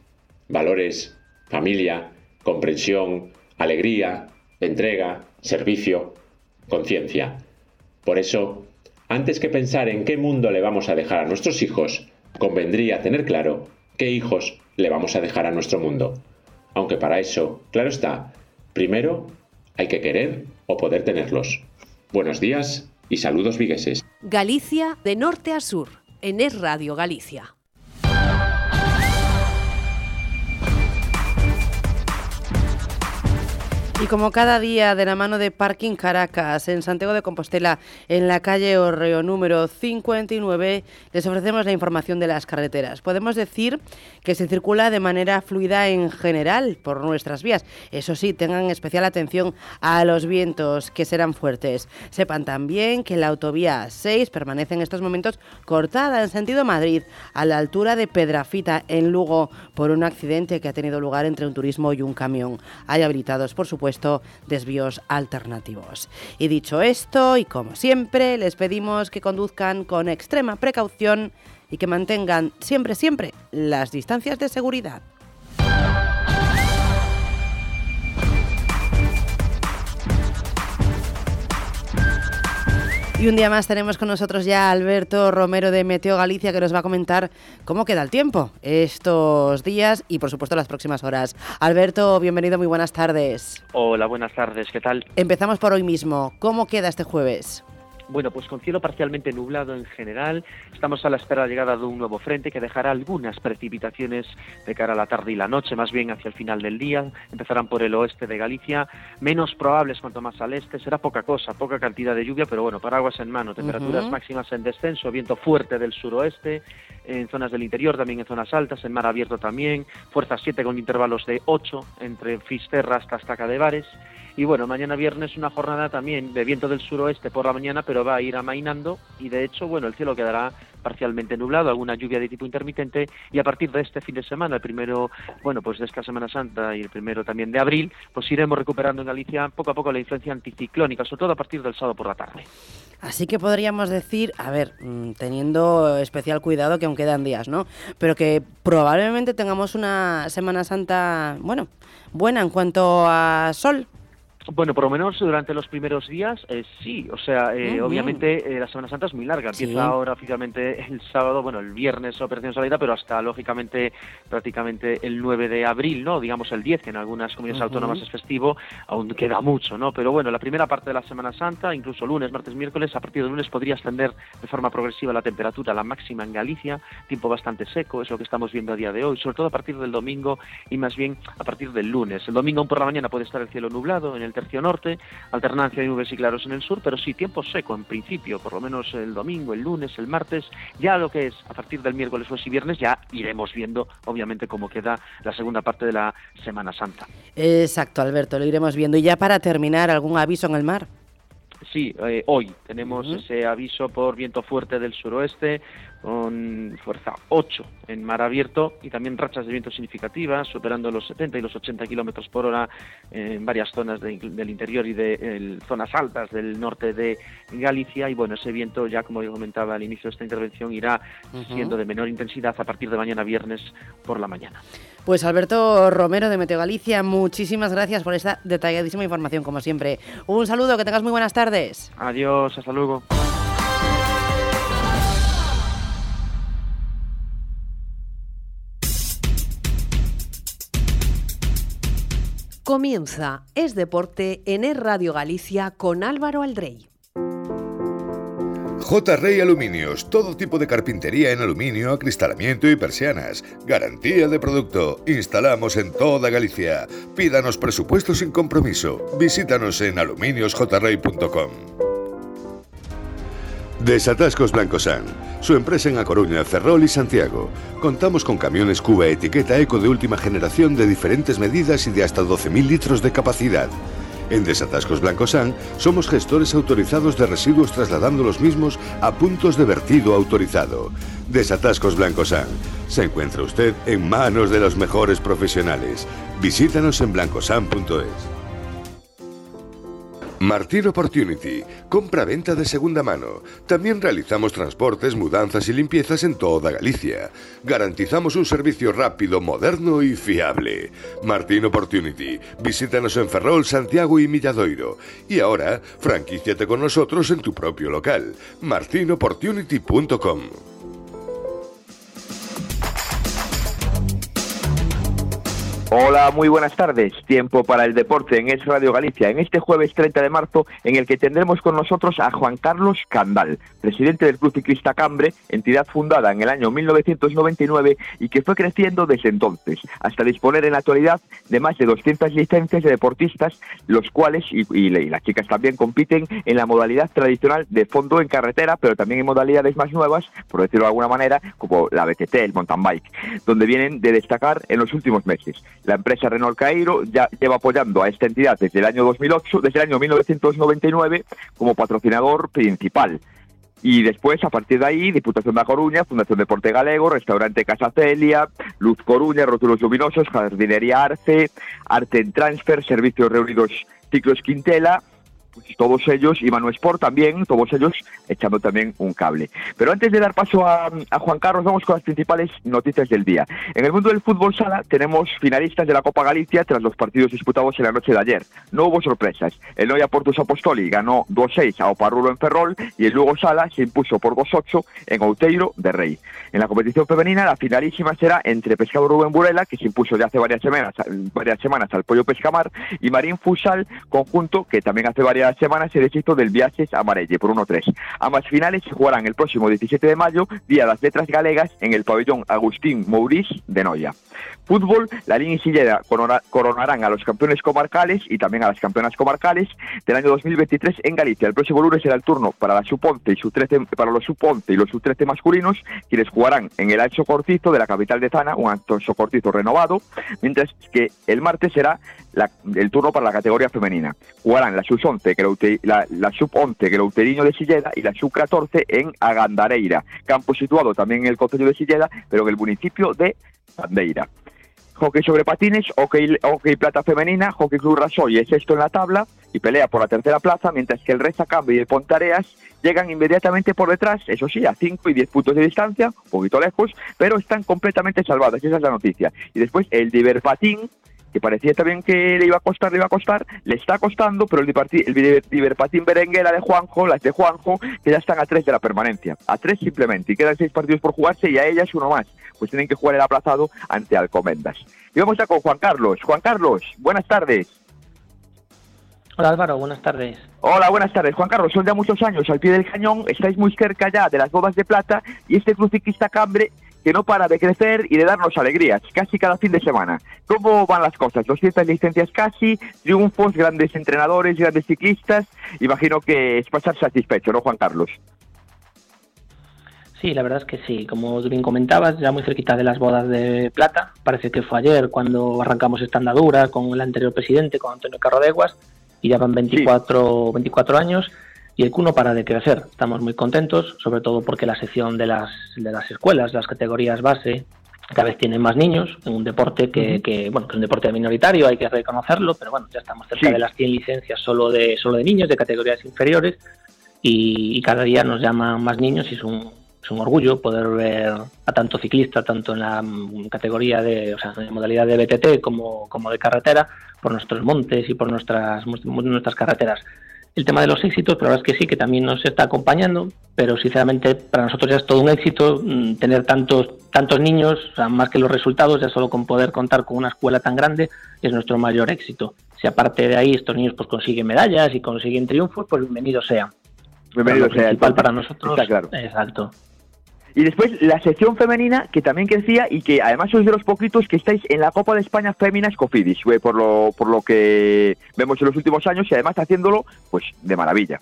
Valores, familia, comprensión, alegría, entrega, servicio, conciencia. Por eso, antes que pensar en qué mundo le vamos a dejar a nuestros hijos, convendría tener claro qué hijos le vamos a dejar a nuestro mundo. Aunque para eso, claro está, primero hay que querer o poder tenerlos. Buenos días y saludos vigueses. Galicia de norte a sur, en Es Radio Galicia. Y como cada día de la mano de Parking Caracas en Santiago de Compostela, en la calle Orreo número 59, les ofrecemos la información de las carreteras. Podemos decir que se circula de manera fluida en general por nuestras vías. Eso sí, tengan especial atención a los vientos que serán fuertes. Sepan también que la autovía 6 permanece en estos momentos cortada en sentido Madrid, a la altura de Pedrafita, en Lugo, por un accidente que ha tenido lugar entre un turismo y un camión. Hay habilitados, por supuesto, desvíos alternativos. Y dicho esto, y como siempre, les pedimos que conduzcan con extrema precaución y que mantengan siempre, siempre las distancias de seguridad. Y un día más tenemos con nosotros ya a Alberto Romero de Meteo Galicia que nos va a comentar cómo queda el tiempo estos días y por supuesto las próximas horas. Alberto, bienvenido, muy buenas tardes. Hola, buenas tardes, ¿qué tal? Empezamos por hoy mismo. ¿Cómo queda este jueves? Bueno, pues con cielo parcialmente nublado en general, estamos a la espera de la llegada de un nuevo frente que dejará algunas precipitaciones de cara a la tarde y la noche, más bien hacia el final del día. Empezarán por el oeste de Galicia, menos probables cuanto más al este. Será poca cosa, poca cantidad de lluvia, pero bueno, paraguas en mano, temperaturas máximas en descenso, viento fuerte del suroeste, en zonas del interior, también en zonas altas, en mar abierto también, fuerza 7 con intervalos de 8 entre Fisterra hasta Estaca de Bares. Y bueno, mañana viernes una jornada también de viento del suroeste por la mañana, pero va a ir amainando y de hecho, bueno, el cielo quedará parcialmente nublado, alguna lluvia de tipo intermitente y a partir de este fin de semana, el primero, bueno, pues de esta Semana Santa y el primero también de abril, pues iremos recuperando en Galicia poco a poco la influencia anticiclónica, sobre todo a partir del sábado por la tarde. Así que podríamos decir, a ver, mm, teniendo especial cuidado que aún quedan días, ¿no? Pero que probablemente tengamos una Semana Santa, bueno, buena en cuanto a sol. Bueno, por lo menos durante los primeros días, eh, sí. O sea, eh, obviamente eh, la Semana Santa es muy larga. Empieza ahora oficialmente el sábado, bueno, el viernes Operación Salida, pero hasta lógicamente prácticamente el 9 de abril, ¿no? Digamos el 10, que en algunas comunidades autónomas es festivo, aún queda mucho, ¿no? Pero bueno, la primera parte de la Semana Santa, incluso lunes, martes, miércoles, a partir del lunes podría ascender de forma progresiva la temperatura, la máxima en Galicia, tiempo bastante seco, es lo que estamos viendo a día de hoy, sobre todo a partir del domingo y más bien a partir del lunes. El domingo aún por la mañana puede estar el cielo nublado en el tercio norte, alternancia de nubes y claros en el sur, pero sí tiempo seco en principio, por lo menos el domingo, el lunes, el martes, ya lo que es a partir del miércoles, jueves y viernes ya iremos viendo obviamente cómo queda la segunda parte de la Semana Santa. Exacto, Alberto, lo iremos viendo. Y ya para terminar, ¿algún aviso en el mar? Sí, eh, hoy tenemos ese aviso por viento fuerte del suroeste con fuerza 8 en mar abierto y también rachas de viento significativas, superando los 70 y los 80 kilómetros por hora en varias zonas de- del interior y de el- zonas altas del norte de Galicia. Y bueno, ese viento, ya como yo comentaba al inicio de esta intervención, irá siendo de menor intensidad a partir de mañana viernes por la mañana. Pues Alberto Romero de Meteo Galicia, muchísimas gracias por esta detalladísima información, como siempre. Un saludo, que tengas muy buenas tardes. Adiós, hasta luego. Comienza Es Deporte en Es Radio Galicia con Álvaro Aldrey. J. Rey Aluminios, todo tipo de carpintería en aluminio, acristalamiento y persianas. Garantía de producto. Instalamos en toda Galicia. Pídanos presupuesto sin compromiso. Visítanos en aluminiosjrey.com. Desatascos Blancosan, su empresa en A Coruña, Ferrol y Santiago. Contamos con camiones Cuba etiqueta eco de última generación de diferentes medidas y de hasta 12.000 litros de capacidad. En Desatascos Blancosan somos gestores autorizados de residuos trasladando los mismos a puntos de vertido autorizado. Desatascos Blancosan. Se encuentra usted en manos de los mejores profesionales. Visítanos en blancosan.es. Martín Opportunity, compra-venta de segunda mano. También realizamos transportes, mudanzas y limpiezas en toda Galicia. Garantizamos un servicio rápido, moderno y fiable. Martín Opportunity, visítanos en Ferrol, Santiago y Milladoiro. Y ahora, franquíciate con nosotros en tu propio local. martinopportunity.com Hola, muy buenas tardes. Tiempo para el deporte en Es Radio Galicia en este jueves 30 de marzo en el que tendremos con nosotros a Juan Carlos Candal, presidente del Club Ciclista Cambre, entidad fundada en el año 1999 y que fue creciendo desde entonces hasta disponer en la actualidad de más de 200 licencias de deportistas, los cuales, y, las chicas también compiten en la modalidad tradicional de fondo en carretera, pero también en modalidades más nuevas, por decirlo de alguna manera, como la BTT, el mountain bike, donde vienen de destacar en los últimos meses. La empresa Renault Cairo ya lleva apoyando a esta entidad desde el año 2008, desde el año 1999 como patrocinador principal. Y después, a partir de ahí, Diputación da Coruña, Fundación Deporte Galego, Restaurante Casa Celia, Luz Coruña, Rótulos Luminosos, Jardinería Arce, Arte en Transfer, Servicios Reunidos Ciclos Quintela, todos ellos, y Manu Sport también, todos ellos echando también un cable. Pero antes de dar paso a, a Juan Carlos, vamos con las principales noticias del día. En el mundo del fútbol sala tenemos finalistas de la Copa Galicia tras los partidos disputados en la noche de ayer. No hubo sorpresas. El Noia Portus Apostoli ganó 2-6 a Oparrulo en Ferrol y el Lugo Sala se impuso por 2-8 en Outeiro de Rey. En la competición femenina, la finalísima será entre Pescado Rubén Burela, que se impuso ya hace varias semanas, varias semanas al Pollo Pescamar, y Marín Fusal, conjunto que también hace varias semanas se deshizo del Viajes Amarelle por 1-3. Ambas finales jugarán el próximo 17 de mayo, día de las letras galegas, en el pabellón Agustín Mourís de Noia. Fútbol, la línea corona- coronarán a los campeones comarcales y también a las campeonas comarcales del año 2023 en Galicia. El próximo lunes será el turno para la sub-11 y sub-13 para los sub-11 y los sub-13 masculinos, quienes jugarán en el Ancho Cortizo de la capital de Zana, un Ancho Cortizo renovado, mientras que el martes será el turno para la categoría femenina. Jugarán la sub-11, que la, la sub-11 que era Uteriño de Silleda y la sub-14 en Agandareira, campo situado también en el concello de Silleda, pero en el municipio de Bandeira. Hockey sobre patines, hockey, hockey plata femenina, hockey club Rasoy es sexto en la tabla y pelea por la tercera plaza, mientras que el Reza Cambio y el Pontareas llegan inmediatamente por detrás, eso sí, a 5 y 10 puntos de distancia, un poquito lejos, pero están completamente salvados, esa es la noticia. Y después el Diverpatín, que parecía también que le iba a costar, le iba a costar, le está costando, pero el, el Liberpatín Berenguera de Juanjo, las de Juanjo, que ya están a tres de la permanencia, a tres simplemente, y quedan seis partidos por jugarse y a ellas uno más, pues tienen que jugar el aplazado ante Alcomendas. Y vamos ya con Juan Carlos. Juan Carlos, buenas tardes. Hola Álvaro, buenas tardes. Hola, buenas tardes. Juan Carlos, son ya muchos años al pie del cañón, estáis muy cerca ya de las bodas de plata y este cruciquista cambre que no para de crecer y de darnos alegrías, casi cada fin de semana. ¿Cómo van las cosas? 200 licencias casi, triunfos, grandes entrenadores, grandes ciclistas. Imagino que es pasar satisfecho, ¿no, Juan Carlos? Sí, la verdad es que sí. Como bien comentabas, ya muy cerquita de las bodas de plata. Parece que fue ayer cuando arrancamos esta andadura con el anterior presidente, con Antonio Carrodeguas, y ya van 24, 24 años y el Q no para de crecer. Estamos muy contentos, sobre todo porque la sección de las, de las escuelas, las categorías base, cada vez tienen más niños en un deporte que, que, bueno, que es un deporte minoritario, hay que reconocerlo, pero bueno, ya estamos cerca de las 100 licencias solo de, solo de niños, de categorías inferiores, y, cada día nos llaman más niños y es un, es un orgullo poder ver a tanto ciclista, tanto en la categoría de, o sea, en la modalidad de BTT como, como de carretera, por nuestros montes y por nuestras, nuestras carreteras el tema de los éxitos, pero la verdad es que sí, que también nos está acompañando, pero sinceramente para nosotros ya es todo un éxito mm, tener tantos, tantos niños, más que los resultados, ya solo con poder contar con una escuela tan grande es nuestro mayor éxito. Si aparte de ahí estos niños pues consiguen medallas y consiguen triunfos, pues bienvenido sea. Bienvenido sea. para nosotros. Está claro. Exacto. Y después la sección femenina, que también crecía y que además sois de los poquitos que estáis en la Copa de España Féminas Cofidis, por lo, por lo que vemos en los últimos años y además haciéndolo pues de maravilla.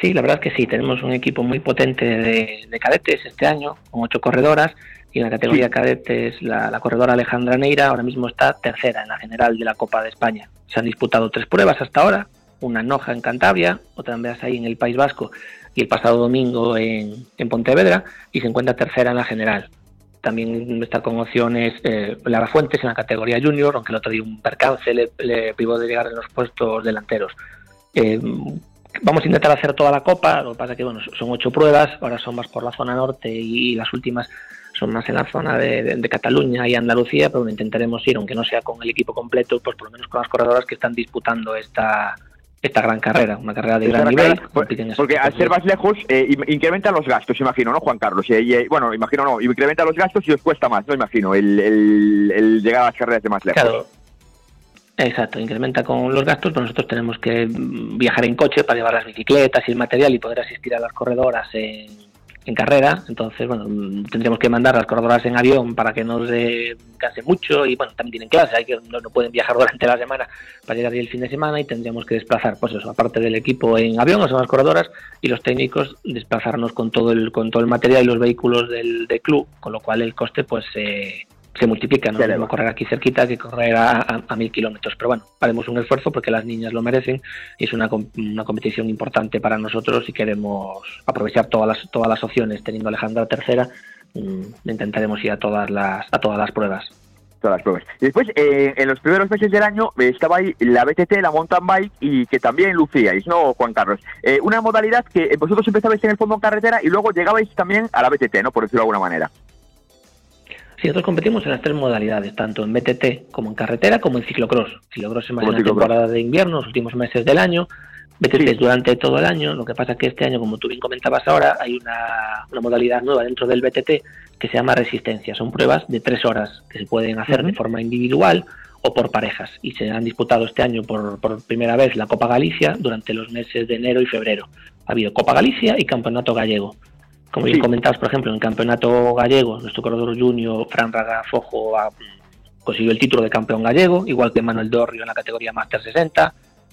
Sí, la verdad es que sí, tenemos un equipo muy potente de, cadetes este año, con ocho corredoras, y en la categoría cadetes la, la, corredora Alejandra Neira ahora mismo está tercera en la general de la Copa de España. Se han disputado tres pruebas hasta ahora, una en Noja en Cantabria, otra en ahí en el País Vasco y el pasado domingo en, Pontevedra y se encuentra tercera en la general. También está con opciones eh, Lara Fuentes en la categoría junior, aunque el otro día un percance le, le privó de llegar en los puestos delanteros. Eh, vamos a intentar hacer toda la copa, lo que pasa que bueno, son ocho pruebas, ahora son más por la zona norte y las últimas son más en la zona de, Cataluña y Andalucía, pero intentaremos ir, aunque no sea con el equipo completo, pues por lo menos con las corredoras que están disputando esta, esta gran carrera, una carrera de gran nivel. porque al ser más lejos, eh, incrementa los gastos, imagino, ¿no, Juan Carlos? Y, bueno, imagino no, incrementa los gastos y os cuesta más, ¿no? Imagino, el, llegar a las carreras de más lejos. Claro. Exacto, incrementa con los gastos, pero nosotros tenemos que viajar en coche para llevar las bicicletas y el material y poder asistir a las corredoras en, en carrera, entonces bueno, tendríamos que mandar a las corredoras en avión para que no se canse mucho y bueno, también tienen clase, hay que no, pueden viajar durante la semana para llegar ahí el fin de semana y tendríamos que desplazar, pues eso, aparte del equipo en avión, o sea, las corredoras y los técnicos desplazarnos con todo el con todo el material y los vehículos del, del club, con lo cual el coste pues eh, se multiplica, no es mismo correr aquí cerquita que correr a, mil kilómetros. Pero bueno, haremos un esfuerzo porque las niñas lo merecen y es una, una, competición importante para nosotros y queremos aprovechar todas las, todas las opciones. Teniendo a Alejandra tercera, mm, intentaremos ir a todas las, a todas las pruebas. Todas las pruebas. Y después, eh, en los primeros meses del año, eh, estaba ahí la BTT, la mountain bike y que también lucíais, ¿no, Juan Carlos? Eh, una modalidad que vosotros empezabais en el fondo en carretera y luego llegabais también a la BTT, ¿no? Por decirlo de alguna manera. Sí, nosotros competimos en las tres modalidades, tanto en BTT como en carretera, como en ciclocross. Ciclocross es más en la temporada de invierno, los últimos meses del año. BTT es durante todo el año. Lo que pasa es que este año, como tú bien comentabas ahora, hay una, modalidad nueva dentro del BTT que se llama resistencia. Son pruebas de tres horas que se pueden hacer de forma individual o por parejas. Y se han disputado este año por, por primera vez la Copa Galicia durante los meses de enero y febrero. Ha habido Copa Galicia y Campeonato Gallego. Como bien comentabas, por ejemplo, en el campeonato gallego, nuestro corredor junior, Fran Ragafojo, consiguió el título de campeón gallego, igual que Manuel Dorrio en la categoría Master 60.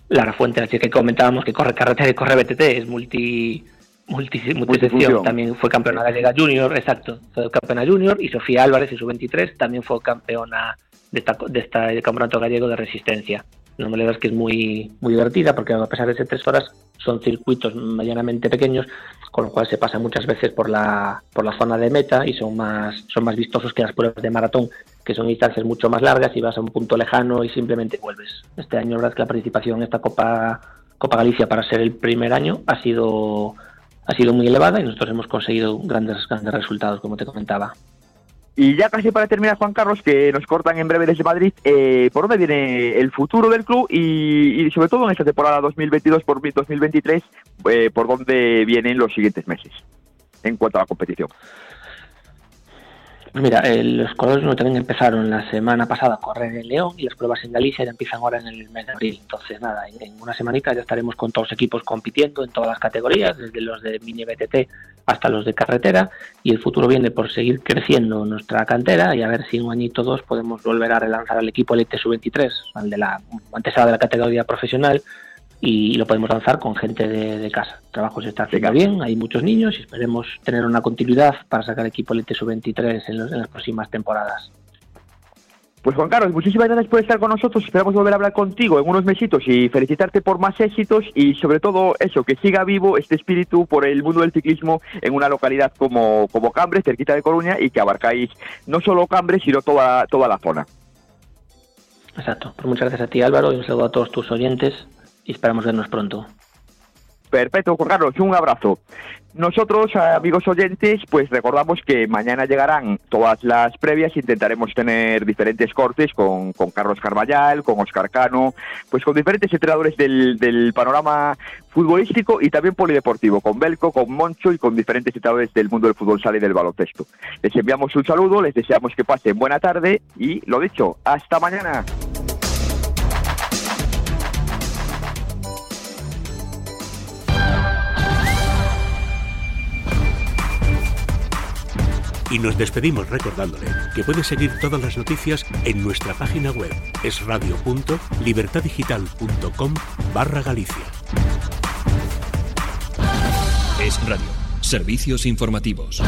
Lara Fuente, así que comentábamos que corre carretera y corre BTT, es multi, multi, multisección, también fue campeona gallega junior, exacto, fue campeona junior, y Sofía Álvarez en su 23 también fue campeona de, esta, de este campeonato gallego de resistencia. Una modalidad que es muy, muy divertida porque a pesar de ser tres horas son circuitos medianamente pequeños, con lo cual se pasa muchas veces por la, por la zona de meta y son más, son más vistosos que las pruebas de maratón, que son distancias mucho más largas y vas a un punto lejano y simplemente vuelves. Este año, la verdad es que la participación en esta Copa, Copa Galicia para ser el primer año ha sido, ha sido muy elevada y nosotros hemos conseguido grandes, grandes resultados, como te comentaba. Y ya casi para terminar, Juan Carlos, que nos cortan en breve desde Madrid, eh, ¿por dónde viene el futuro del club y, sobre todo en esta temporada 2022 por 2023, eh, por dónde vienen los siguientes meses en cuanto a la competición? Mira, los colores no también empezaron la semana pasada a correr en León y las pruebas en Galicia ya empiezan ahora en el mes de abril. Entonces, nada, en, una semanita ya estaremos con todos los equipos compitiendo en todas las categorías, desde los de mini BTT hasta los de carretera. Y el futuro viene por seguir creciendo nuestra cantera y a ver si en un añito o dos podemos volver a relanzar al equipo Elite Sub-23, al de la antesada de la categoría profesional y lo podemos lanzar con gente de, casa. El trabajo se está haciendo bien, hay muchos niños y esperemos tener una continuidad para sacar equipo Elite Sub-23 en, en las próximas temporadas. Pues Juan Carlos, muchísimas gracias por estar con nosotros. Esperamos volver a hablar contigo en unos mesitos y felicitarte por más éxitos y sobre todo eso, que siga vivo este espíritu por el mundo del ciclismo en una localidad como, como Cambre, cerquita de Coruña, y que abarcáis no solo Cambre, sino toda, toda la zona. Exacto. Pues muchas gracias a ti Álvaro y un saludo a todos tus oyentes esperamos vernos pronto. Perfecto, Juan Carlos, un abrazo. Nosotros, amigos oyentes, pues recordamos que mañana llegarán todas las previas, intentaremos tener diferentes cortes con, Carlos Carballal, con Oscar Cano, pues con diferentes entrenadores del, del, panorama futbolístico y también polideportivo, con Belco, con Moncho y con diferentes entrenadores del mundo del fútbol sala y del baloncesto. Les enviamos un saludo, les deseamos que pasen buena tarde y, lo dicho, hasta mañana. Y nos despedimos recordándole que puede seguir todas las noticias en nuestra página web esradio.libertadigital.com barra Galicia. Es Radio. Servicios informativos.